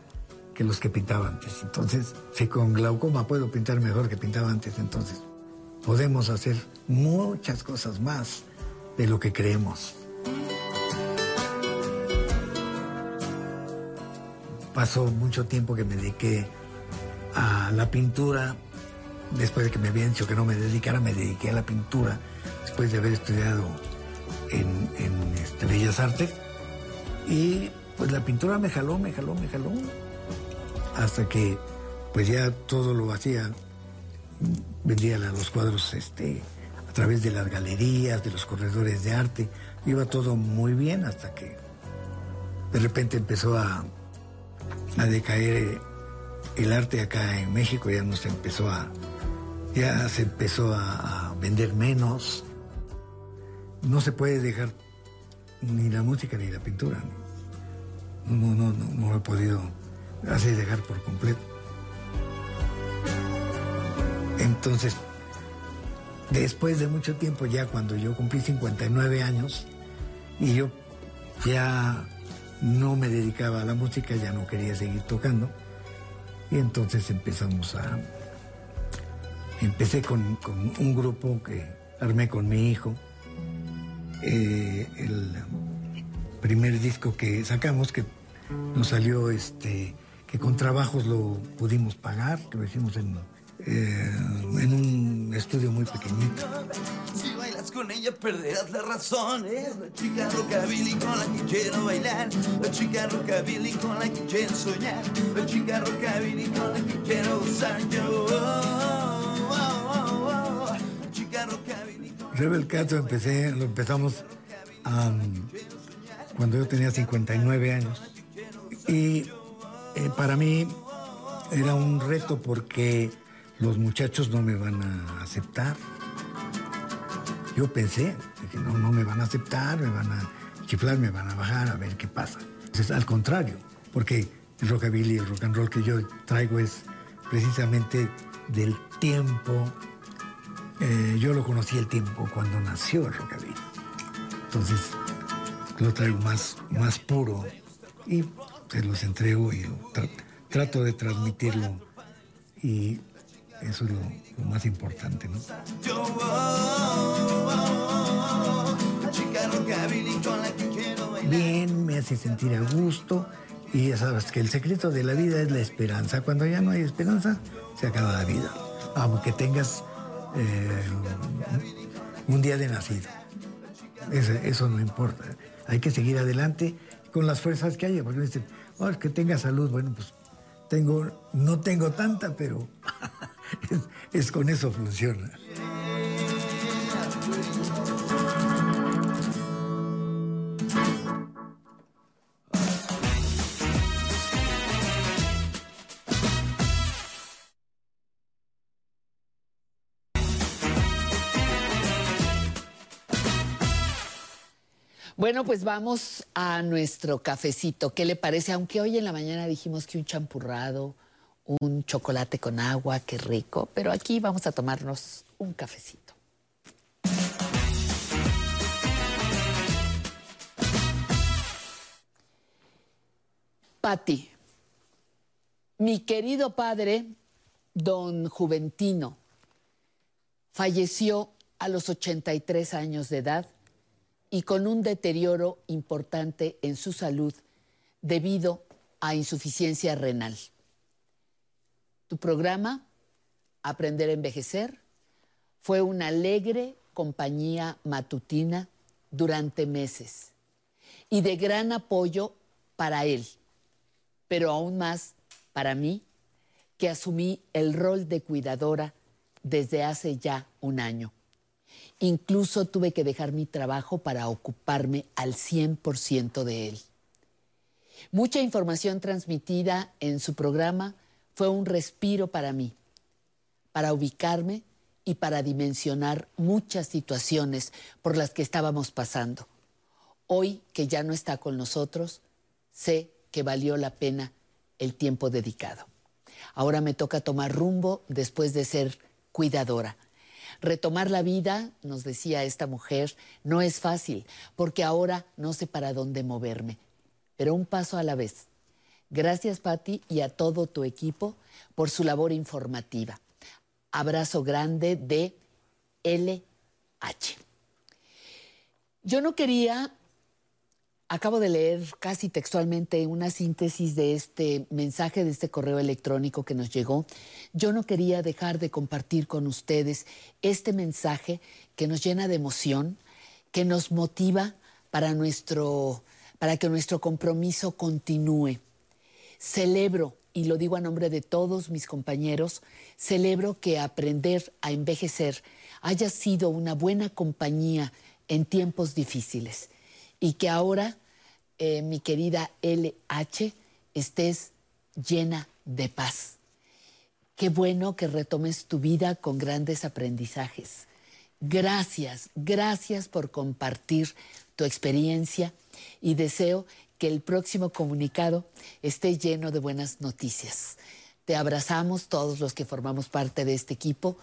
que los que pintaba antes. Entonces, si con glaucoma puedo pintar mejor que pintaba antes, entonces podemos hacer muchas cosas más de lo que creemos. Pasó mucho tiempo que me dediqué a la pintura. Después de que me habían dicho que no me dedicara, me dediqué a la pintura. Después de haber estudiado en, este, Bellas Artes. Y pues la pintura me jaló, me jaló, me jaló. Hasta que pues ya todo lo hacía, vendía los cuadros este, través de las galerías, de los corredores de arte. Iba todo muy bien hasta que de repente empezó a, a decaer el arte acá en México, ya no se empezó a, ya se empezó a, a vender menos. No se puede dejar ni la música ni la pintura. No, no, no, no he podido así dejar por completo. Entonces, después de mucho tiempo, ya cuando yo cumplí 59 años y yo ya no me dedicaba a la música, ya no quería seguir tocando, y entonces empezamos a... Empecé con, un grupo que armé con mi hijo. Eh, el primer disco que sacamos, que nos salió este, que con trabajos lo pudimos pagar, que lo hicimos en, eh, en un estudio muy pequeñito. Si bailas con ella perderás la razón. Es la chica rockabilly con la que quiero bailar. La chica rockabilly con la que quiero soñar. La chica rockabilly con la que quiero gozar yo. Oh, oh, oh, oh. Chica rockabilly Rebel Cat lo empecé, lo empezamos am, cuando yo tenía 59 años. Y eh, para mí era un reto porque los muchachos no me van a aceptar. Yo pensé, dije, no, no me van a aceptar, me van a chiflar, me van a bajar, a ver qué pasa. Entonces, al contrario, porque el rockabilly, el rock and roll que yo traigo es precisamente del tiempo. eh, yo lo conocí el tiempo cuando nació el rockabilly. Entonces, lo traigo más, más puro y se los entrego y trato de transmitirlo y eso es lo, lo más importante. ¿no? Oh, oh, oh. Bien, me hace sentir a gusto y ya sabes que el secreto de la vida es la esperanza. Cuando ya no hay esperanza, se acaba la vida. Aunque tengas eh, un día de nacido. Eso, eso no importa. Hay que seguir adelante con las fuerzas que haya. Porque dicen, "Oh, que tenga salud. Bueno, pues tengo, no tengo tanta, pero es, con eso funciona. Bueno, pues vamos a nuestro cafecito. ¿Qué le parece? Aunque hoy en la mañana dijimos que un champurrado, un chocolate con agua, qué rico, pero aquí vamos a tomarnos un cafecito. Pati, mi querido padre, don Juventino, falleció a los 83 años de edad y con un deterioro importante en su salud debido a insuficiencia renal. Tu programa, Aprender a Envejecer, fue una alegre compañía matutina durante meses y de gran apoyo para él, pero aún más para mí, que asumí el rol de cuidadora desde hace ya un año. Incluso tuve que dejar mi trabajo para ocuparme al 100% de él. Mucha información transmitida en su programa fue un respiro para mí, para ubicarme y para dimensionar muchas situaciones por las que estábamos pasando. Hoy que ya no está con nosotros, sé que valió la pena el tiempo dedicado. Ahora me toca tomar rumbo después de ser cuidadora. Retomar la vida, nos decía esta mujer, no es fácil, porque ahora no sé para dónde moverme, pero un paso a la vez. Gracias, Patti, y a todo tu equipo por su labor informativa. Abrazo grande de LH. Yo no quería, acabo de leer casi textualmente una síntesis de este mensaje, de este correo electrónico que nos llegó. Yo no quería dejar de compartir con ustedes este mensaje que nos llena de emoción, que nos motiva para, nuestro, para que nuestro compromiso continúe. Celebro, y lo digo a nombre de todos mis compañeros, celebro que aprender a envejecer haya sido una buena compañía en tiempos difíciles y que ahora, eh, mi querida LH, estés llena de paz. Qué bueno que retomes tu vida con grandes aprendizajes. Gracias, gracias por compartir tu experiencia y deseo que el próximo comunicado esté lleno de buenas noticias. Te abrazamos todos los que formamos parte de este equipo,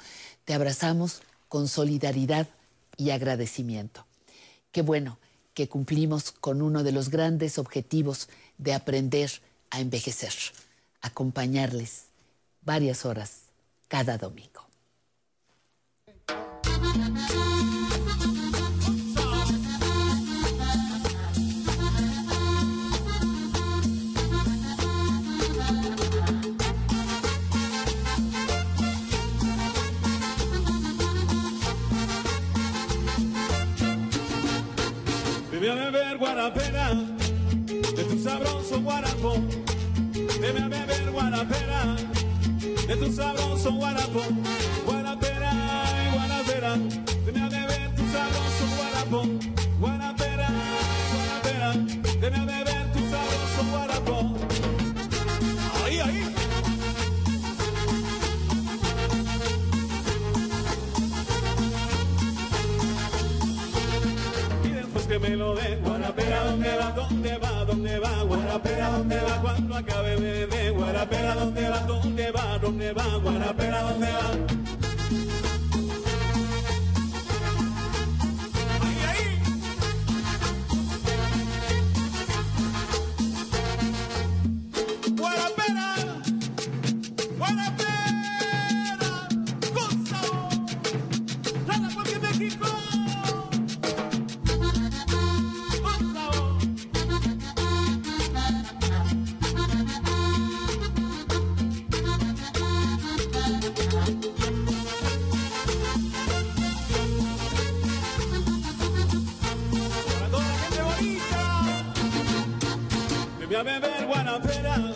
te abrazamos con solidaridad y agradecimiento. Qué bueno que cumplimos con uno de los grandes objetivos de aprender a envejecer, acompañarles varias horas cada domingo. Guarapera, de tu sabroso guarapo. Deme a beber guarapera, de tu sabroso guarapo. Guarapera, ay, guarapera, deme a beber tu sabroso guarapo. Guarapera, guarapera, deme a beber tu sabroso guarapo. Ahí, ahí. Que me lo den, ¿dónde va? ¿Dónde va? Guarapera, ¿dónde va? Cuando acabe beber, guarapera, ¿dónde va? ¿Dónde va? ¿Dónde va? Guarapera, ¿dónde va? Beber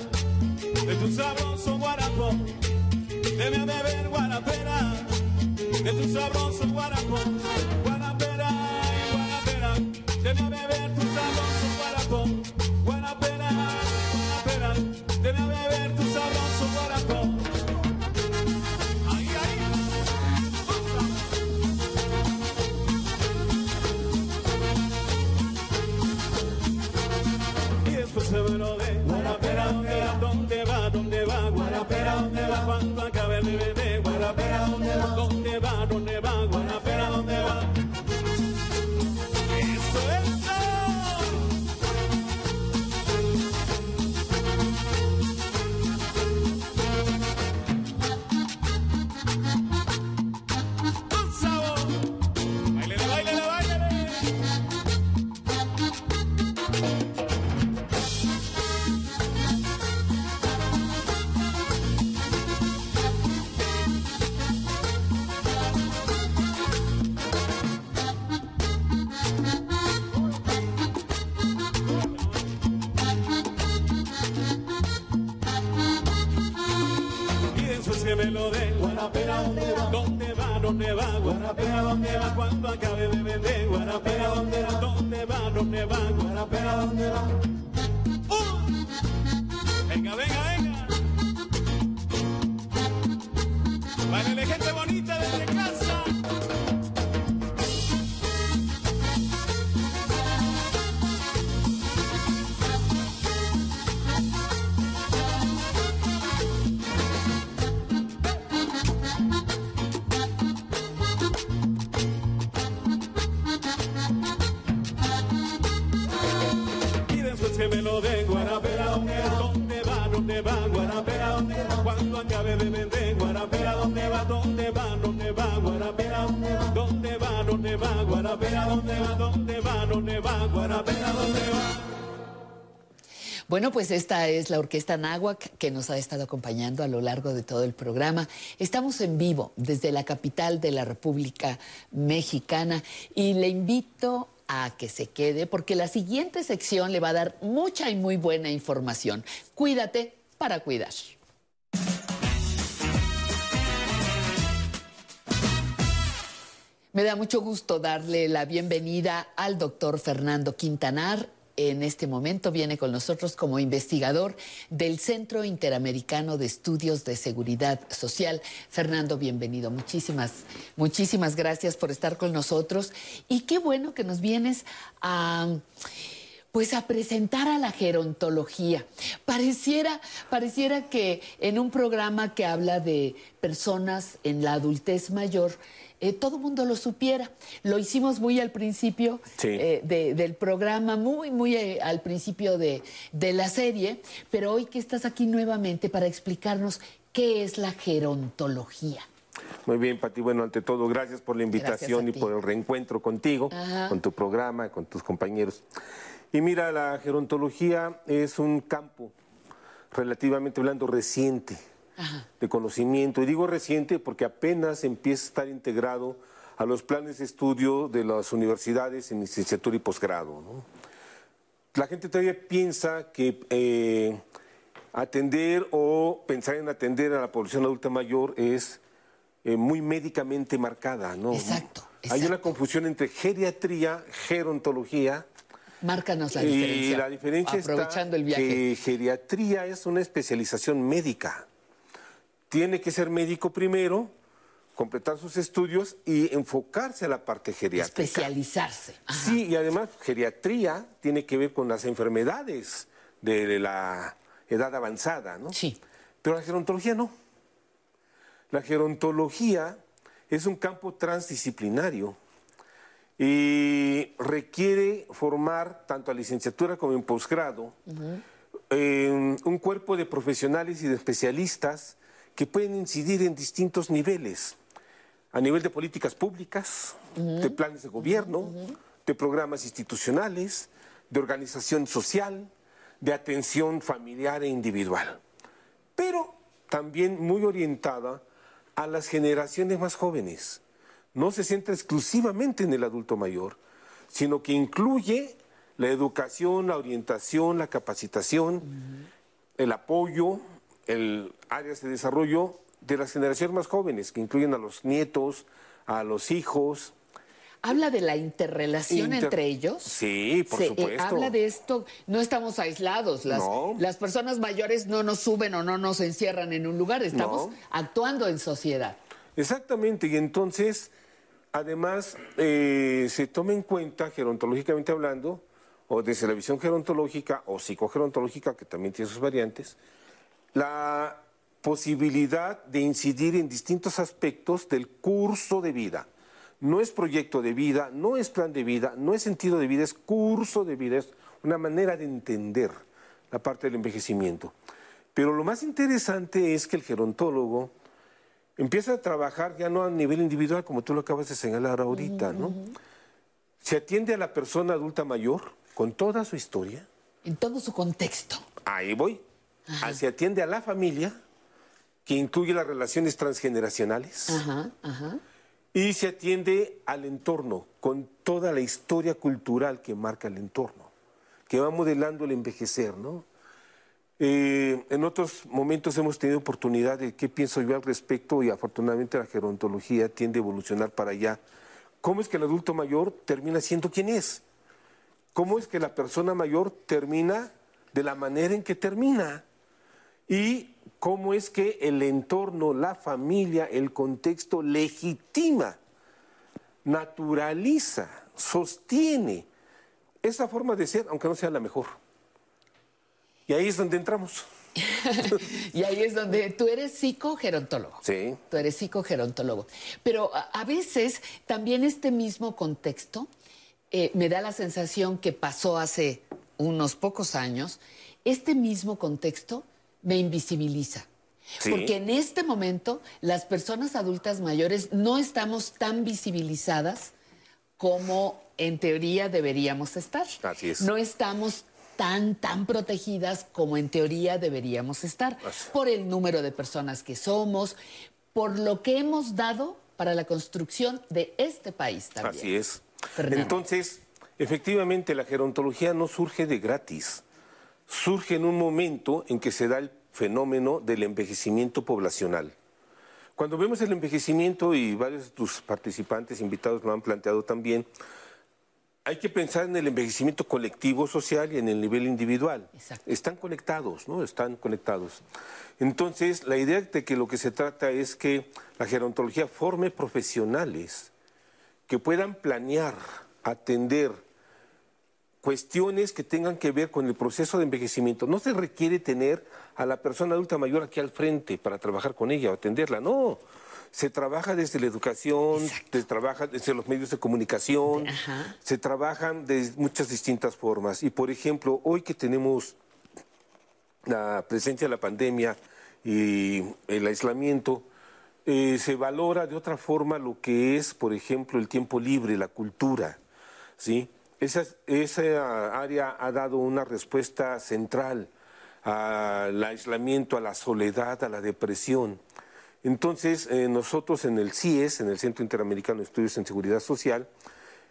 Bueno, pues esta es la Orquesta Náhuac que nos ha estado acompañando a lo largo de todo el programa. Estamos en vivo desde la capital de la República Mexicana y le invito a que se quede porque la siguiente sección le va a dar mucha y muy buena información. Cuídate para cuidar. Me da mucho gusto darle la bienvenida al doctor Fernando Quintanar. En este momento viene con nosotros como investigador del Centro Interamericano de Estudios de Seguridad Social. Fernando, bienvenido. Muchísimas, muchísimas gracias por estar con nosotros. Y qué bueno que nos vienes a pues a presentar a la gerontología. Pareciera, pareciera que en un programa que habla de personas en la adultez mayor, eh, todo el mundo lo supiera. Lo hicimos muy al principio Sí. eh, de- del programa, muy, muy eh, al principio de, de la serie, pero hoy que estás aquí nuevamente para explicarnos qué es la gerontología. Muy bien, Pati. Bueno, ante todo, gracias por la invitación y por el reencuentro contigo, Ajá. con tu programa, con tus compañeros. Y mira, la gerontología es un campo relativamente hablando reciente de conocimiento. Y digo reciente porque apenas empieza a estar integrado a los planes de estudio de las universidades en licenciatura y posgrado. ¿no? la gente todavía piensa que eh, atender o pensar en atender a la población adulta mayor es eh, muy médicamente marcada, ¿no? Exacto, Hay una confusión entre geriatría, gerontología. Márcanos la y diferencia. la diferencia Aprovechando está el viaje. que geriatría es una especialización médica. Tiene que ser médico primero, completar sus estudios y enfocarse a la parte geriátrica. Especializarse. Sí, y además geriatría tiene que ver con las enfermedades de la edad avanzada, ¿no? Sí. Pero la gerontología no. La gerontología es un campo transdisciplinario y requiere formar, tanto a licenciatura como en posgrado, eh, un cuerpo de profesionales y de especialistas que pueden incidir en distintos niveles, a nivel de políticas públicas, de planes de gobierno, de programas institucionales, de organización social, de atención familiar e individual, pero también muy orientada a las generaciones más jóvenes. No se centra exclusivamente en el adulto mayor, sino que incluye la educación, la orientación, la capacitación, el apoyo, el áreas de desarrollo de las generaciones más jóvenes, que incluyen a los nietos, a los hijos. ¿Habla de la interrelación Inter- entre ellos? Sí, por Se, eh, supuesto. habla de esto, no estamos aislados, las, No. las personas mayores no nos suben o no nos encierran en un lugar, estamos No. actuando en sociedad. Exactamente, y entonces, además, eh, se toma en cuenta, gerontológicamente hablando, o desde la visión gerontológica o psicogerontológica, que también tiene sus variantes, la posibilidad de incidir en distintos aspectos del curso de vida. No es proyecto de vida, no es plan de vida, no es sentido de vida, es curso de vida, es una manera de entender la parte del envejecimiento. Pero lo más interesante es que el gerontólogo empieza a trabajar ya no a nivel individual, como tú lo acabas de señalar ahorita, ¿no? Se atiende a la persona adulta mayor con toda su historia. En todo su contexto. Ahí voy. Ah, Se atiende a la familia, que incluye las relaciones transgeneracionales. Ajá, ajá. Y se atiende al entorno, con toda la historia cultural que marca el entorno, que va modelando el envejecer, ¿no? Eh, en otros momentos hemos tenido oportunidad de qué pienso yo al respecto y afortunadamente la gerontología tiende a evolucionar para allá. ¿Cómo es que el adulto mayor termina siendo quien es? ¿Cómo es que la persona mayor termina de la manera en que termina? ¿Y cómo es que el entorno, la familia, el contexto legitima, naturaliza, sostiene esa forma de ser, aunque no sea la mejor? Y ahí es donde entramos. y ahí es donde tú eres psicogerontólogo. Sí. Tú eres psicogerontólogo. Pero a, a veces también este mismo contexto eh, me da la sensación que pasó hace unos pocos años, este mismo contexto me invisibiliza. Sí. Porque en este momento las personas adultas mayores no estamos tan visibilizadas como en teoría deberíamos estar. Así es. No estamos tan, tan protegidas como en teoría deberíamos estar, Así. por el número de personas que somos, por lo que hemos dado para la construcción de este país también. Así es. Fernando. Entonces, efectivamente, la gerontología no surge de gratis. Surge en un momento en que se da el fenómeno del envejecimiento poblacional. Cuando vemos el envejecimiento, y varios de tus participantes invitados lo han planteado también, hay que pensar en el envejecimiento colectivo social y en el nivel individual. Están conectados, ¿no? Están conectados. Entonces, la idea de que lo que se trata es que la gerontología forme profesionales que puedan planear, atender cuestiones que tengan que ver con el proceso de envejecimiento. No se requiere tener a la persona adulta mayor aquí al frente para trabajar con ella o atenderla, no. Se trabaja desde la educación, se trabaja desde los medios de comunicación, se trabajan de muchas distintas formas. Y por ejemplo, hoy que tenemos la presencia de la pandemia y el aislamiento, eh, se valora de otra forma lo que es, por ejemplo, el tiempo libre, la cultura, ¿sí? Esa, esa área ha dado una respuesta central al aislamiento, a la soledad, a la depresión. Entonces, eh, nosotros en el CIES, en el Centro Interamericano de Estudios en Seguridad Social,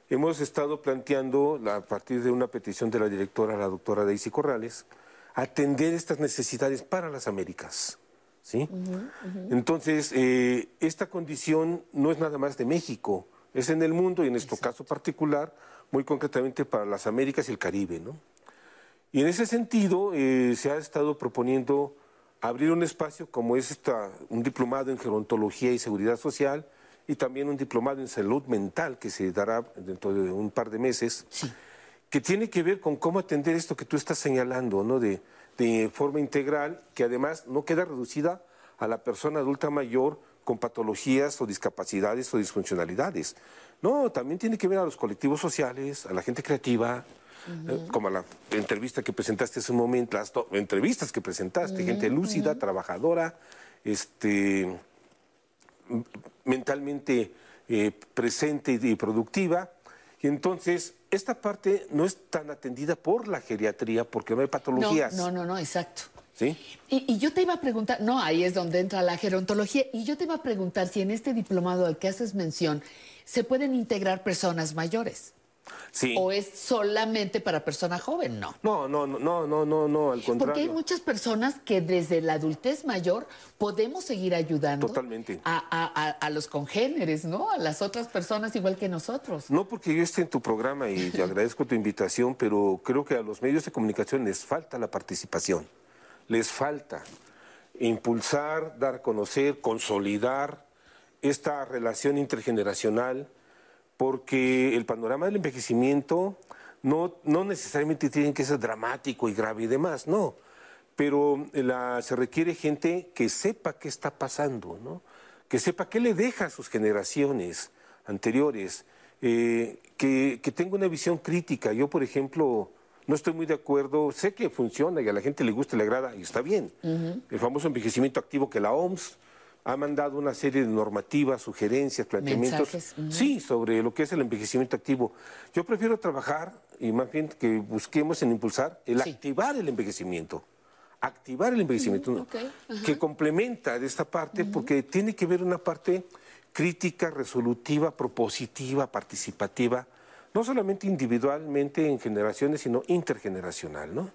hemos estado planteando, la- a partir de una petición de la directora, la doctora Daisy Corrales, atender estas necesidades para las Américas. ¿sí? Entonces, eh, esta condición no es nada más de México, es en el mundo y en nuestro caso particular, muy concretamente para las Américas y el Caribe. ¿no? Y en ese sentido, eh, se ha estado proponiendo abrir un espacio como es esta, un diplomado en gerontología y seguridad social y también un diplomado en salud mental que se dará dentro de un par de meses, que tiene que ver con cómo atender esto que tú estás señalando, ¿no? De, de forma integral, que además no queda reducida a la persona adulta mayor con patologías o discapacidades o disfuncionalidades. No, también tiene que ver a los colectivos sociales, a la gente creativa, eh, como la entrevista que presentaste hace un momento, las entrevistas que presentaste, gente lúcida, trabajadora, este, mentalmente eh, presente y, y productiva. Y entonces, esta parte no es tan atendida por la geriatría porque no hay patologías. No, no, no, no, exacto. ¿sí? Y, y yo te iba a preguntar, no, ahí es donde entra la gerontología, y yo te iba a preguntar si en este diplomado al que haces mención se pueden integrar personas mayores. Sí. ¿O es solamente para persona joven? No. No, no, no, no, no, no, al contrario. Porque hay muchas personas que desde la adultez mayor podemos seguir ayudando Totalmente. a, a- a- a los congéneres, ¿no? A las otras personas igual que nosotros. No porque yo esté en tu programa y te agradezco tu invitación, pero creo que a los medios de comunicación les falta la participación. Les falta impulsar, dar a conocer, consolidar esta relación intergeneracional, porque el panorama del envejecimiento no, no necesariamente tiene que ser dramático y grave y demás, no. Pero la- se requiere gente que sepa qué está pasando, ¿no? que sepa qué le deja a sus generaciones anteriores, eh, que, que tenga una visión crítica. Yo, por ejemplo, no estoy muy de acuerdo, sé que funciona y a la gente le gusta y le agrada, y está bien. El famoso envejecimiento activo que la OMS ha mandado una serie de normativas, sugerencias, planteamientos. Sí, sobre lo que es el envejecimiento activo. Yo prefiero trabajar y más bien que busquemos en impulsar el activar el envejecimiento. Activar el envejecimiento, ¿no? que complementa de esta parte porque tiene que ver una parte crítica, resolutiva, propositiva, participativa, no solamente individualmente en generaciones, sino intergeneracional, ¿no?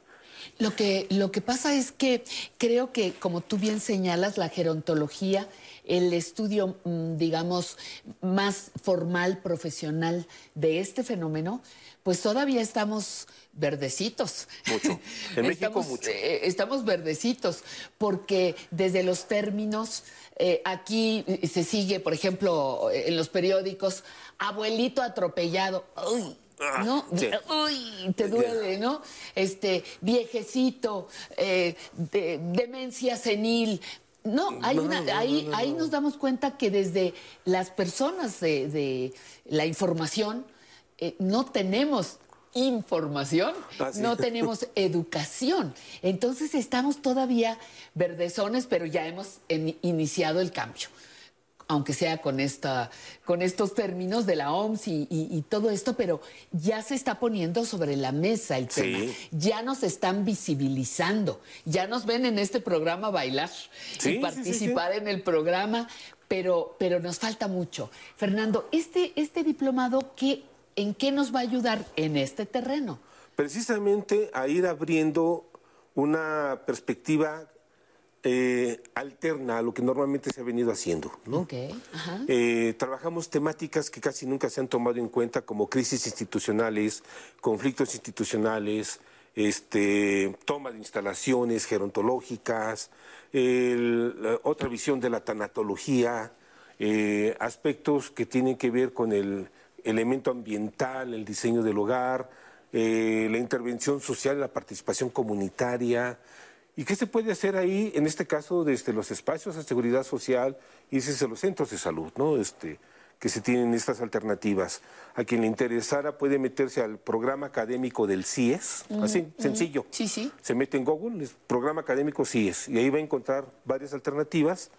Lo que, lo que pasa es que creo que, como tú bien señalas, la gerontología, el estudio, mm, digamos, más formal, profesional de este fenómeno, pues todavía estamos verdecitos. Mucho. En México estamos, mucho. eh, estamos verdecitos, porque desde los términos, eh, aquí eh, se sigue, por ejemplo, eh, en los periódicos, abuelito atropellado. Uy, ¿no? sí. Uy, te duele, ¿no? Este, viejecito, eh, de- demencia senil. No, hay No, una, no, ahí, no, ahí no. nos damos cuenta que desde las personas de, de la información eh, no tenemos información, Ah, sí. no tenemos educación. Entonces estamos todavía verdezones, pero ya hemos en- iniciado el cambio aunque sea con, esta, con estos términos de la OMS y, y- y todo esto, pero ya se está poniendo sobre la mesa el tema. Sí. Ya nos están visibilizando, ya nos ven en este programa bailar Sí, y sí, participar en el programa, pero, pero nos falta mucho. Fernando, este, este diplomado, ¿qué, ¿en qué nos va a ayudar en este terreno? precisamente a ir abriendo una perspectiva eh, alterna a lo que normalmente se ha venido haciendo. ¿no? Ok, ajá. Eh, trabajamos temáticas que casi nunca se han tomado en cuenta como crisis institucionales, conflictos institucionales, este, toma de instalaciones gerontológicas, el- otra visión de la tanatología, eh, aspectos que tienen que ver con el elemento ambiental, el diseño del hogar, eh, la intervención social, la participación comunitaria. ¿Y qué se puede hacer ahí, en este caso, desde los espacios de seguridad social y desde los centros de salud, ¿no? Este, que se tienen estas alternativas. A quien le interesara puede meterse al programa académico del CIES, Ujú, así, ujú. sencillo. Sí, sí. Se mete en Google, es programa académico CIES, y ahí va a encontrar varias alternativas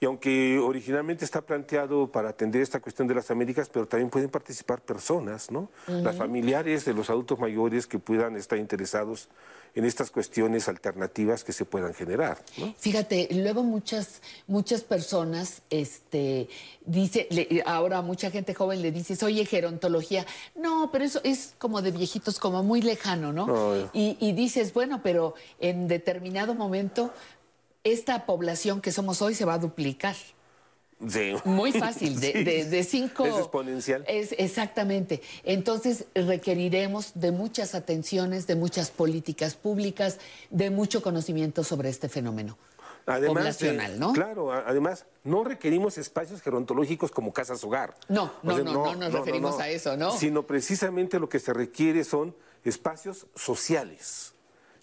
Y aunque originalmente está planteado para atender esta cuestión de las Américas, pero también pueden participar personas, ¿no? Las familiares de los adultos mayores que puedan estar interesados en estas cuestiones alternativas que se puedan generar, ¿no? Fíjate, luego muchas, muchas personas, este, dice, le- ahora mucha gente joven le dices, oye, gerontología. No, pero eso es como de viejitos, como muy lejano, ¿no? No. Y, y dices, bueno, pero en determinado momento esta población que somos hoy se va a duplicar. Sí. Muy fácil, de, Sí. de- de cinco. Es exponencial. Es, exactamente. Entonces requeriremos de muchas atenciones, de muchas políticas públicas, de mucho conocimiento sobre este fenómeno. Además, de- ¿no? Claro, además, no requerimos espacios gerontológicos como casas hogar. No, no, O sea, no, no nos referimos a eso, ¿no? Sino precisamente lo que se requiere son espacios sociales.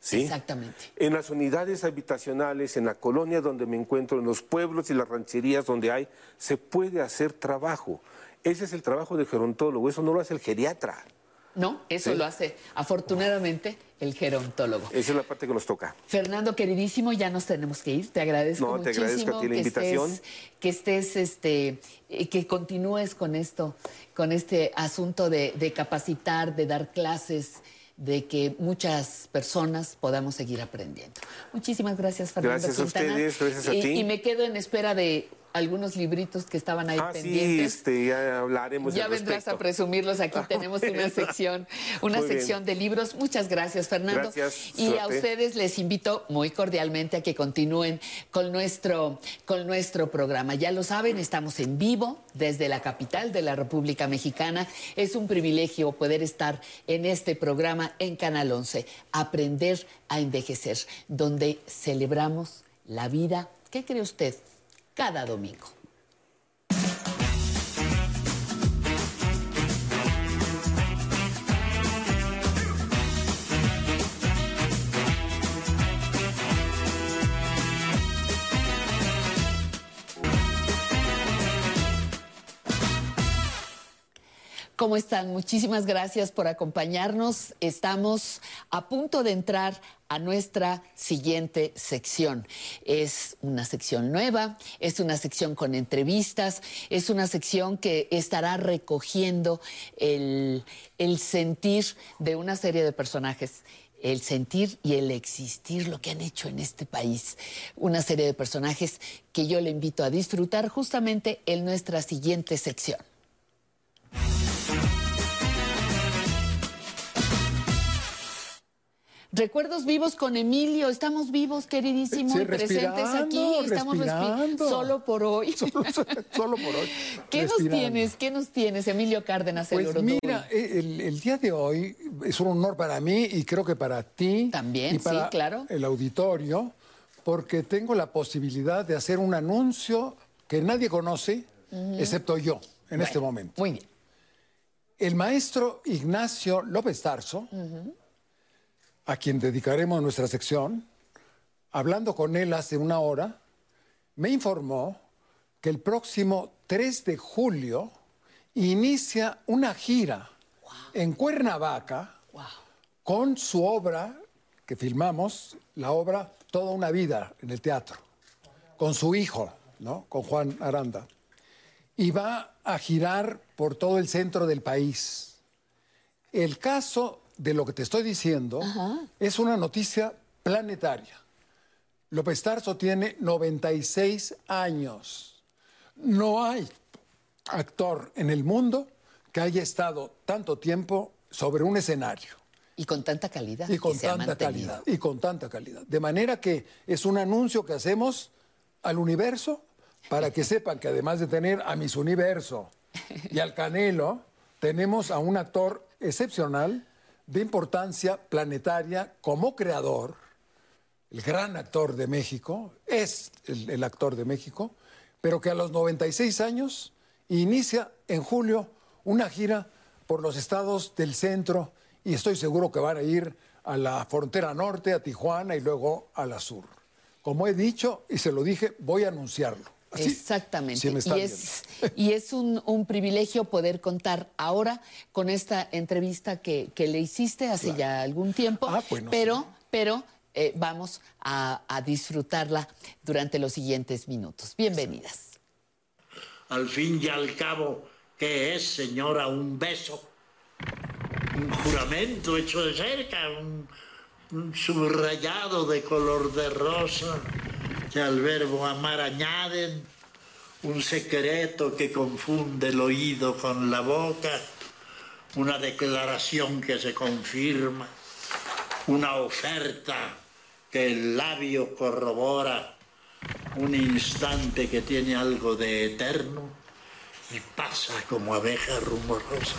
¿Sí? Exactamente. En las unidades habitacionales, en la colonia donde me encuentro, en los pueblos y las rancherías donde hay, se puede hacer trabajo. Ese es el trabajo del gerontólogo, eso no lo hace el geriatra. No, eso Sí. lo hace afortunadamente el gerontólogo. Esa es la parte que nos toca. Fernando, queridísimo, ya nos tenemos que ir. Te agradezco No, te muchísimo agradezco a ti la que invitación. estés, que estés, este, eh, que continúes con esto, con este asunto de, de capacitar, de dar clases, de que muchas personas podamos seguir aprendiendo. Muchísimas gracias, Fernando Gracias a Quintana. ustedes, gracias a y, ti. y me quedo en espera de algunos libritos que estaban ahí Ah, sí, pendientes. este, ya hablaremos Ya vendrás respecto. a presumirlos. Aquí tenemos una sección, una Muy bien. sección de libros. Muchas gracias, Fernando. Gracias, Y a ustedes les invito muy cordialmente a que continúen con nuestro, con nuestro programa. Ya lo saben, estamos en vivo desde la capital de la República Mexicana. Es un privilegio poder estar en este programa en Canal 11, Aprender a Envejecer, donde celebramos la vida. ¿Qué cree usted? Cada domingo. ¿Cómo están? Muchísimas gracias por acompañarnos. Estamos a punto de entrar a nuestra siguiente sección. Es una sección nueva, es una sección con entrevistas, es una sección que estará recogiendo el, el sentir de una serie de personajes el sentir y el existir, lo que han hecho en este país. Una serie de personajes que yo le invito a disfrutar justamente en nuestra siguiente sección. Recuerdos vivos con Emilio, estamos vivos, queridísimo, Sí, y presentes aquí, estamos respi- respirando. solo por hoy. Solo por hoy. ¿Qué nos tienes? ¿Qué nos tienes, Emilio Cárdenas? el Pues mira, el, el día de hoy es un honor para mí y creo que para ti. También, y para sí, claro. El auditorio, porque tengo la posibilidad de hacer un anuncio que nadie conoce, excepto yo, en este momento. Muy bien. El maestro Ignacio López Tarso, a quien dedicaremos nuestra sección, hablando con él hace una hora, me informó que el próximo 3 de julio inicia una gira en Cuernavaca con su obra que filmamos, la obra Toda una vida en el teatro, con su hijo, ¿no? Con Juan Aranda. Y va a girar por todo el centro del país. El caso de lo que te estoy diciendo es una noticia planetaria. López Tarso tiene 96 años. No hay actor en el mundo que haya estado tanto tiempo sobre un escenario. Y con tanta calidad. Y con tanta calidad. Y con tanta calidad. De manera que es un anuncio que hacemos al universo para que sepan que además de tener a Miss Universo y al Canelo, tenemos a un actor excepcional de importancia planetaria como creador, el gran actor de México, es el, actor de México, pero que a los 96 años inicia en julio una gira por los estados del centro y estoy seguro que van a ir a la frontera norte, a Tijuana y luego a la sur. Como he dicho y se lo dije, voy a anunciarlo. Exactamente. me y es, y es un, un privilegio poder contar ahora con esta entrevista que, que le hiciste hace ya algún tiempo, Ah, bueno, pero, pero eh, vamos a, a disfrutarla durante los siguientes minutos. Bienvenidas. Al fin y al cabo, ¿qué es, señora, un beso? Un juramento hecho de cerca, un, un subrayado de color de rosa al verbo amar añaden, un secreto que confunde el oído con la boca, una declaración que se confirma, una oferta que el labio corrobora, un instante que tiene algo de eterno y pasa como abeja rumorosa.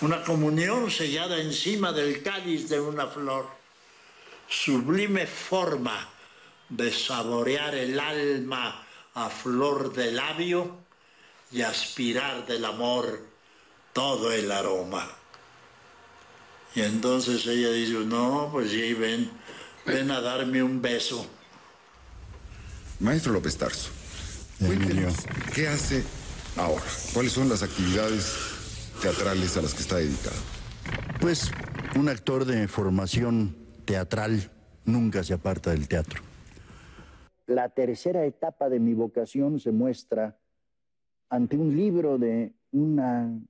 Una comunión sellada encima del cáliz de una flor, sublime forma de saborear el alma a flor de labio y aspirar del amor todo el aroma. Y entonces ella dice, no, pues sí, ven, ven a darme un beso. Maestro López Tarso, cuéntenos, ¿qué hace ahora? ¿Cuáles son las actividades teatrales a las que está dedicado? Pues un actor de formación teatral nunca se aparta del teatro. La tercera etapa de mi vocación se muestra ante un libro de una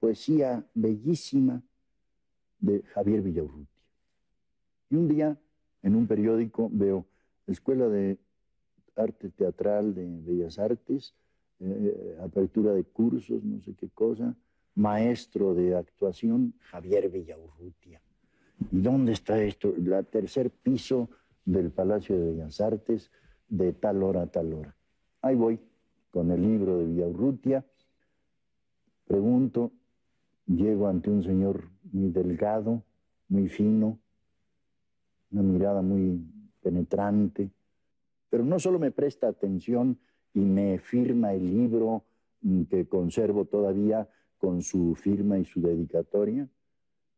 poesía bellísima de Javier Villaurrutia. Y un día, en un periódico, veo Escuela de Arte Teatral de Bellas Artes, eh, apertura de cursos, no sé qué cosa, maestro de actuación, Javier Villaurrutia. ¿Y dónde está esto? La tercer piso del Palacio de Bellas Artes, de tal hora a tal hora. Ahí voy, con el libro de Villaurrutia, pregunto, llego ante un señor muy delgado, muy fino, una mirada muy penetrante, pero no solo me presta atención y me firma el libro que conservo todavía con su firma y su dedicatoria,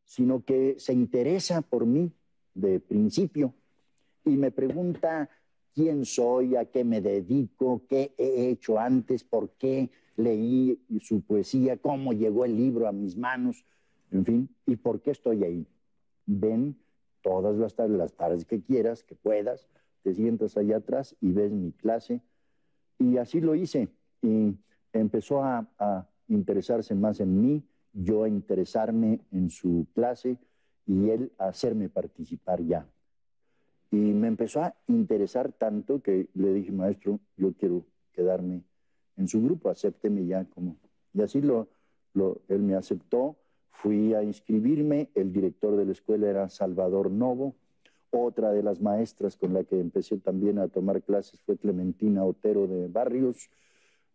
sino que se interesa por mí de principio y me pregunta quién soy, a qué me dedico, qué he hecho antes, por qué leí su poesía, cómo llegó el libro a mis manos, en fin, y por qué estoy ahí. Ven todas las tardes, las tardes que quieras, que puedas, te sientas allá atrás y ves mi clase. Y así lo hice. Y empezó a, a interesarse más en mí, yo a interesarme en su clase y él a hacerme participar ya. Y me empezó a interesar tanto que le dije, maestro, yo quiero quedarme en su grupo, acépteme ya como... Y así lo, lo, él me aceptó, fui a inscribirme, el director de la escuela era Salvador Novo, otra de las maestras con la que empecé también a tomar clases fue Clementina Otero de Barrios,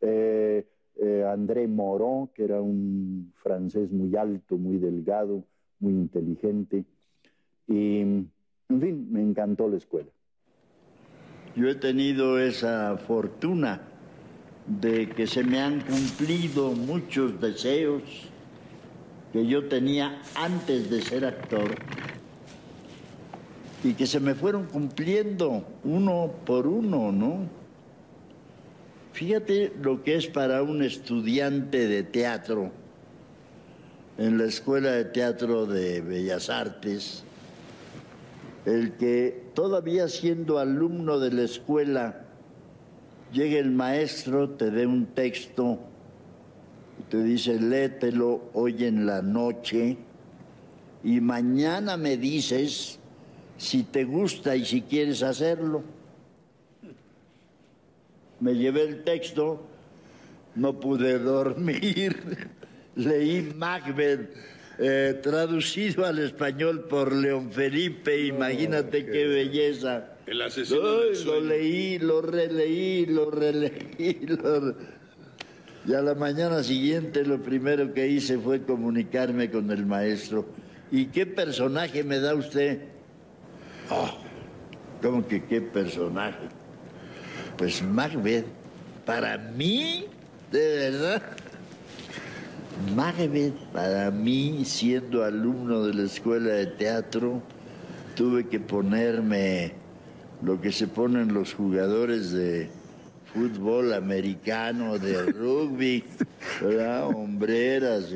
eh, eh, André Moró, que era un francés muy alto, muy delgado, muy inteligente, y en fin, me encantó la escuela. Yo he tenido esa fortuna de que se me han cumplido muchos deseos que yo tenía antes de ser actor y que se me fueron cumpliendo uno por uno, ¿no? Fíjate lo que es para un estudiante de teatro en la Escuela de Teatro de Bellas Artes, el que todavía siendo alumno de la escuela, llegue el maestro, te dé un texto y te dice, léetelo hoy en la noche y mañana me dices si te gusta y si quieres hacerlo. Me llevé el texto, no pude dormir, leí Macbeth eh, traducido al español por León Felipe, imagínate qué belleza. El asesino del lo leí, lo releí, lo releí. lo- Y a la mañana siguiente lo primero que hice fue comunicarme con el maestro. ¿Y qué personaje me da usted? Ah, ¿Cómo que qué personaje? Pues Macbeth. Para mí, de verdad. Macbeth, para mí, siendo alumno de la escuela de teatro, tuve que ponerme lo que se ponen los jugadores de fútbol americano, de rugby, ¿verdad? Hombreras.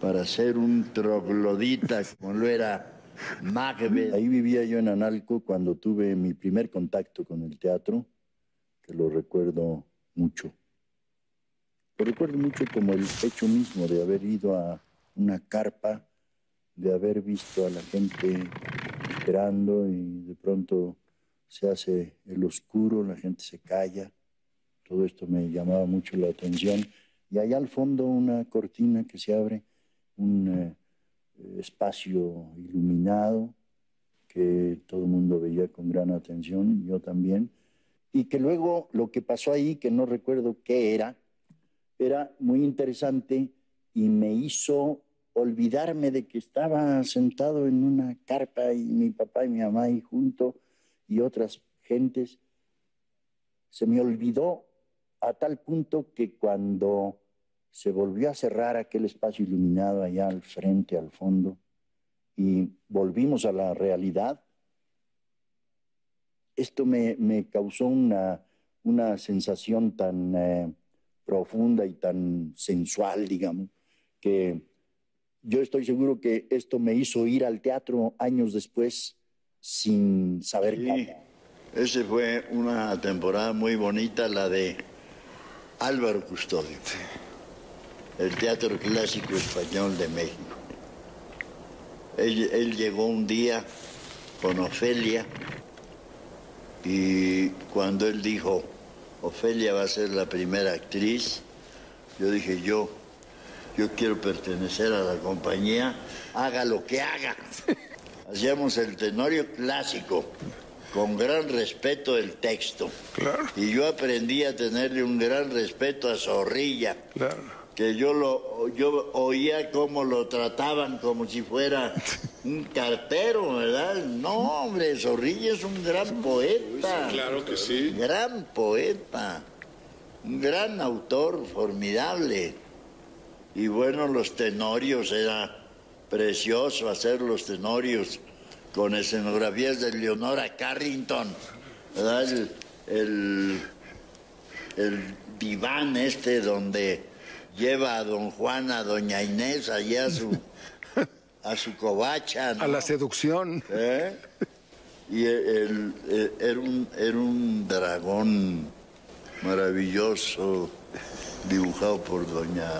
para ser un troglodita como lo era Macbeth. Ahí vivía yo en Analco cuando tuve mi primer contacto con el teatro, que lo recuerdo mucho. Lo recuerdo mucho como el hecho mismo de haber ido a una carpa, de haber visto a la gente esperando y de pronto se hace el oscuro, la gente se calla. Todo esto me llamaba mucho la atención. Y allá al fondo una cortina que se abre, un eh, espacio iluminado que todo el mundo veía con gran atención, yo también. Y que luego lo que pasó ahí, que no recuerdo qué era, era muy interesante y me hizo olvidarme de que estaba sentado en una carpa y mi papá y mi mamá ahí junto y otras gentes. Se me olvidó a tal punto que cuando se volvió a cerrar aquel espacio iluminado allá al frente, al fondo, y volvimos a la realidad, esto me, me causó una, una sensación tan eh, profunda y tan sensual, digamos, que yo estoy seguro que esto me hizo ir al teatro años después sin saber Sí. cómo. Esa fue una temporada muy bonita, la de Álvaro Custodio, el Teatro Clásico Español de México. Él, él llegó un día con Ofelia y cuando él dijo, Ofelia va a ser la primera actriz, yo dije, yo, yo quiero pertenecer a la compañía, haga lo que haga. Hacíamos el tenorio clásico con gran respeto del texto. Y yo aprendí a tenerle un gran respeto a Zorrilla. Que yo lo yo oía cómo lo trataban como si fuera un cartero, ¿verdad? No, hombre, Zorrilla es un gran poeta. claro que sí. Gran poeta. Un gran autor, formidable. Y bueno, los tenorios, era precioso hacer los tenorios con escenografías de Leonora Carrington, ¿verdad? El, el, el diván este donde lleva a don Juan, a doña Inés, allá a su, a su covacha. A la seducción. ¿Eh? Y el- el- era, un, era un dragón maravilloso dibujado por doña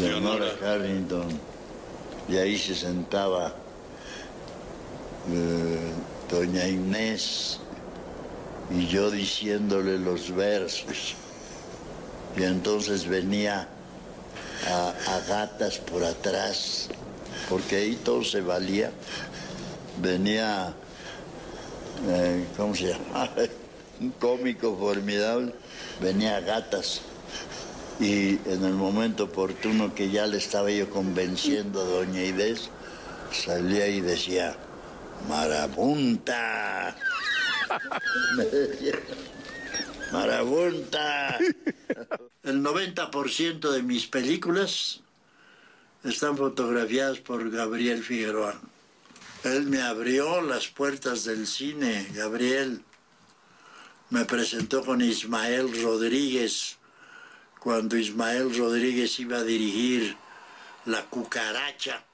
Leonora Carrington. Y ahí se sentaba eh, doña Inés y yo diciéndole los versos. Y entonces venía a, gatas por atrás, porque ahí todo se valía. Venía, eh, ¿cómo se llama? Un cómico formidable, venía a gatas. Y en el momento oportuno que ya le estaba yo convenciendo a doña Inés, salía y decía, Marabunta. Marabunta. El 90% de mis películas están fotografiadas por Gabriel Figueroa. Él me abrió las puertas del cine, Gabriel. Me presentó con Ismael Rodríguez cuando Ismael Rodríguez iba a dirigir La Cucaracha.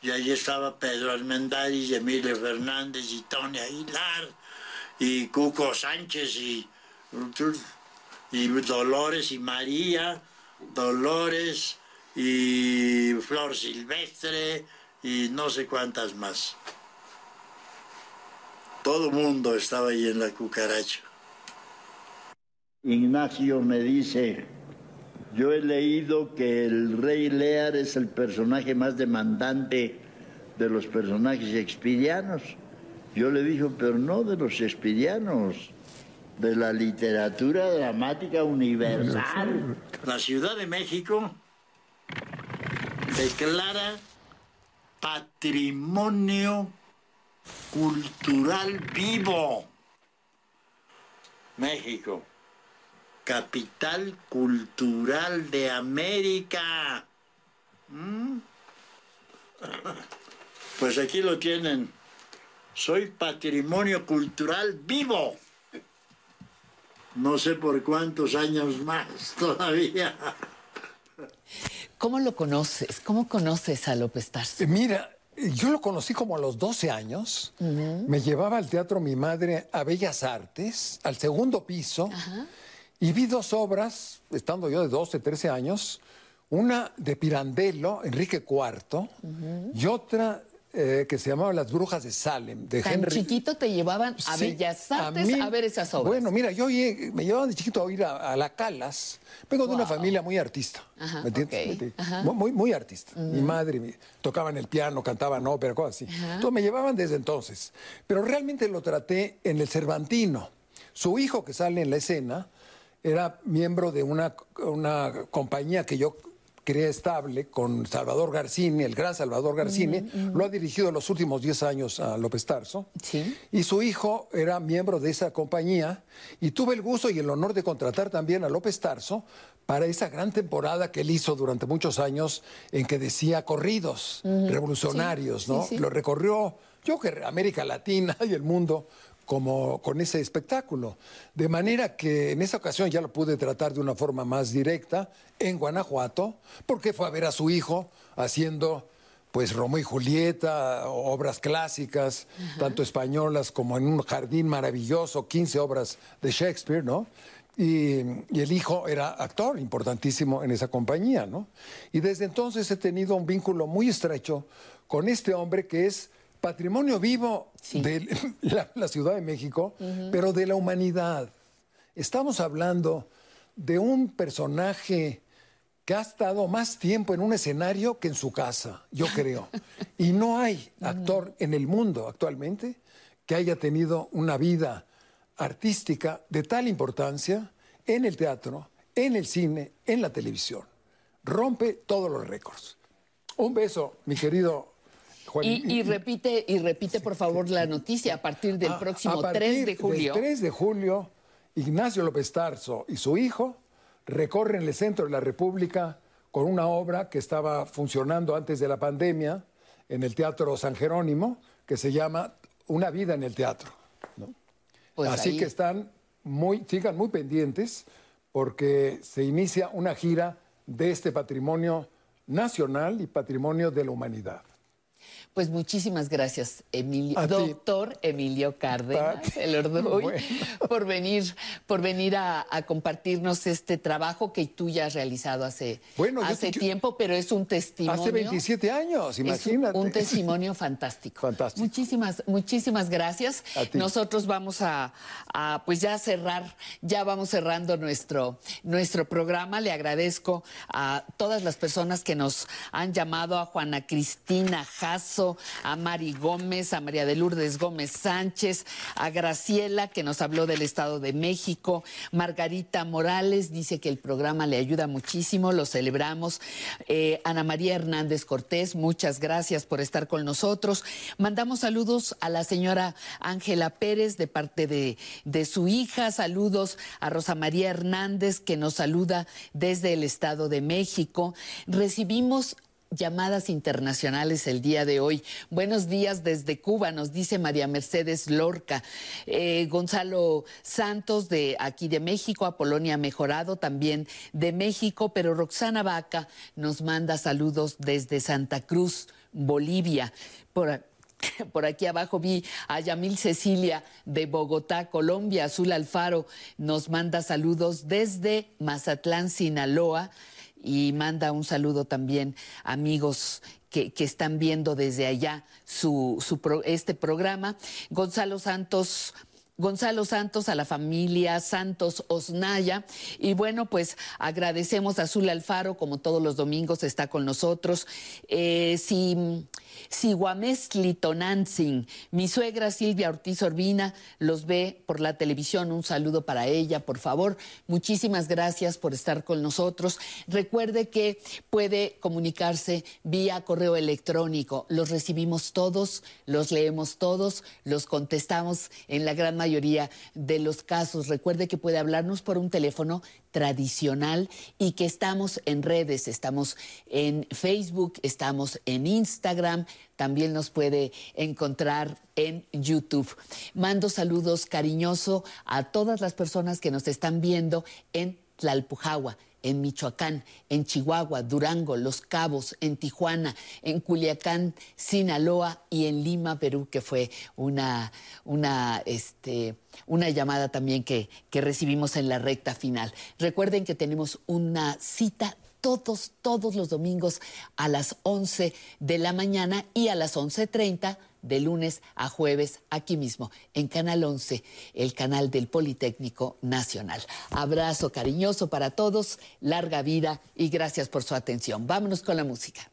Y ahí estaba Pedro Armendáriz, Emilio Fernández y Tony Aguilar y Cuco Sánchez y, Dolores y María, Dolores y Flor Silvestre y no sé cuántas más. Todo mundo estaba ahí en la cucaracha. Ignacio me dice, yo he leído que el rey Lear es el personaje más demandante de los personajes shakespearianos. Yo le dije, pero no de los shakespearianos, de la literatura dramática universal. La Ciudad de México declara patrimonio cultural vivo. México, capital cultural de América. ¿Mm? Pues aquí lo tienen. Soy patrimonio cultural vivo. No sé por cuántos años más todavía. ¿Cómo lo conoces? ¿Cómo conoces a López Tarso? Eh, Mira, yo lo conocí como a los 12 años. Me llevaba al teatro mi madre a Bellas Artes, al segundo piso, y vi dos obras, estando yo de 12, 13 años, una de Pirandello, Enrique IV, y otra eh, que se llamaba Las Brujas de Salem, de Tan Henry. chiquito te llevaban a Sí, Bellas Artes a, mí- ver esas obras. Bueno, mira, yo llegué- me llevaban de chiquito a ir a, a la Calas. Vengo de una familia muy artista. Ajá, ¿me entiendes? ¿Me ajá. Muy, muy, artista. Mi madre mi- tocaban el piano, cantaban ópera, cosas así. Entonces me llevaban desde entonces. Pero realmente lo traté en el Cervantino. Su hijo que sale en la escena era miembro de una, una compañía que yo creé estable con Salvador Garcini, el gran Salvador Garcini. Lo ha dirigido los últimos 10 años a López Tarso. Y su hijo era miembro de esa compañía y tuve el gusto y el honor de contratar también a López Tarso para esa gran temporada que él hizo durante muchos años en que decía corridos revolucionarios, Sí, ¿no? sí, sí. Lo recorrió, yo creo que América Latina y el mundo como con ese espectáculo. De manera que en esa ocasión ya lo pude tratar de una forma más directa en Guanajuato, porque fue a ver a su hijo haciendo pues Romeo y Julieta, obras clásicas, tanto españolas como en un jardín maravilloso, 15 obras de Shakespeare, ¿no? Y, y el hijo era actor importantísimo en esa compañía, ¿no? Y desde entonces he tenido un vínculo muy estrecho con este hombre que es patrimonio vivo de la, la Ciudad de México, pero de la humanidad. Estamos hablando de un personaje que ha estado más tiempo en un escenario que en su casa, yo creo. Y no hay actor en el mundo actualmente que haya tenido una vida artística de tal importancia en el teatro, en el cine, en la televisión. Rompe todos los récords. Un beso, mi querido Juan. Y, y repite, y repite por favor la noticia a partir del A- próximo a 3 de partir julio. del 3 de julio, Ignacio López Tarso y su hijo recorren el centro de la República con una obra que estaba funcionando antes de la pandemia en el Teatro San Jerónimo, que se llama Una vida en el teatro. ¿no? Pues Así ahí. que están muy, sigan muy pendientes porque se inicia una gira de este patrimonio nacional y patrimonio de la humanidad. Pues muchísimas gracias, Emilio, A ti. doctor Emilio Cárdenas, el Bueno. por venir, por venir a, a compartirnos este trabajo que tú ya has realizado hace, Bueno, hace tiempo, pero es un testimonio. Hace 27 años, imagínate. un testimonio fantástico. Fantástico. Muchísimas, muchísimas gracias. A ti. Nosotros vamos a, a, pues ya cerrar, ya vamos cerrando nuestro, nuestro programa. Le agradezco a todas las personas que nos han llamado, a Juana Cristina Jasso, a Mari Gómez, a María de Lourdes Gómez Sánchez, a Graciela, que nos habló del Estado de México, Margarita Morales, dice que el programa le ayuda muchísimo, lo celebramos. Eh, Ana María Hernández Cortés, muchas gracias por estar con nosotros. Mandamos saludos a la señora Ángela Pérez de parte de, de su hija, saludos a Rosa María Hernández, que nos saluda desde el Estado de México. Recibimos llamadas internacionales el día de hoy. Buenos días desde Cuba, nos dice María Mercedes Lorca. Eh, Gonzalo Santos de aquí de México, Apolonia Mejorado también de México, pero Roxana Vaca nos manda saludos desde Santa Cruz, Bolivia. Por, por aquí abajo vi a Yamil Cecilia de Bogotá, Colombia. Azul Alfaro nos manda saludos desde Mazatlán, Sinaloa. Y manda un saludo también amigos que, que están viendo desde allá su, su pro- este programa. Gonzalo Santos. Gonzalo Santos, a la familia Santos Osnaya. Y bueno, pues agradecemos a Azul Alfaro, como todos los domingos está con nosotros. Eh, si, si Guamestli Tonantzin, mi suegra Silvia Ortiz Orbina, los ve por la televisión, un saludo para ella, por favor. Muchísimas gracias por estar con nosotros. Recuerde que puede comunicarse vía correo electrónico. Los recibimos todos, los leemos todos, los contestamos en la gran mayoría de los casos. Recuerde que puede hablarnos por un teléfono tradicional y que estamos en redes, estamos en Facebook, estamos en Instagram, también nos puede encontrar en YouTube. Mando saludos cariñoso a todas las personas que nos están viendo en Tlalpujagua, en Michoacán, en Chihuahua, Durango, Los Cabos, en Tijuana, en Culiacán, Sinaloa y en Lima, Perú, que fue una, una, este, una llamada también que, que recibimos en la recta final. Recuerden que tenemos una cita todos, todos los domingos a las 11 de la mañana y a las 11.30 de lunes a jueves aquí mismo en Canal 11, el canal del Politécnico Nacional. Abrazo cariñoso para todos, larga vida y gracias por su atención. Vámonos con la música.